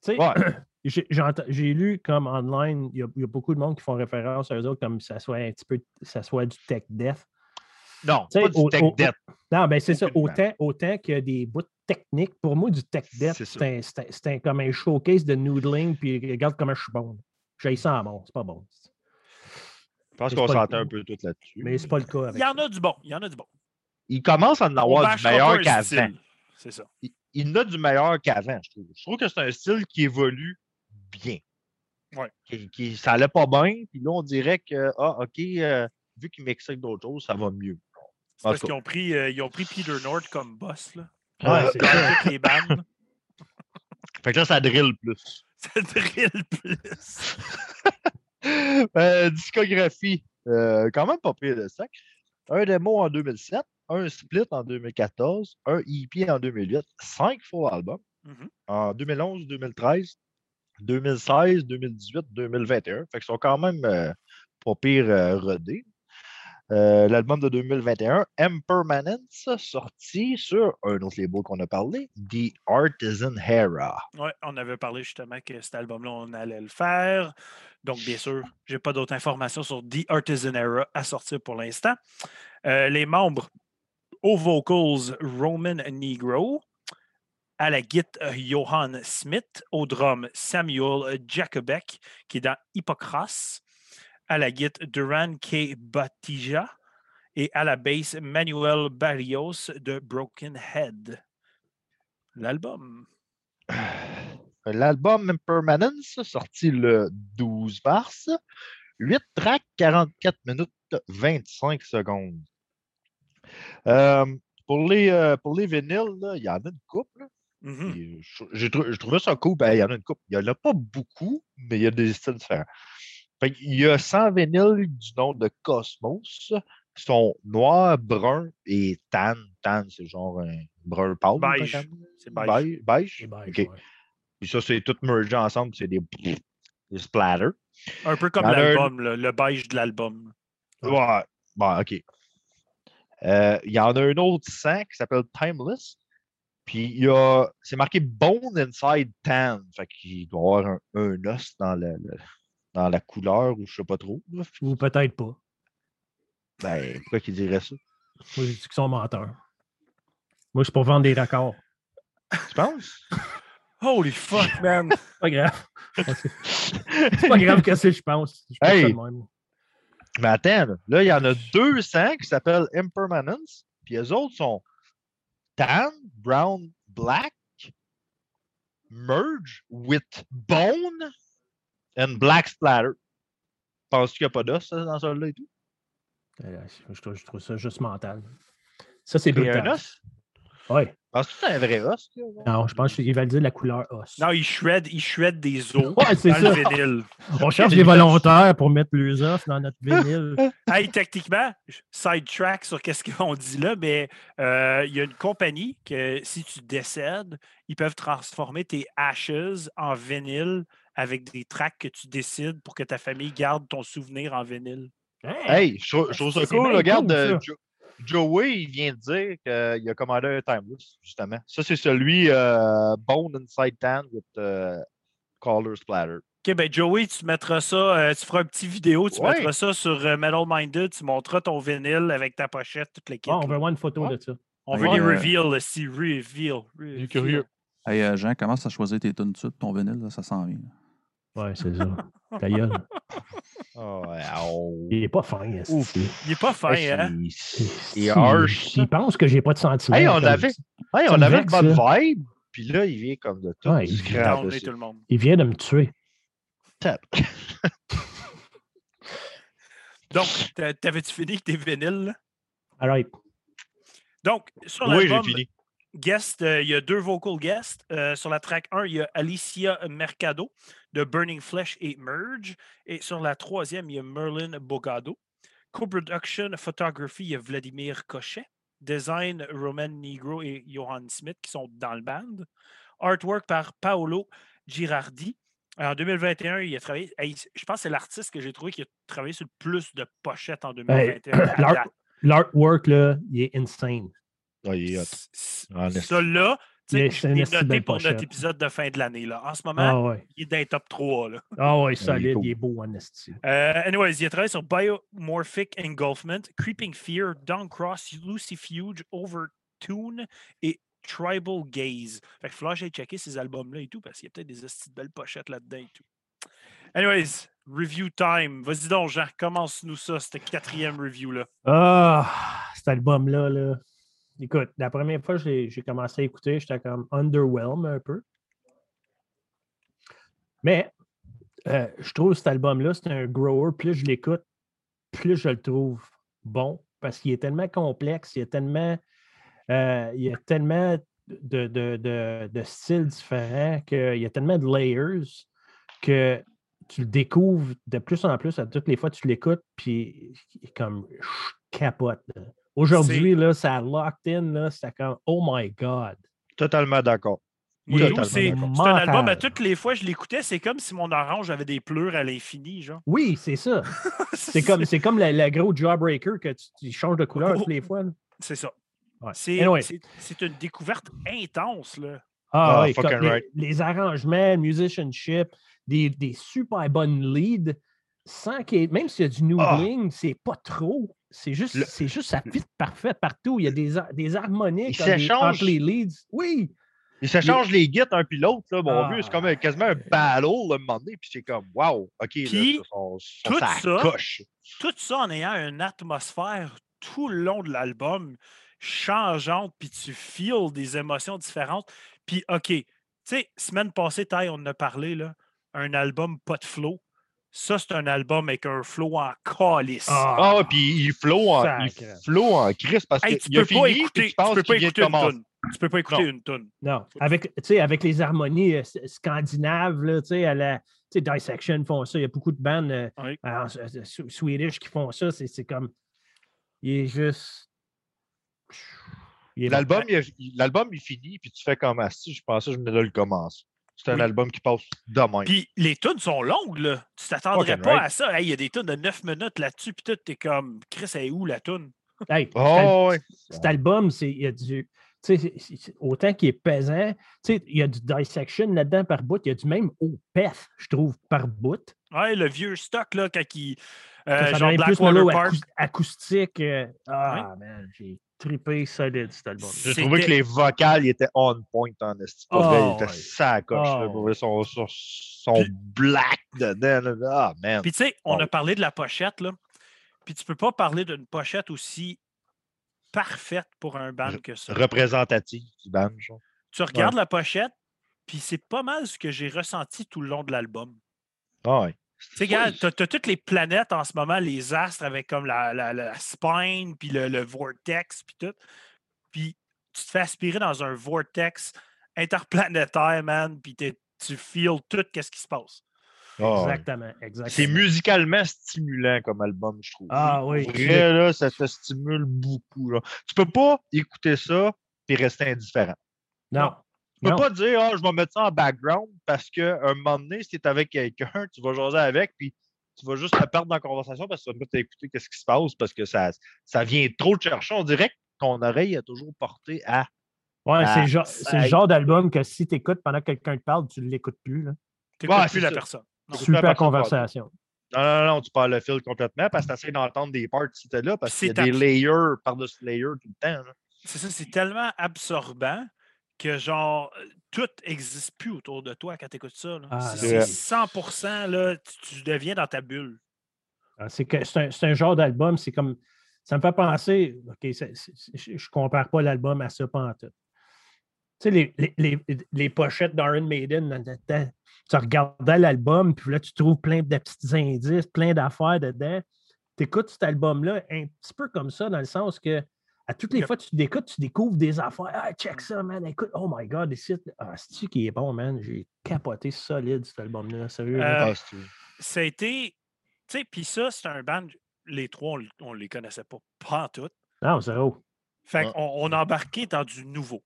Speaker 2: Ouais.
Speaker 3: j'ai lu comme online, il y, a, il y a beaucoup de monde qui font référence à eux autres comme ça soit un petit peu, ça soit du tech death.
Speaker 2: Non, pas du
Speaker 3: au-
Speaker 2: Tech
Speaker 3: au-
Speaker 2: Death.
Speaker 3: Non, ben c'est ça. Autant, autant qu'il y a des bouts techniques. Pour moi, du tech death,
Speaker 2: C'est
Speaker 3: comme un showcase de noodling, puis regarde comment je suis bon. J'ai ça à mort, c'est pas bon.
Speaker 2: Je pense qu'on s'entend un peu tout là-dessus.
Speaker 3: Mais c'est pas le cas avec
Speaker 1: Il y en a du bon. Il y en a du bon.
Speaker 2: Il commence à en avoir du meilleur qu'avant.
Speaker 1: C'est ça.
Speaker 2: Il, il en a du meilleur qu'avant, je trouve. Je trouve que c'est un style qui évolue bien.
Speaker 1: Ouais.
Speaker 2: Qui, qui- ça allait pas bien, puis là, on dirait que, ah, OK, euh, vu qu'il mixe avec d'autres choses, ça va mieux.
Speaker 1: C'est parce qu'ils ont pris, euh, ils ont pris Peter North comme boss. Là.
Speaker 3: Ouais, c'est ça.
Speaker 1: toutes les bandes.
Speaker 2: Fait que là, ça drill plus.
Speaker 1: Ça drill plus.
Speaker 2: Euh, discographie, euh, quand même pas pire de sac. Un démo en 2007, un split en 2014, un EP en 2008, cinq full albums
Speaker 1: Mhm.
Speaker 2: en 2011, 2013, 2016, 2018, 2021. Fait qu'ils sont quand même euh, pas pire euh, rodés. Euh, L'album de 2021, Impermanence, sorti sur un autre label qu'on a parlé, The Artisan Era.
Speaker 1: Ouais, on avait parlé justement que cet album-là, on allait le faire. Donc, bien sûr, je n'ai pas d'autres informations sur The Artisan Era à sortir pour l'instant. Euh, les membres aux vocals, Roman Negro. À la guitare, Johan Smith. Au drum, Samuel Jacobek, qui est dans Hippocras. À la guitare, Duran K. Batija. Et à la basse, Manuel Barrios de Broken Head. L'album.
Speaker 2: L'album Impermanence, sorti le 12 mars. 8 tracks, 44 minutes, 25 secondes. Euh, pour, les, euh, pour les vinyles, il y en a une coupe. là,
Speaker 1: Mhm.
Speaker 2: puis je- trouvais ça cool. Ben, il y en a une coupe. Il n'y en a pas beaucoup, mais il y a des styles différents. Il y a 100 vinyles du nom de Cosmos qui sont noirs, bruns et tan. Tan, c'est genre un brun pâle.
Speaker 1: Beige. C'est beige.
Speaker 2: Beige. beige?
Speaker 3: Ouais.
Speaker 2: Puis ça, c'est tout mergé ensemble, c'est des, des splatters.
Speaker 1: Un peu comme
Speaker 2: un-
Speaker 1: l'album, le beige de l'album.
Speaker 3: Ouais.
Speaker 2: Ouais. Bon, OK. Euh, Il y en a un autre 100 qui s'appelle Timeless. Puis il y a. C'est marqué Bone Inside Tan. Fait qu'il doit y avoir un, un os dans, le, le- dans la couleur ou je sais pas trop. là.
Speaker 3: Ou peut-être pas.
Speaker 2: Ben, pourquoi qu'il dirait ça?
Speaker 3: Moi, j'ai dit qu'ils sont menteurs. Moi, je suis pour vendre des raccords.
Speaker 2: Tu penses?
Speaker 1: Holy fuck, man!
Speaker 3: C'est pas grave. C'est pas grave que c'est, je pense. Je pense
Speaker 2: Hey!
Speaker 3: ça même.
Speaker 2: Mais attends, là, là, il y en a 200 qui s'appellent Impermanence. Puis les autres sont tan, brown, black, merge with bone and black splatter. Penses-tu qu'il n'y a pas d'os dans celui-là et tout?
Speaker 3: Euh, Je trouve, je trouve ça juste mental. Ça, c'est
Speaker 2: a un os?
Speaker 3: Oui.
Speaker 2: Penses-tu que c'est un vrai os?
Speaker 3: Non, je pense qu'il va dire la couleur os.
Speaker 1: Non, il shred, il shred des os
Speaker 3: Ouais, c'est
Speaker 1: dans
Speaker 3: ça.
Speaker 1: le vinyle.
Speaker 3: On cherche des volontaires pour mettre les os dans notre vinyle.
Speaker 1: Hey, techniquement, sidetrack sur qu'est-ce qu'on dit là, mais euh, il y a une compagnie que si tu décèdes, ils peuvent transformer tes ashes en vinyle avec des tracks que tu décides pour que ta famille garde ton souvenir en vinyle?
Speaker 2: Hey, je trouve je trouve ça cool. Regarde,
Speaker 3: cool,
Speaker 2: euh, Joey, il vient de dire qu'il a commandé un Timeless, justement. Ça, c'est celui euh, Bone Inside Tan with euh, Color Splatter.
Speaker 1: OK, ben Joey, tu mettras ça, euh, tu feras un petit vidéo, tu
Speaker 2: Ouais.
Speaker 1: mettras ça sur euh, Metal Minded, tu montreras ton vinyle avec ta pochette, toute l'équipe.
Speaker 3: Bon, on veut voir une photo
Speaker 2: Ouais.
Speaker 3: de ça.
Speaker 1: on veut des reveals, si reveal.
Speaker 2: Il est
Speaker 1: reveal.
Speaker 2: curieux.
Speaker 4: Hey, euh, Jean, commence à choisir tes tunes dessus de ton vinyle, là, ça s'en vient.
Speaker 3: Ouais, c'est ça. Ta gueule.
Speaker 2: Oh, oh.
Speaker 3: Il est pas fin.
Speaker 2: Ouf.
Speaker 1: Il est pas fin, hein?
Speaker 3: Il
Speaker 2: est harsh.
Speaker 3: Il pense que j'ai pas de sentiments.
Speaker 2: Hey, on avait, hey, on avait une bonne
Speaker 3: ça.
Speaker 2: vibe, puis là, il vient comme de tout
Speaker 3: Ouais, il
Speaker 2: là,
Speaker 1: tout le monde.
Speaker 3: Il vient de me tuer.
Speaker 2: c'est-
Speaker 1: Donc, t'a- t'avais-tu fini avec tes vinyles? là?
Speaker 3: All right.
Speaker 1: Donc, sur
Speaker 2: Oui, j'ai
Speaker 1: l'album
Speaker 2: fini.
Speaker 1: Guest, euh, il y a deux vocal guests. Euh, sur la track 1, il y a Alicia Mercado de Burning Flesh et Merge. Et sur la troisième, il y a Merlin Bogado. Co-production photography, il y a Vladimir Cochet. Design, Roman Negro et Johan Smith qui sont dans le band. Artwork par Paolo Girardi. En 2021, il a travaillé. hey, je pense que c'est l'artiste que j'ai trouvé qui a travaillé sur le plus de pochettes en 2021. à
Speaker 3: l'art-
Speaker 1: date.
Speaker 3: L'artwork, là, il est insane.
Speaker 2: Ouais, il est hot.
Speaker 1: C- c-
Speaker 2: En esti.
Speaker 1: Ça là, tu sais,
Speaker 3: Mais
Speaker 1: je
Speaker 3: c'est une
Speaker 1: l'ai
Speaker 3: esti
Speaker 1: noté pour notre épisode de fin de l'année. là. En ce moment,
Speaker 3: Ah ouais.
Speaker 1: il est dans les top 3. Là.
Speaker 3: Ah ouais,
Speaker 2: il est
Speaker 3: solide.
Speaker 2: cool.
Speaker 3: Il est beau, en esti.
Speaker 1: Euh, anyways, il a travaillé sur Biomorphic Engulfment, Creeping Fear, Downcross, Lucifuge, Overtune et Tribal Gaze. Fait que Flash, j'ai checké ces albums-là et tout, parce qu'il y a peut-être des belles pochettes là-dedans et tout. Anyways, review time. Vas-y donc, Jean, commence-nous ça, cette quatrième review-là.
Speaker 3: Ah, cet album-là, là. Écoute, la première fois que j'ai commencé à écouter, j'étais comme underwhelmed un peu. Mais euh, je trouve cet album-là, c'est un grower. Plus je l'écoute, plus je le trouve bon parce qu'il est tellement complexe, il y a tellement, euh, il y a tellement de, de, de- de styles différents, qu'il y a tellement de layers que tu le découvres de plus en plus à toutes les fois que tu l'écoutes, puis comme je capote. là. Aujourd'hui, là, ça a locked in, là, c'est comme Oh my God.
Speaker 2: Totalement d'accord.
Speaker 1: C'est un album, à toutes les fois que je l'écoutais, c'est comme si mon orange avait des pleurs à l'infini, genre.
Speaker 3: Oui, c'est ça. C'est comme, c'est comme le, le gros Jawbreaker que tu, tu changes de couleur toutes les fois. là.
Speaker 1: C'est ça.
Speaker 3: Ouais.
Speaker 1: C'est
Speaker 3: Anyway.
Speaker 1: une découverte intense, là.
Speaker 3: Ah,
Speaker 2: Ah,
Speaker 3: comme les,
Speaker 2: right.
Speaker 3: les arrangements, le musicianship, des, des super bonnes leads, sans qu'il même s'il y a du new
Speaker 2: Ah.
Speaker 3: bling, c'est pas trop. C'est juste,
Speaker 2: Le-
Speaker 3: c'est juste, ça fit parfait partout. Il y a des, des harmoniques entre les- les leads. Oui,
Speaker 2: Ils s'échangent les guides un puis l'autre, là, mon
Speaker 3: Ah.
Speaker 2: vieux. C'est comme un- quasiment un battle, là, un moment donné, puis c'est comme, wow, OK,
Speaker 1: Puis,
Speaker 2: là,
Speaker 1: tout ça-
Speaker 2: coche.
Speaker 1: Tout ça en ayant une atmosphère tout le long de l'album changeante, puis tu feels des émotions différentes. Puis, OK, tu sais, semaine passée, Ty, on en a parlé, là, un album pas de flow. Ça, c'est un album avec un flow en calice.
Speaker 2: Ah, ouais, puis il flow en, il flow en crise parce
Speaker 1: Hey,
Speaker 2: qu'il
Speaker 1: tu
Speaker 2: a
Speaker 1: peux
Speaker 2: fini,
Speaker 1: écouter,
Speaker 2: tu
Speaker 1: tu
Speaker 2: penses
Speaker 1: peux pas
Speaker 2: qu'il vient de
Speaker 1: écouter une
Speaker 2: commencer.
Speaker 1: toune. Tu peux pas écouter
Speaker 2: Non.
Speaker 1: une toune.
Speaker 3: Non, avec, tu sais, avec les harmonies euh, scandinaves, là, tu sais, à la tu sais, Dissection font ça. Il y a beaucoup de bandes euh,
Speaker 1: Oui.
Speaker 3: euh, euh, Sw- Swedish qui font ça. C'est comme. Il est juste.
Speaker 2: L'album, il, il finit, puis tu fais comme ah, si, je pensais que je venais de le commencer. C'est un
Speaker 1: Oui.
Speaker 2: album qui passe de même.
Speaker 1: Puis les tunes sont longues, là. Tu t'attendrais pas
Speaker 2: right.
Speaker 1: à ça. Hey, Il y a des tunes de 9 minutes là-dessus, puis tout, t'es comme, Chris, elle est où la tune?
Speaker 3: Hey, cet al-
Speaker 2: Oh, ouais.
Speaker 3: cet album, c'est il y a du. autant qu'il est pesant, tu sais, il y a du dissection là-dedans par bout, il y a du même Opeth, je trouve, par bout.
Speaker 1: Ouais, le vieux stock, là, quand il. Euh,
Speaker 3: ça
Speaker 1: genre
Speaker 3: donne plus
Speaker 1: Park.
Speaker 3: acous- acoustique. euh, ah, man, j'ai trippé solide cet album.
Speaker 2: J'ai trouvé que les vocales ils étaient on point en esti.
Speaker 3: Oh,
Speaker 2: vrai, ils étaient
Speaker 3: ouais.
Speaker 2: sacoche.
Speaker 3: Oh,
Speaker 2: Pour vrai, Ils sont, sont, sont
Speaker 1: Puis-
Speaker 2: black dedans. là. Ah, man.
Speaker 1: Puis, tu sais, on a parlé de la pochette, là. Puis, tu peux pas parler d'une pochette aussi parfaite pour un band que ça.
Speaker 2: Représentatif du band. genre.
Speaker 1: Tu regardes la pochette, puis c'est pas mal ce que j'ai ressenti tout le long de l'album.
Speaker 2: Ah ouais.
Speaker 1: Tu sais, gars, t'as t'as toutes les planètes en ce moment, les astres avec comme la, la- la spine, puis le, le vortex, puis tout. Puis tu te fais aspirer dans un vortex interplanétaire, man, puis t'es- tu feels tout qu'est-ce qui se passe.
Speaker 2: Ah.
Speaker 3: Exactement, exactement.
Speaker 2: C'est musicalement stimulant comme album, je trouve.
Speaker 3: Ah oui.
Speaker 2: Vrai, là, ça te stimule beaucoup. là. Tu peux pas écouter ça et rester indifférent.
Speaker 3: Non.
Speaker 2: Tu peux
Speaker 3: Non.
Speaker 2: pas dire, ah, je vais mettre ça en background parce qu'à un moment donné, si tu es avec quelqu'un, tu vas jaser avec, puis tu vas juste te perdre dans la conversation parce que tu vas pas t'écouter qu'est-ce qui se passe parce que ça, ça vient trop te chercher. On dirait que ton oreille a toujours porté à.
Speaker 3: Ouais, c'est le genre- d'album que si tu écoutes pendant que quelqu'un te parle, tu ne l'écoutes plus. Là.
Speaker 1: T'écoutes
Speaker 2: Ouais,
Speaker 1: plus la
Speaker 2: ça.
Speaker 1: personne. Non.
Speaker 2: La
Speaker 3: Super
Speaker 2: personne
Speaker 3: conversation.
Speaker 2: Non, non, non, tu perds le fil complètement parce que tu essaies d'entendre des parts si tu là parce qu'il y a des layers par-dessus layers tout le temps.
Speaker 1: C'est ça, c'est tellement absorbant que genre tout n'existe plus autour de toi quand tu écoutes ça. là.
Speaker 3: Ah,
Speaker 1: c'est
Speaker 2: non.
Speaker 1: c'est 100% là, tu, tu deviens dans ta bulle.
Speaker 3: Ah, C'est que c'est un, c'est un genre d'album, c'est comme. Ça me fait penser. OK, c'est- c'est- je ne compare pas l'album à ça en tout. Tu sais, les, les, les, les pochettes d'Iron Maiden, dans le temps, tu regardais l'album, puis là, tu trouves plein de petits indices, plein d'affaires dedans. Tu écoutes cet album-là un petit peu comme ça, dans le sens que à toutes les
Speaker 1: Yep.
Speaker 3: fois que tu l'écoutes, tu découvres des affaires. Ah, check ça, man. Écoute, oh my God, ici. Ah, c'est-tu qui est bon, man? J'ai capoté solide cet album-là, sérieux.
Speaker 1: Euh,
Speaker 2: Ah,
Speaker 1: Ça a été. Tu sais, puis ça, c'est un band, les trois, on ne les connaissait pas, pas en tout.
Speaker 3: Non, zéro.
Speaker 1: Fait
Speaker 2: Ouais.
Speaker 1: qu'on on embarquait dans du nouveau.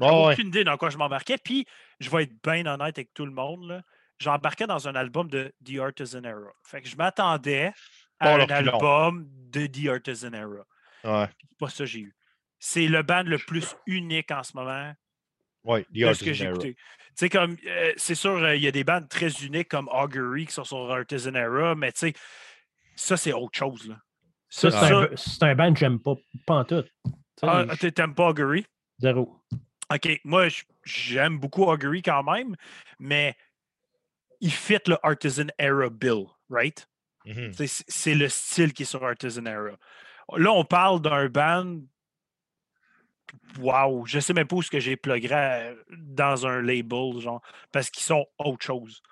Speaker 2: Ah
Speaker 1: J'avais
Speaker 2: ouais.
Speaker 1: aucune idée dans quoi je m'embarquais. Puis, je vais être bien honnête avec tout le monde. là, J'embarquais dans un album de The Artisan Era. Fait que je m'attendais à un album de The Artisan Era.
Speaker 2: Ouais,
Speaker 1: C'est pas ça que j'ai eu. C'est le band le plus unique en ce moment
Speaker 2: ouais, The
Speaker 1: de ce que j'ai
Speaker 2: Era.
Speaker 1: écouté. Tu sais, comme, euh, c'est sûr, euh, il y a des bandes très uniques comme Augury qui sont sur Artisan Era, mais tu sais, ça, c'est autre chose. Là.
Speaker 3: Ça,
Speaker 1: Ça,
Speaker 3: c'est un, c'est un band que j'aime pas, pas en tout.
Speaker 1: Ah,
Speaker 3: je-
Speaker 1: t'a- t'aimes pas Augury?
Speaker 3: Zéro.
Speaker 1: OK, moi, j'aime beaucoup Augury quand même, mais il fit le Artisan Era Bill, right? C'est- C'est c'est le style qui est sur Artisan Era. Là, on parle d'un band. Wow, je sais même pas où ce que j'ai plugué dans un label, genre, parce qu'ils sont autre chose.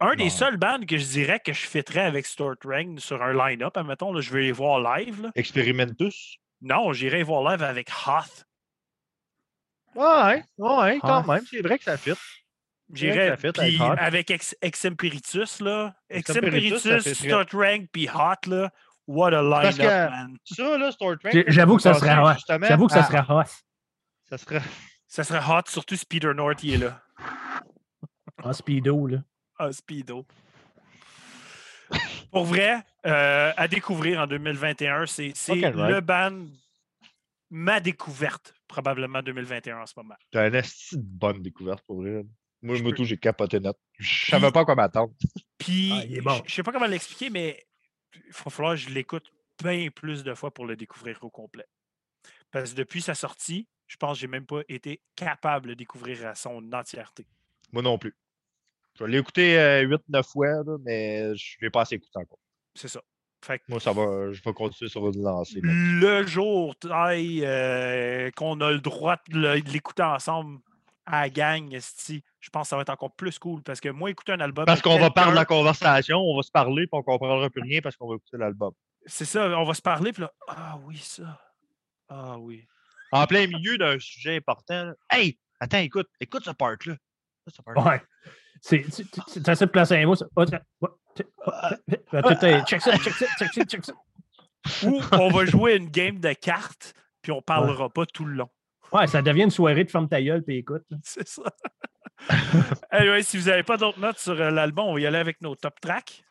Speaker 1: Un des seuls bands que je dirais que je fitterais avec Stuart Rain sur un line-up, admettons, là, je vais les voir live. là.
Speaker 2: Experimentus?
Speaker 1: Non, j'irai voir live avec Hoth.
Speaker 2: Ouais, ouais, quand
Speaker 3: Ah.
Speaker 2: même. C'est vrai que ça fit.
Speaker 1: J'irais
Speaker 2: avec
Speaker 1: avec Ex Exempiritus, là.
Speaker 2: Exempiritus,
Speaker 1: Exempiritus, Rain, puis Hot, là. What a
Speaker 2: Parce que-
Speaker 1: man.
Speaker 2: Ça, là, Star Trek.
Speaker 3: J'avoue que ça serait hot. J'avoue que ça
Speaker 2: à-
Speaker 3: serait hot.
Speaker 2: Ça serait.
Speaker 1: Ça serait hot, surtout si Peter North il est là.
Speaker 3: En speedo, là.
Speaker 1: Ah, Speedo. Pour vrai, euh, à découvrir en 2021, c'est
Speaker 2: right.
Speaker 1: le band, ma découverte, probablement 2021 en ce moment.
Speaker 2: C'est une esti de bonne découverte pour vrai. Moi,
Speaker 1: Je
Speaker 2: moi
Speaker 1: peux-
Speaker 2: tout, j'ai capoté net. Je savais pas quoi m'attendre.
Speaker 1: Puis,
Speaker 3: Ah, bon.
Speaker 1: je sais pas comment l'expliquer, mais il va falloir que je l'écoute bien plus de fois pour le découvrir au complet. Parce que depuis sa sortie, je pense que j'ai même pas été capable de le découvrir à son entièreté.
Speaker 2: Moi non plus. Je vais l'écouter 8-9 fois, là, mais je ne l'ai pas assez écouté encore.
Speaker 1: C'est ça. Fait que
Speaker 2: Moi, ça va, je vais continuer sur le lancer. là.
Speaker 1: le jour taille, euh, qu'on a le droit de l'écouter ensemble à la gang, esti, je pense que ça va être encore plus cool parce que moi, écouter un album.
Speaker 2: Parce qu'on va parler de la conversation, on va se parler, puis on comprendra plus rien parce qu'on va écouter l'album.
Speaker 1: C'est ça, on va se parler, puis là, ah oui, ça. Ah oui.
Speaker 2: En plein milieu d'un sujet important. là, Hey, attends, écoute, écoute ce part-là.
Speaker 3: Ouais. C'est tu essaies de placer un mot. Check ça, check ça, check ça, check ça.
Speaker 1: Ou on va jouer une game de cartes, puis on parlera pas tout le long.
Speaker 3: Ouais, ça devient une soirée de ferme ta gueule, puis écoute.
Speaker 1: C'est ça. anyway, si vous n'avez pas d'autres notes sur euh, l'album, on va y aller avec nos top tracks.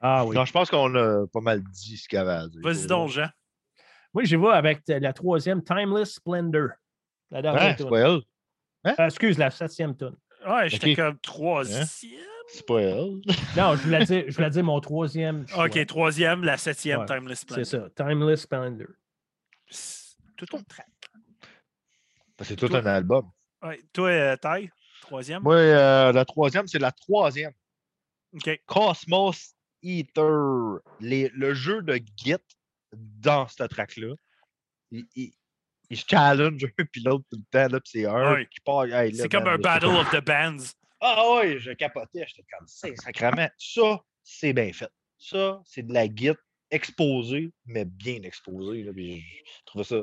Speaker 3: Ah oui.
Speaker 2: Non, je pense qu'on a pas mal dit ce qu'il y avait à dire.
Speaker 1: Vas-y donc, Jean.
Speaker 3: Moi, j'y vais avec euh, la troisième, Timeless Splendor. La dernière
Speaker 2: Hein, c'est
Speaker 3: tune.
Speaker 2: pas elle.
Speaker 3: Euh, excuse, la septième tune.
Speaker 1: Ouais, j'étais
Speaker 2: Ok.
Speaker 1: comme troisième?
Speaker 2: C'est pas elle.
Speaker 3: Non, je voulais dire, je voulais dire mon troisième. choix.
Speaker 1: Ok, troisième, la septième,
Speaker 3: Ouais,
Speaker 1: Timeless
Speaker 3: C'est
Speaker 1: Splendor.
Speaker 3: ça, Timeless Splendor.
Speaker 1: C'est Tout un track.
Speaker 2: C'est tout
Speaker 1: Toi-
Speaker 2: un album.
Speaker 1: Ouais. Toi, euh, Ty, troisième?
Speaker 2: Moi, euh, la troisième, c'est la troisième.
Speaker 1: Ok.
Speaker 2: Cosmos Eater. Les- le jeu de Git dans ce track-là. il, il- il se challenge un puis l'autre tout le temps, là, puis c'est un
Speaker 1: Ouais.
Speaker 2: qui part. hey,
Speaker 1: C'est comme
Speaker 2: man,
Speaker 1: un battle of the bands.
Speaker 2: Ah ouais, je capotais, j'étais comme c'est sacrement. Ça, c'est bien fait. Ça, c'est de la guite exposée, mais bien exposée. Là, puis je trouvais ça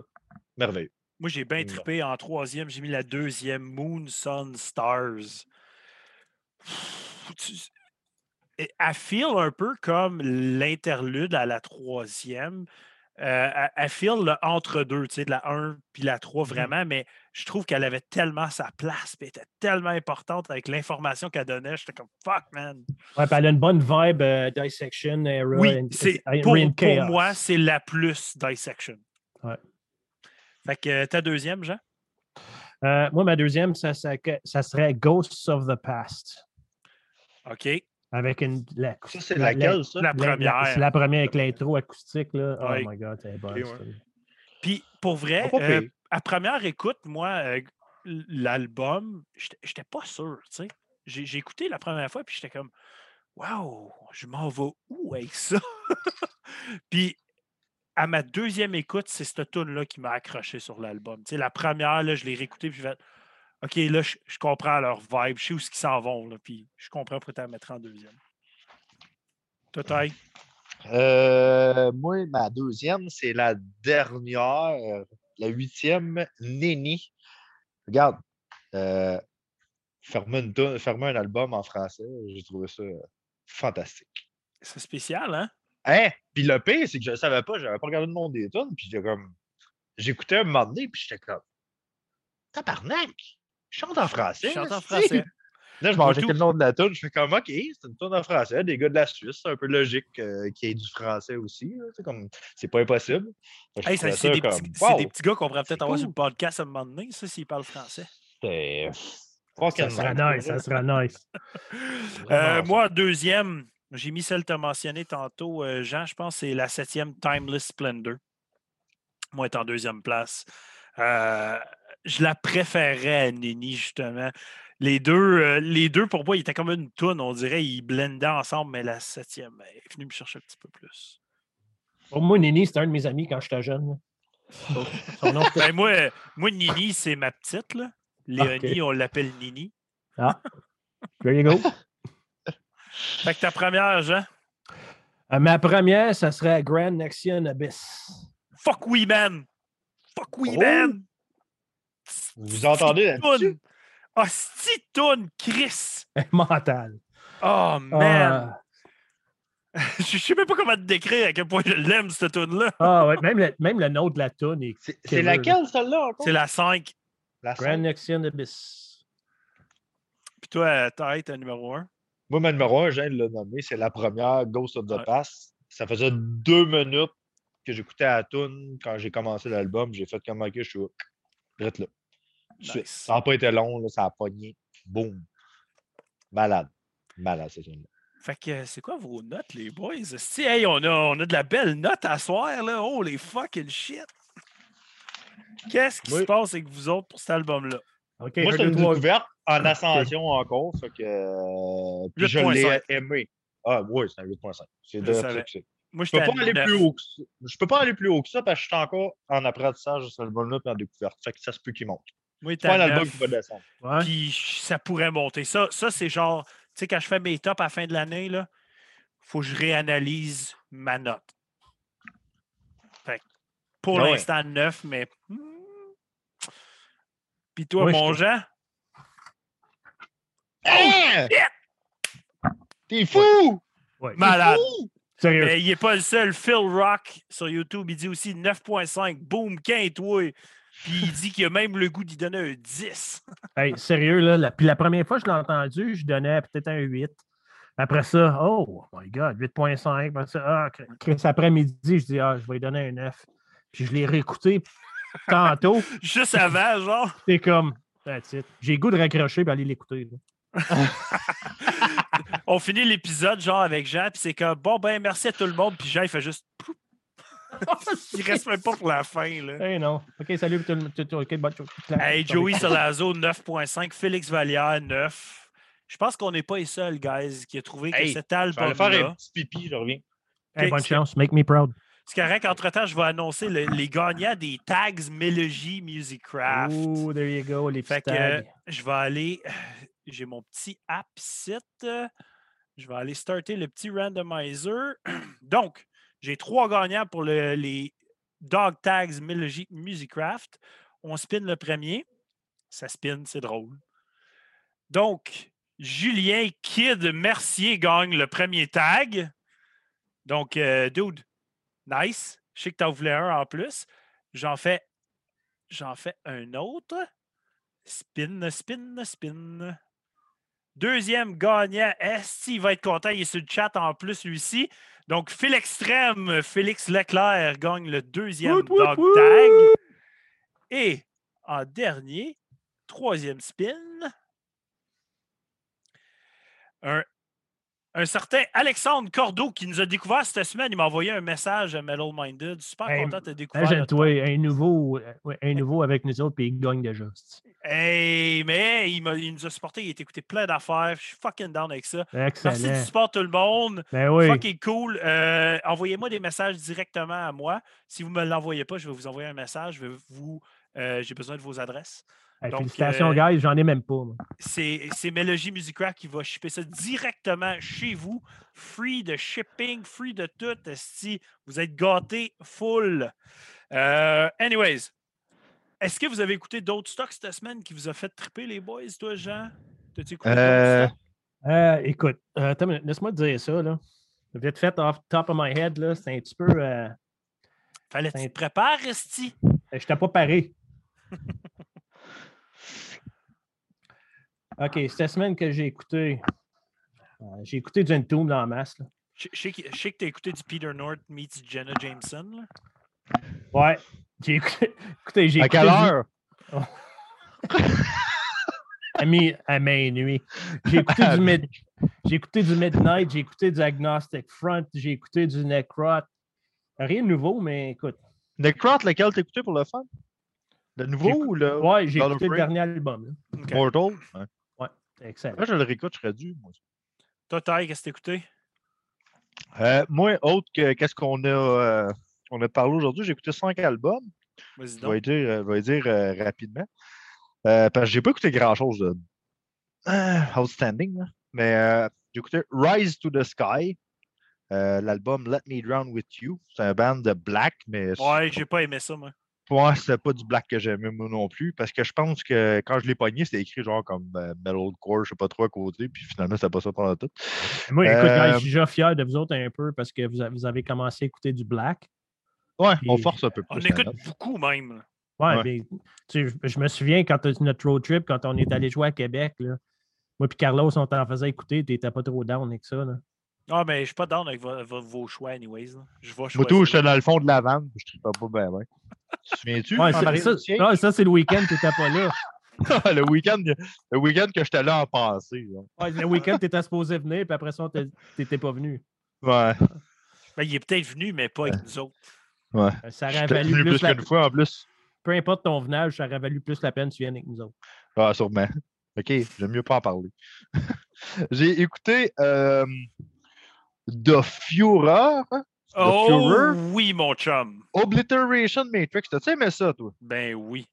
Speaker 2: merveilleux.
Speaker 1: Moi, j'ai bien
Speaker 2: Non.
Speaker 1: trippé en troisième. J'ai mis la deuxième, Moon, Sun, Stars. Elle feel un peu comme l'interlude à la troisième. Euh, elle- feel le entre-deux, tu sais, de la 1 puis la 3 vraiment, mais je trouve qu'elle avait tellement sa place, puis elle était tellement importante avec l'information qu'elle donnait. J'étais comme fuck, man.
Speaker 3: Ouais, puis elle a une bonne vibe euh, Dissection era.
Speaker 1: Oui,
Speaker 3: and-
Speaker 1: c'est,
Speaker 3: and
Speaker 1: pour, pour moi, c'est la plus dissection.
Speaker 3: Ouais.
Speaker 1: Fait que euh, ta deuxième, Jean?
Speaker 3: Euh, moi, ma deuxième, ça, ça, ça serait Ghosts of the Past.
Speaker 1: OK.
Speaker 3: Avec une. La,
Speaker 2: Ça, c'est
Speaker 3: la-
Speaker 2: laquelle, ça?
Speaker 1: La première.
Speaker 3: C'est la première avec l'intro acoustique. Là. Oh my god, c'est bon.
Speaker 2: Ok, ouais.
Speaker 3: ça.
Speaker 1: Puis pour vrai, euh, à première écoute, moi, euh, l'album, j'étais pas sûr, tu sais. J'ai j'ai écouté la première fois, puis j'étais comme, waouh, je m'en vais où avec ça? puis à ma deuxième écoute, c'est cette tune-là qui m'a accroché sur l'album. Tu sais, la première, là, je l'ai réécoutée, puis je fait, OK, là, je, je comprends leur vibe, je sais où ils s'en vont, là, puis je comprends pourquoi tu la mettrais en deuxième. Ty?
Speaker 2: Euh, moi, ma deuxième, c'est la dernière, la huitième, Néni. Regarde, euh, fermer, une toune- fermer un album en français, j'ai trouvé ça euh, fantastique.
Speaker 1: C'est spécial, hein?
Speaker 2: Hein? Puis le pire, c'est que je ne savais pas, j'avais pas regardé le nom des tunes, puis j'étais comme. J'écoutais un moment donné, puis j'étais comme. Tabarnak! Je chante en français.
Speaker 1: Je chante en français.
Speaker 2: Là, je mangeais le nom de la tune, je fais comme, OK, c'est une tune en français, des gars de la Suisse, c'est un peu logique euh, qu'il y ait du français aussi. c'est comme, c'est pas impossible.
Speaker 1: Hey, ça, c'est
Speaker 2: ça
Speaker 1: des,
Speaker 2: comme,
Speaker 1: petits- des gars qu'on pourrait peut-être avoir sur le podcast à un moment donné, ça, s'ils parlent français.
Speaker 3: Ça
Speaker 2: fucking
Speaker 3: serait
Speaker 2: nice,
Speaker 3: nice, ça serait nice.
Speaker 1: Euh, moi, deuxième, j'ai mis celle que tu as mentionnée tantôt, euh, Jean, je pense que c'est la septième Timeless Splendor. Moi, est en deuxième place. Euh, je la préférais à Nini, justement. Les deux, euh, les deux, pour moi, ils étaient comme une toune, on dirait, ils blendaient ensemble, mais la septième est venue me chercher un petit peu plus.
Speaker 3: Pour moi, Nini, c'était un de mes amis quand j'étais jeune. Son- nom,
Speaker 1: Ben, moi, moi, Nini, c'est ma petite. Là. Léonie, on l'appelle Nini.
Speaker 3: Ah, there you go.
Speaker 1: Fait que ta première, Jean,
Speaker 3: Euh, ma première, ça serait Grand Nexion Abyss.
Speaker 1: fuck oui, man! Fuck oui,
Speaker 2: Oh!
Speaker 1: man!
Speaker 2: Vous entendez là-dessus?
Speaker 1: Ah, Chris!
Speaker 3: Mental.
Speaker 1: Oh, man!
Speaker 3: Ah,
Speaker 1: Je sais même pas comment te décrire à quel point je l'aime, cette tune-là.
Speaker 3: ah, ouais, même, le, même le nom de la tune est
Speaker 2: C'est laquelle, celle-là?
Speaker 1: C'est la 5.
Speaker 2: La
Speaker 3: Grand? Nexion Abyss.
Speaker 1: Puis toi, ta tête numéro 1.
Speaker 2: Moi, ma numéro un, je viens de le nommer, c'est la première, Ghost of the
Speaker 1: Ouais.
Speaker 2: Past. Ça faisait deux minutes que j'écoutais à la tune quand j'ai commencé l'album. J'ai fait comme, OK, je suis. Direct là.
Speaker 1: Nice.
Speaker 2: Ça n'a pas été long, là, ça a pogné. Boum. Malade. Malade, cette tune-là.
Speaker 1: Fait que c'est quoi vos notes, les boys? Si, hey, on a, on a de la belle note à soir, là. Oh, les fucking shit! Qu'est-ce qui se passe avec vous autres pour cet album-là?
Speaker 2: Moi, c'est une découverte en ascension encore. Fait que, euh, puis je
Speaker 1: 8.5.
Speaker 2: l'ai aimé. Ah oui, c'est un 8.5. C'est
Speaker 1: Je
Speaker 2: de
Speaker 1: savais.
Speaker 2: ça que c'est.
Speaker 1: Moi,
Speaker 2: Je peux pas aller
Speaker 1: 9.
Speaker 2: plus haut que ça. Je peux pas aller plus haut que ça parce que je suis encore en apprentissage de cet album-là et en découverte. Fait que ça se peut qu'il monte.
Speaker 1: Moi, j'étais
Speaker 2: C'est pas un album
Speaker 1: 9.
Speaker 2: qui va descendre.
Speaker 3: Ouais.
Speaker 1: Puis ça pourrait monter. Ça, ça c'est genre, tu sais, quand je fais mes tops à la fin de l'année, il faut que je réanalyse ma note. Fait que pour
Speaker 2: Ah ouais.
Speaker 1: l'instant, 9, mais. hmm. Puis toi,
Speaker 3: Moi,
Speaker 1: mon
Speaker 3: je-
Speaker 1: Jean,
Speaker 2: Hein? T'es fou!
Speaker 3: Ouais.
Speaker 1: malade.
Speaker 3: Sérieux.
Speaker 1: Mais il n'est pas le seul. Phil Rock sur YouTube, il dit aussi 9.5. Boom, toi. Puis il dit qu'il a même le goût d'y donner un 10.
Speaker 3: Hey, sérieux, là. la- puis la première fois que je l'ai entendu, je donnais peut-être un 8. Après ça, oh my God, 8.5. Après ça, ah, après-midi, je dis, ah, je vais lui donner un 9. Puis je l'ai réécouté tantôt.
Speaker 1: Juste avant, genre.
Speaker 3: C'est comme, that's it. J'ai le goût de raccrocher et aller l'écouter.
Speaker 1: On finit l'épisode, genre, avec Jean, puis c'est comme, bon, ben, merci à tout le monde. Puis Jean, il fait juste. Il reste même pas pour la fin, là.
Speaker 3: Hey, non. OK, salut. tout le- tout- tout- OK, bonne chose.
Speaker 1: Hey, Joey Solazo, 9.5. Félix Vallière, 9. Je pense qu'on n'est pas les seuls, guys, qui a trouvé que cet
Speaker 2: Je vais faire un petit pipi, je reviens.
Speaker 3: Hey, bonne
Speaker 1: Ok,
Speaker 3: chance. Make me proud.
Speaker 1: C'est correct. Entre-temps, je vais annoncer le- les gagnants des tags Mélogie Musicraft.
Speaker 3: Oh, there you go, les
Speaker 1: Fait que euh, je vais aller. J'ai mon petit app site. Je vais aller starter le petit randomizer. Donc, j'ai trois gagnants pour le- les Dog Tags Mélogie Musicraft. On spin le premier. Ça spin, c'est drôle. Donc, Julien Kid Mercier gagne le premier tag. Donc, euh, dude, nice. Je sais que tu en voulais un en plus. J'en fais, j'en fais un autre. Spin, spin, spin. Deuxième gagnant, Esti, il va être content. Il est sur le chat en plus, lui-ci. Donc, Phil Extrême, Félix Leclerc gagne le deuxième
Speaker 3: Wout,
Speaker 1: dog
Speaker 3: wout!
Speaker 1: tag. Et en dernier, troisième spin, un, un certain Alexandre Cordeau qui nous a découvert cette semaine. Il m'a envoyé un message à Metal Minded. Super
Speaker 3: Hey,
Speaker 1: content de te découvrir.
Speaker 3: Imagine-toi, un nouveau, euh, un nouveau avec nous autres, puis il gagne déjà.
Speaker 1: Hey, mais il, m'a- il nous a supporté, il a écouté plein d'affaires. Je suis fucking down avec ça. Merci du
Speaker 3: Excellent.
Speaker 1: support tout le monde.
Speaker 3: Ben oui.
Speaker 1: Fucking cool. Euh, Envoyez-moi des messages directement à moi. Si vous ne me l'envoyez pas, je vais vous envoyer un message. Je vais vous. euh, J'ai besoin de vos adresses.
Speaker 3: Hey,
Speaker 1: donc,
Speaker 3: félicitations,
Speaker 1: euh,
Speaker 3: guys, j'en ai même pas.
Speaker 1: C'est c'est Melody Musicraft qui va shipper ça directement chez vous. Free de shipping, free de tout. Si vous êtes gâtés full. Euh, anyways, est-ce que vous avez écouté d'autres stocks cette semaine qui vous a fait triper les boys, toi, Jean? T'as-tu écouté
Speaker 2: Euh?
Speaker 3: Euh, écoute, euh, attends une minute, laisse-moi te dire ça. Là. Vite fait, off top of my head, là, c'est un petit peu. Euh,
Speaker 1: Fallait que tu te prépares, Resti.
Speaker 3: je t'ai pas paré. OK, cette semaine que j'ai écouté. euh, j'ai écouté du Entomb dans la masse. là.
Speaker 1: Je je sais que je sais que t'as écouté du Peter North meets Jenna Jameson. là.
Speaker 3: Ouais. J'ai écouté. écoutez, j'ai
Speaker 2: À
Speaker 3: écouté
Speaker 2: quelle
Speaker 3: du-
Speaker 2: heure?
Speaker 3: à, mi- à minuit. J'ai écouté, du mid- j'ai écouté du Midnight, j'ai écouté du Agnostic Front, j'ai écouté du Necrot. Rien de nouveau, mais écoute.
Speaker 2: Necrot, lequel t'as écouté pour le fun? Le nouveau ou le
Speaker 3: Ouais, j'ai écouté le dernier album. là.
Speaker 2: Mortal? Ouais.
Speaker 3: Excellent.
Speaker 2: Moi, je le réécoute, je serais dû. moi?
Speaker 1: Toi, qu'est-ce que écouté?
Speaker 2: Euh, moi, autre que qu'est-ce qu'on a, euh, on a parlé aujourd'hui, j'ai écouté cinq albums.
Speaker 1: Vas-y
Speaker 2: Je vais dire, euh, je vais dire euh, rapidement. Parce que j'ai pas écouté grand-chose de outstanding, là. mais j'ai écouté Rise to the Sky, l'album Let Me Drown With You. C'est un band de black, mais
Speaker 1: Ouais, j'ai pas aimé ça, moi.
Speaker 2: Moi, c'était pas du black que j'aimais moi non plus, parce que je pense que quand je l'ai pogné, c'était écrit genre comme euh, metalcore, je sais pas trop à côté, puis finalement, c'était pas ça pendant tout.
Speaker 3: Moi, écoute,
Speaker 2: Euh,
Speaker 3: guys, je suis déjà fier de vous autres un peu parce que vous avez, vous avez commencé à écouter du Black.
Speaker 2: Ouais, on force un peu plus.
Speaker 1: On
Speaker 2: la
Speaker 1: écoute
Speaker 2: note.
Speaker 1: beaucoup même.
Speaker 3: Ouais,
Speaker 2: Ouais.
Speaker 3: mais, tu sais, je, me souviens quand t'as- notre road trip, quand on est allé jouer à Québec, là, moi et Carlos, on t'en faisait écouter, t'étais pas trop down avec ça. Là.
Speaker 1: Ah, mais je suis pas down avec vo- vo- vos choix, anyways. là. Je vais
Speaker 2: Moi,
Speaker 1: choisir.
Speaker 2: tout, j'étais dans le fond de la vanne, puis je trippais pas bien, bien. Tu te souviens-tu?
Speaker 3: Ouais, ça, c'est le week-end, t'étais pas là.
Speaker 2: le week-end le week-end que j'étais là en.
Speaker 3: Ouais, le week-end, t'étais supposé venir, puis après ça, t'étais pas venu.
Speaker 2: Ouais.
Speaker 1: Ben, il est peut-être venu, mais pas avec nous autres.
Speaker 2: ouais.
Speaker 3: Euh, Ça aurait valu
Speaker 2: venu
Speaker 3: plus,
Speaker 2: plus
Speaker 3: la...
Speaker 2: qu'une fois en plus.
Speaker 3: Peu importe ton venage, ça aurait valu plus la peine que tu viennes avec nous autres.
Speaker 2: Ah, sûrement. OK, j'aime mieux pas en parler. J'ai écouté euh, The Führer, The
Speaker 1: Oh
Speaker 2: Führer,
Speaker 1: oui, mon chum.
Speaker 2: Obliteration Matrix. T'as-tu aimé ça, toi?
Speaker 1: Ben oui.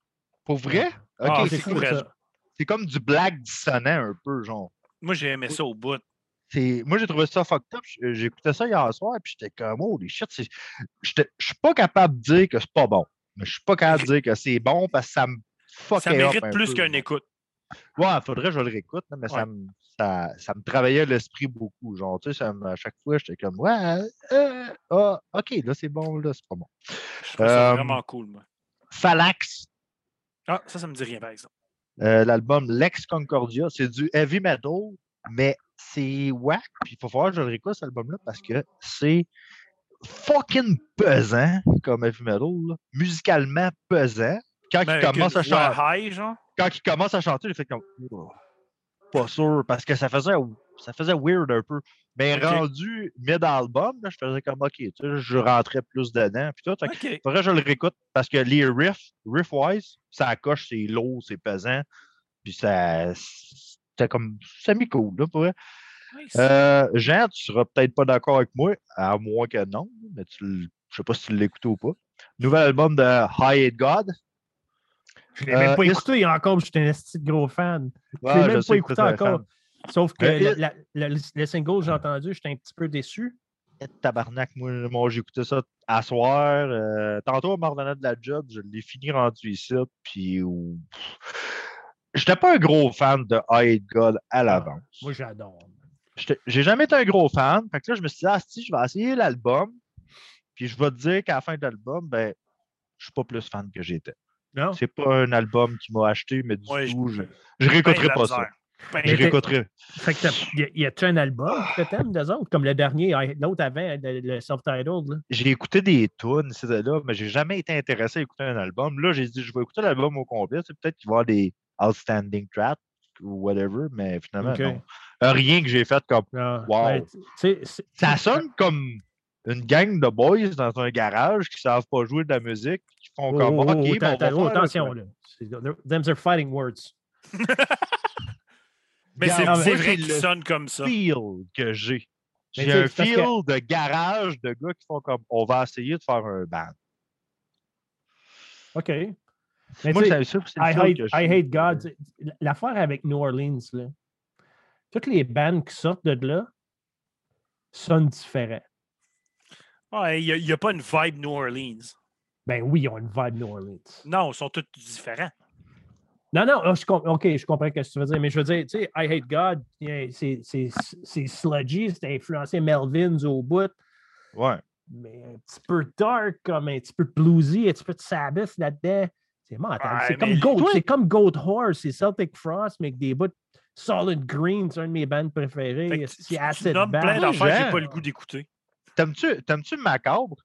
Speaker 2: Pour vrai? OK,
Speaker 1: Ah,
Speaker 2: c'est
Speaker 1: c'est
Speaker 2: comme,
Speaker 1: cool,
Speaker 3: ça.
Speaker 2: c'est comme du black dissonant un peu, genre.
Speaker 1: Moi, j'ai aimé ça au bout.
Speaker 2: c'est- Moi, j'ai trouvé ça fucked up. J- J'ai écouté ça hier soir, puis j'étais comme, oh, les shit, je suis pas capable de dire que c'est pas bon. Mais je suis pas capable de dire que c'est bon parce que ça me fuck
Speaker 1: Ça
Speaker 2: up
Speaker 1: mérite
Speaker 2: un
Speaker 1: plus
Speaker 2: peu,
Speaker 1: qu'un
Speaker 2: genre.
Speaker 1: écoute.
Speaker 2: Ouais, faudrait que je le réécoute, mais
Speaker 1: Ouais.
Speaker 2: ça, me, ça, ça me travaillait l'esprit beaucoup. Genre, tu sais, ça me- à chaque fois, j'étais comme, ouais, euh, ah, ok, là, c'est bon, là, c'est pas bon.
Speaker 1: Je trouve ça
Speaker 2: Euh,
Speaker 1: vraiment cool, moi.
Speaker 2: Phalanx,
Speaker 1: Ah, ça, ça me dit rien, par exemple.
Speaker 2: euh, l'album Lex Concordia, c'est du heavy metal, mais c'est whack. Puis il faut falloir que je le réécoute, cet album-là, parce que c'est fucking pesant comme heavy metal, là. musicalement pesant. Quand
Speaker 1: Ben,
Speaker 2: il
Speaker 1: avec
Speaker 2: commence à chanter.
Speaker 1: voix high, genre.
Speaker 2: quand il commence à chanter, j'ai fait comme Oh, pas sûr parce que ça faisait ça faisait weird un peu. Mais rendu mid-album, là, je faisais comme OK, tu sais, je rentrais plus dedans. Puis tout, fait que
Speaker 1: OK.
Speaker 2: faudrait que je le réécoute parce que les riffs, riff-wise, ça coche, c'est lourd, c'est pesant. Puis ça c'était comme semi-cool, là, pour vrai.
Speaker 1: Nice.
Speaker 2: Euh, Jean, tu seras peut-être pas d'accord avec moi, à moins que non, mais tu, Je sais pas si tu l'as écouté ou pas. Nouvel album de High Hate God.
Speaker 3: Je l'ai même
Speaker 2: Euh,
Speaker 3: pas écouté encore, j'étais un esti de gros fan. Je l'ai
Speaker 2: je
Speaker 3: même pas écouté
Speaker 2: un
Speaker 3: encore. Sauf que le, single que j'ai entendu, j'étais un petit peu déçu.
Speaker 2: Eh, Tabarnak, moi, j'ai écouté ça à soir. euh, tantôt, on m'a revenait de la job, je l'ai fini rendu ici. Puis, j'étais pas un gros fan de Hate God à l'avance.
Speaker 3: Moi, j'adore.
Speaker 2: J'ai jamais été un gros fan. Fait que là, je me suis dit, ah, si, je vais essayer l'album. Puis je vais te dire qu'à la fin de l'album, ben, je suis pas plus fan que j'étais.
Speaker 3: Non?
Speaker 2: C'est pas un album qui m'a acheté, mais du
Speaker 1: Ouais,
Speaker 2: tout, je,
Speaker 1: Ben,
Speaker 2: je réécouterai pas ça.
Speaker 1: Ben
Speaker 2: Je réécouterai.
Speaker 3: Fait que y a-tu un album que t'aimes des autres? Comme le dernier, l'autre avant, le, le self-titled. là.
Speaker 2: J'ai écouté des tunes, et là, mais j'ai jamais été intéressé à écouter un album. Là, j'ai dit, je vais écouter l'album au complet. C'est peut-être qu'il va y avoir des outstanding tracks ou whatever, mais finalement, non. Euh, Rien que j'ai fait comme.
Speaker 3: Ah,
Speaker 2: Wow.
Speaker 3: ouais, c'est-
Speaker 2: Ça sonne comme une gang de boys dans un garage qui savent pas jouer de la musique, qui font
Speaker 3: Oh,
Speaker 2: comme
Speaker 3: oh,
Speaker 2: OK,
Speaker 3: oh,
Speaker 2: on va
Speaker 3: attention, là. C'est- they're- Them's are fighting words.
Speaker 1: Mais c'est c'est vrai
Speaker 2: c'est
Speaker 1: qu'il
Speaker 2: le
Speaker 1: sonne comme ça.
Speaker 2: feel que j'ai. J'ai un
Speaker 3: c'est que-
Speaker 2: feel de garage de gars qui font comme on va essayer de faire un band.
Speaker 3: OK. Mais
Speaker 2: Moi, c'est ça, c'est le
Speaker 3: I hate,
Speaker 2: que
Speaker 3: I hate God. L'affaire avec New Orleans, là, toutes les bandes qui sortent de là sonnent différents.
Speaker 1: Ouais, Il n'y a, pas une vibe New Orleans.
Speaker 3: Ben oui, ils ont une vibe New Orleans.
Speaker 1: Non, ils sont tous différents.
Speaker 3: Non, non, ah, je OK, je comprends ce que tu veux dire, mais je veux dire, tu sais, I Hate God, c'est sludgy, c'est influencé Melvins au bout,
Speaker 2: Ouais.
Speaker 3: mais un petit peu dark, comme un petit peu bluesy, un petit peu de Sabbath là-dedans. C'est mental.
Speaker 1: Ouais,
Speaker 3: c'est comme Goat, c'est comme Goat Horse, c'est Celtic Frost, mais avec des bouts Solid Green, c'est un de mes bands
Speaker 1: Fait
Speaker 3: préférées. C'est Acid
Speaker 1: nommes plein d'affaires que j'ai pas le goût d'écouter.
Speaker 2: T'aimes-tu t'aimes-tu Macabre?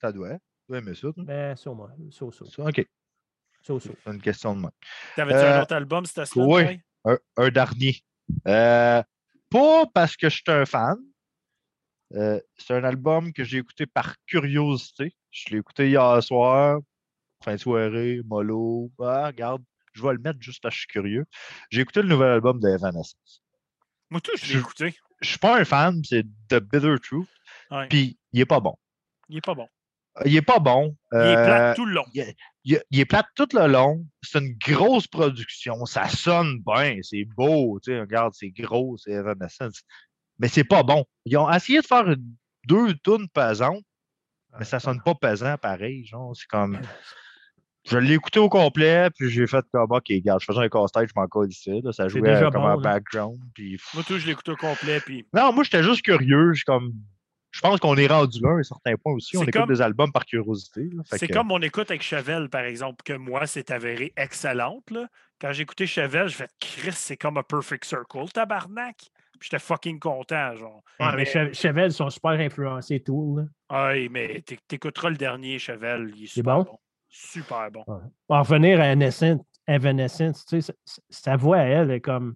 Speaker 2: Ça doit. Tu dois aimer ça, toi?
Speaker 3: Ben, so, moi, so,
Speaker 2: OK.
Speaker 3: so, so.
Speaker 2: C'est une question de moi.
Speaker 1: T'avais-tu
Speaker 2: Euh,
Speaker 1: un autre album cette semaine?
Speaker 2: oui. Un, un dernier. Euh, pas parce que je suis un fan. Euh, c'est un album que j'ai écouté par curiosité. Je l'ai écouté hier soir, fin de soirée, mollo. Ah, regarde, je vais le mettre juste parce que je suis curieux. J'ai écouté le nouvel album de Evanescence.
Speaker 1: Moi, tout, je l'ai
Speaker 2: Je-
Speaker 1: écouté.
Speaker 2: Je suis pas un fan, c'est The Bitter Truth.
Speaker 1: Ouais.
Speaker 2: Puis, il est pas bon.
Speaker 1: Il est pas bon.
Speaker 2: Il est pas bon.
Speaker 1: Il est
Speaker 2: Euh,
Speaker 1: plate tout le long.
Speaker 2: il, est- il est plate tout le long. C'est une grosse production. Ça sonne bien. C'est beau. Tu sais, regarde, c'est gros, c'est Evanescence. Mais c'est pas bon. Ils ont essayé de faire une- deux tunes pesantes, mais ça sonne pas pesant pareil. Genre, c'est comme. Je l'ai écouté au complet, puis j'ai fait comme OK, regarde, je faisais un casse-tête, je m'en colle ici. là. Ça jouait
Speaker 3: déjà
Speaker 2: euh, comme
Speaker 3: bon,
Speaker 2: un background. Puis...
Speaker 1: Moi, tout, je l'ai écouté au complet. Puis
Speaker 2: Non, moi, j'étais juste curieux. Je, comme... je pense qu'on est rendu là à un certain point aussi. On
Speaker 1: C'est
Speaker 2: écoute
Speaker 1: comme-
Speaker 2: des albums par curiosité. Fait
Speaker 1: c'est
Speaker 2: que-
Speaker 1: comme mon écoute avec Chevelle, par exemple, que moi, c'est avéré excellente. Là. Quand j'ai écouté Chevelle, je fais Chris, c'est comme un perfect circle, tabarnak. Puis j'étais fucking content, genre.
Speaker 3: Ouais, mais
Speaker 1: Mais-
Speaker 3: Che- Chevelle sont super influencés, tout. Là.
Speaker 1: Ouais, mais t'é- t'écouteras le dernier Chevelle, il est
Speaker 3: C'est
Speaker 1: super
Speaker 3: bon?
Speaker 1: bon. Super bon.
Speaker 3: Ouais. Pour en revenir à Evanescence, tu sais, sa- sa voix, elle, est comme.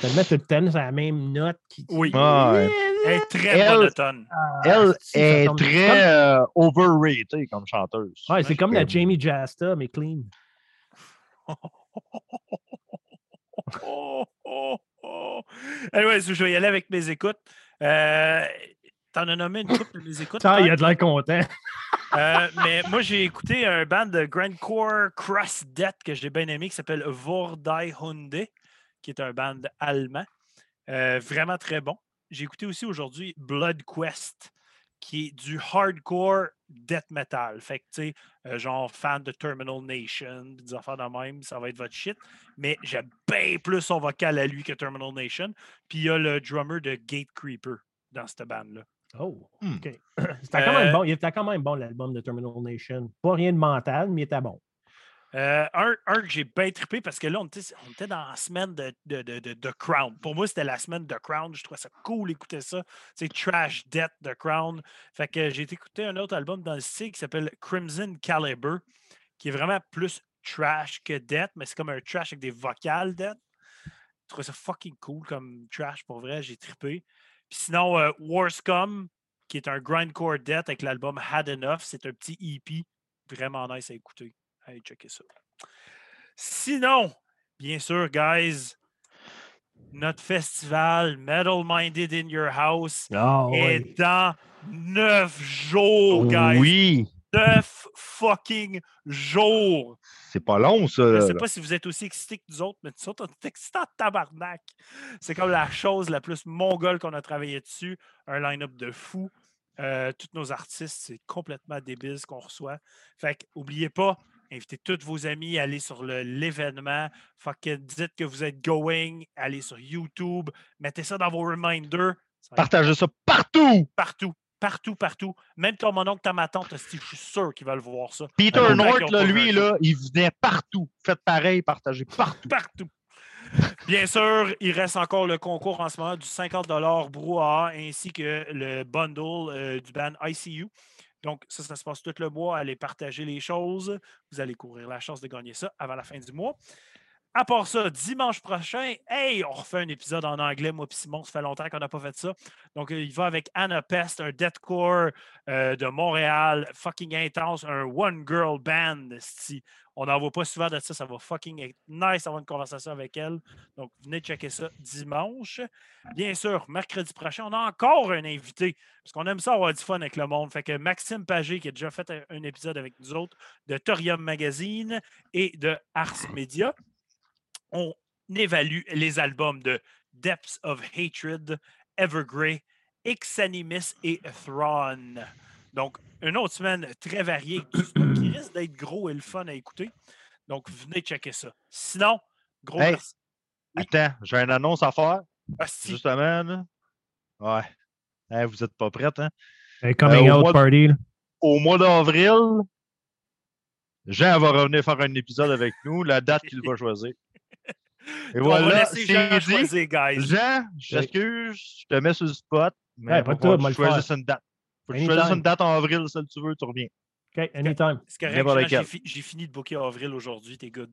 Speaker 3: Tellement tout le temps, c'est la même note. Qui,
Speaker 1: Oui.
Speaker 2: Ah, ouais.
Speaker 1: Elle est très
Speaker 2: Elle-
Speaker 1: monotone.
Speaker 3: Ah,
Speaker 2: Elle est très euh, overrated comme chanteuse.
Speaker 3: Ouais, c'est comme la Jamie Jasta, mais clean.
Speaker 1: Oh, oh, oh. Anyway, je vais y aller avec mes écoutes. Euh, T'en as nommé une couple de mes écoutes.
Speaker 3: Il
Speaker 1: Todd?
Speaker 3: a de l'air content.
Speaker 1: Euh, mais moi, j'ai écouté un band de grindcore Cross Death que j'ai bien aimé qui s'appelle Vordai Hunde, qui est un band allemand. Euh, vraiment très bon. J'ai écouté aussi aujourd'hui Blood Quest, qui est du hardcore death metal. Fait que, tu sais, euh, genre fan de Terminal Nation, des affaires de même, ça va être votre shit. Mais j'aime bien plus son vocal à lui que Terminal Nation. Puis il y a le drummer de Gate Creeper dans cette bande-là.
Speaker 3: Oh,
Speaker 2: Hmm.
Speaker 3: OK. C'était quand même
Speaker 1: Euh,
Speaker 3: bon. Il était quand même bon, l'album de Terminal Nation. Pas rien de mental, mais il était bon.
Speaker 1: Euh, un, un que j'ai bien trippé parce que là, on était, dans la semaine de, de, de, de- Crown. Pour moi, c'était la semaine de Crown. Je trouvais ça cool d'écouter ça. C'est Trash Death de Crown. Fait que j'ai écouté un autre album dans le style qui s'appelle Crimson Caliber, qui est vraiment plus trash que Death, mais c'est comme un trash avec des vocales Death. Je trouvais ça fucking cool comme trash pour vrai. J'ai trippé. Puis sinon, euh, Warscom, qui est un grindcore Death avec l'album Had Enough. C'est un petit EP vraiment nice à écouter. Allez, checker ça. Sinon, bien sûr, guys, notre festival Metal Minded in Your House
Speaker 3: Ah,
Speaker 1: est dans neuf jours, guys.
Speaker 2: Oui,
Speaker 1: Neuf fucking jours.
Speaker 2: c'est pas long, ça.
Speaker 1: Je sais pas si vous êtes aussi excités que nous autres, mais nous autres, on est excités en tabarnak. C'est comme la chose la plus mongole qu'on a travaillé dessus. Un line-up de fou. Euh, tous nos artistes, c'est complètement débile ce qu'on reçoit. Fait que, oubliez pas, invitez tous vos amis, allez sur le- l'événement. Dites que vous êtes going, allez sur YouTube, mettez ça dans vos reminders. Ça va être
Speaker 2: Partagez ça partout.
Speaker 1: partout, partout, partout. Même ton mon oncle, ta ma tante, je suis sûr qu'ils veulent voir ça.
Speaker 2: Peter North, là, lui, là, il venait partout. Faites pareil, partagez partout.
Speaker 1: partout. Bien sûr, il reste encore le concours en ce moment du 50 brouhaha ainsi que le bundle euh, du band ICU. Donc, ça, ça se passe tout le mois. Allez partager les choses. Vous allez courir la chance de gagner ça avant la fin du mois. À part ça, dimanche prochain, hey, on refait un épisode en anglais, moi et Simon, ça fait longtemps qu'on n'a pas fait ça. Donc, euh, il va avec Anna Pest, un deathcore euh, de Montréal, fucking intense, un one girl band. On n'en voit pas souvent de ça, ça va fucking être nice d'avoir une conversation avec elle. Donc, venez checker ça dimanche. Bien sûr, mercredi prochain, on a encore un invité, parce qu'on aime ça avoir du fun avec le monde. Fait que Maxime Pagé, qui a déjà fait un, épisode avec nous autres de Thorium Magazine et de Ars Media, on évalue les albums de Depths of Hatred, Evergrey, Xanimus et Thrawn. Donc, une autre semaine très variée qui risque d'être gros et le fun à écouter. Donc, venez checker ça. Sinon, gros
Speaker 2: Hey.
Speaker 1: merci. Oui.
Speaker 2: Attends, j'ai une annonce à faire, justement. Là. Ouais. Hey, vous n'êtes pas prêts, hein?
Speaker 3: Un coming
Speaker 2: Euh, au
Speaker 3: out
Speaker 2: de-
Speaker 3: party.
Speaker 2: Au mois d'avril, Jean va revenir faire un épisode avec nous, la date qu'il va choisir. Et
Speaker 1: On va
Speaker 2: voilà,
Speaker 1: laisser Jean
Speaker 2: c'est dit.
Speaker 1: choisir, guys.
Speaker 2: Jean, je t'excuse, je te mets sur le spot, mais
Speaker 3: Ouais, pas moi faire.
Speaker 2: choisisses une date? Faut que tu
Speaker 3: Anytime.
Speaker 2: choisisses une date en avril, celle que tu veux, tu reviens.
Speaker 3: OK, anytime.
Speaker 1: C'est correct, j'ai fi- fini de booker avril aujourd'hui, t'es good.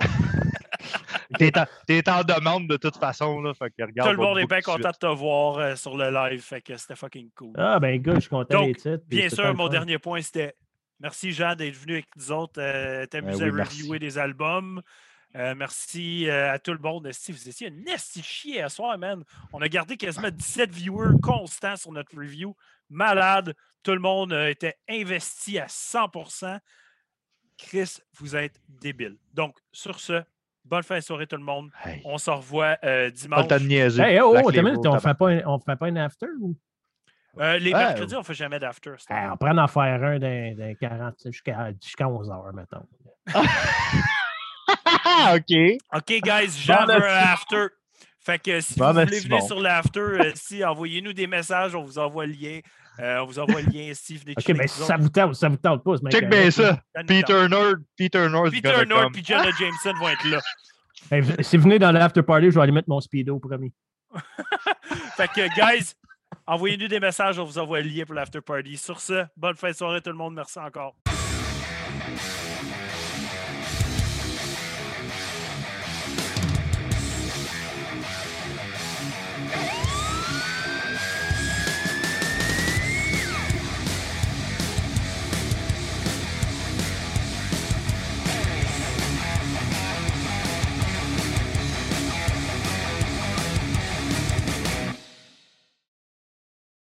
Speaker 2: T'es en, demande de toute façon, là, fait que regarde.
Speaker 1: Tout le
Speaker 2: on
Speaker 1: monde est bien content de te voir euh, sur le live, fait que c'était fucking cool.
Speaker 3: Ah, ben, gars, je suis content
Speaker 1: Donc,
Speaker 3: des titres.
Speaker 1: Bien sûr, mon
Speaker 3: fun.
Speaker 1: dernier point, c'était merci Jean d'être venu avec nous autres, euh, t'amuser
Speaker 2: Ben oui,
Speaker 1: à
Speaker 2: merci.
Speaker 1: reviewer des albums. Euh, merci euh, à tout le monde. Esti, Vous étiez un esti chier à soir, man. On a gardé quasiment 17 viewers constants sur notre review. Malade. Tout le monde euh, était investi à 100%. Chris, vous êtes débile. Donc, sur ce, bonne fin de soirée tout le monde.
Speaker 2: Hey,
Speaker 1: On se revoit euh,
Speaker 2: pas
Speaker 1: dimanche.
Speaker 2: le temps de niaiser.
Speaker 3: Hey, oh, oh, minute, on
Speaker 2: tabac.
Speaker 3: fait pas un, on fait pas un after ou?
Speaker 1: Euh, les
Speaker 2: Ouais.
Speaker 1: mercredis, on ne fait jamais d'after.
Speaker 3: Hey, on prend en faire un d'un d'un 40 jusqu'à jusqu'à 11 heures, mettons.
Speaker 2: Ah, OK.
Speaker 1: OK, guys, Jean
Speaker 2: Bon,
Speaker 1: veut un after. Fait que si
Speaker 2: Bon,
Speaker 1: vous voulez
Speaker 2: merci,
Speaker 1: venir
Speaker 2: bon.
Speaker 1: sur l'after, euh, si, envoyez-nous des messages, on vous envoie le lien. Euh, on vous envoie le lien ici. Venez
Speaker 3: OK, mais ça vous tente, ça vous tente pas.
Speaker 2: Check bien ça. Peter North, Peter North,
Speaker 1: Peter
Speaker 2: come.
Speaker 1: et Jenna Jameson vont être là.
Speaker 3: Hey, v- si vous venez dans l'after party, je vais aller mettre mon speedo promis.
Speaker 1: Fait que, guys, envoyez-nous des messages, on vous envoie le lien pour l'after party. Sur ce, bonne fin de soirée tout le monde. Merci encore.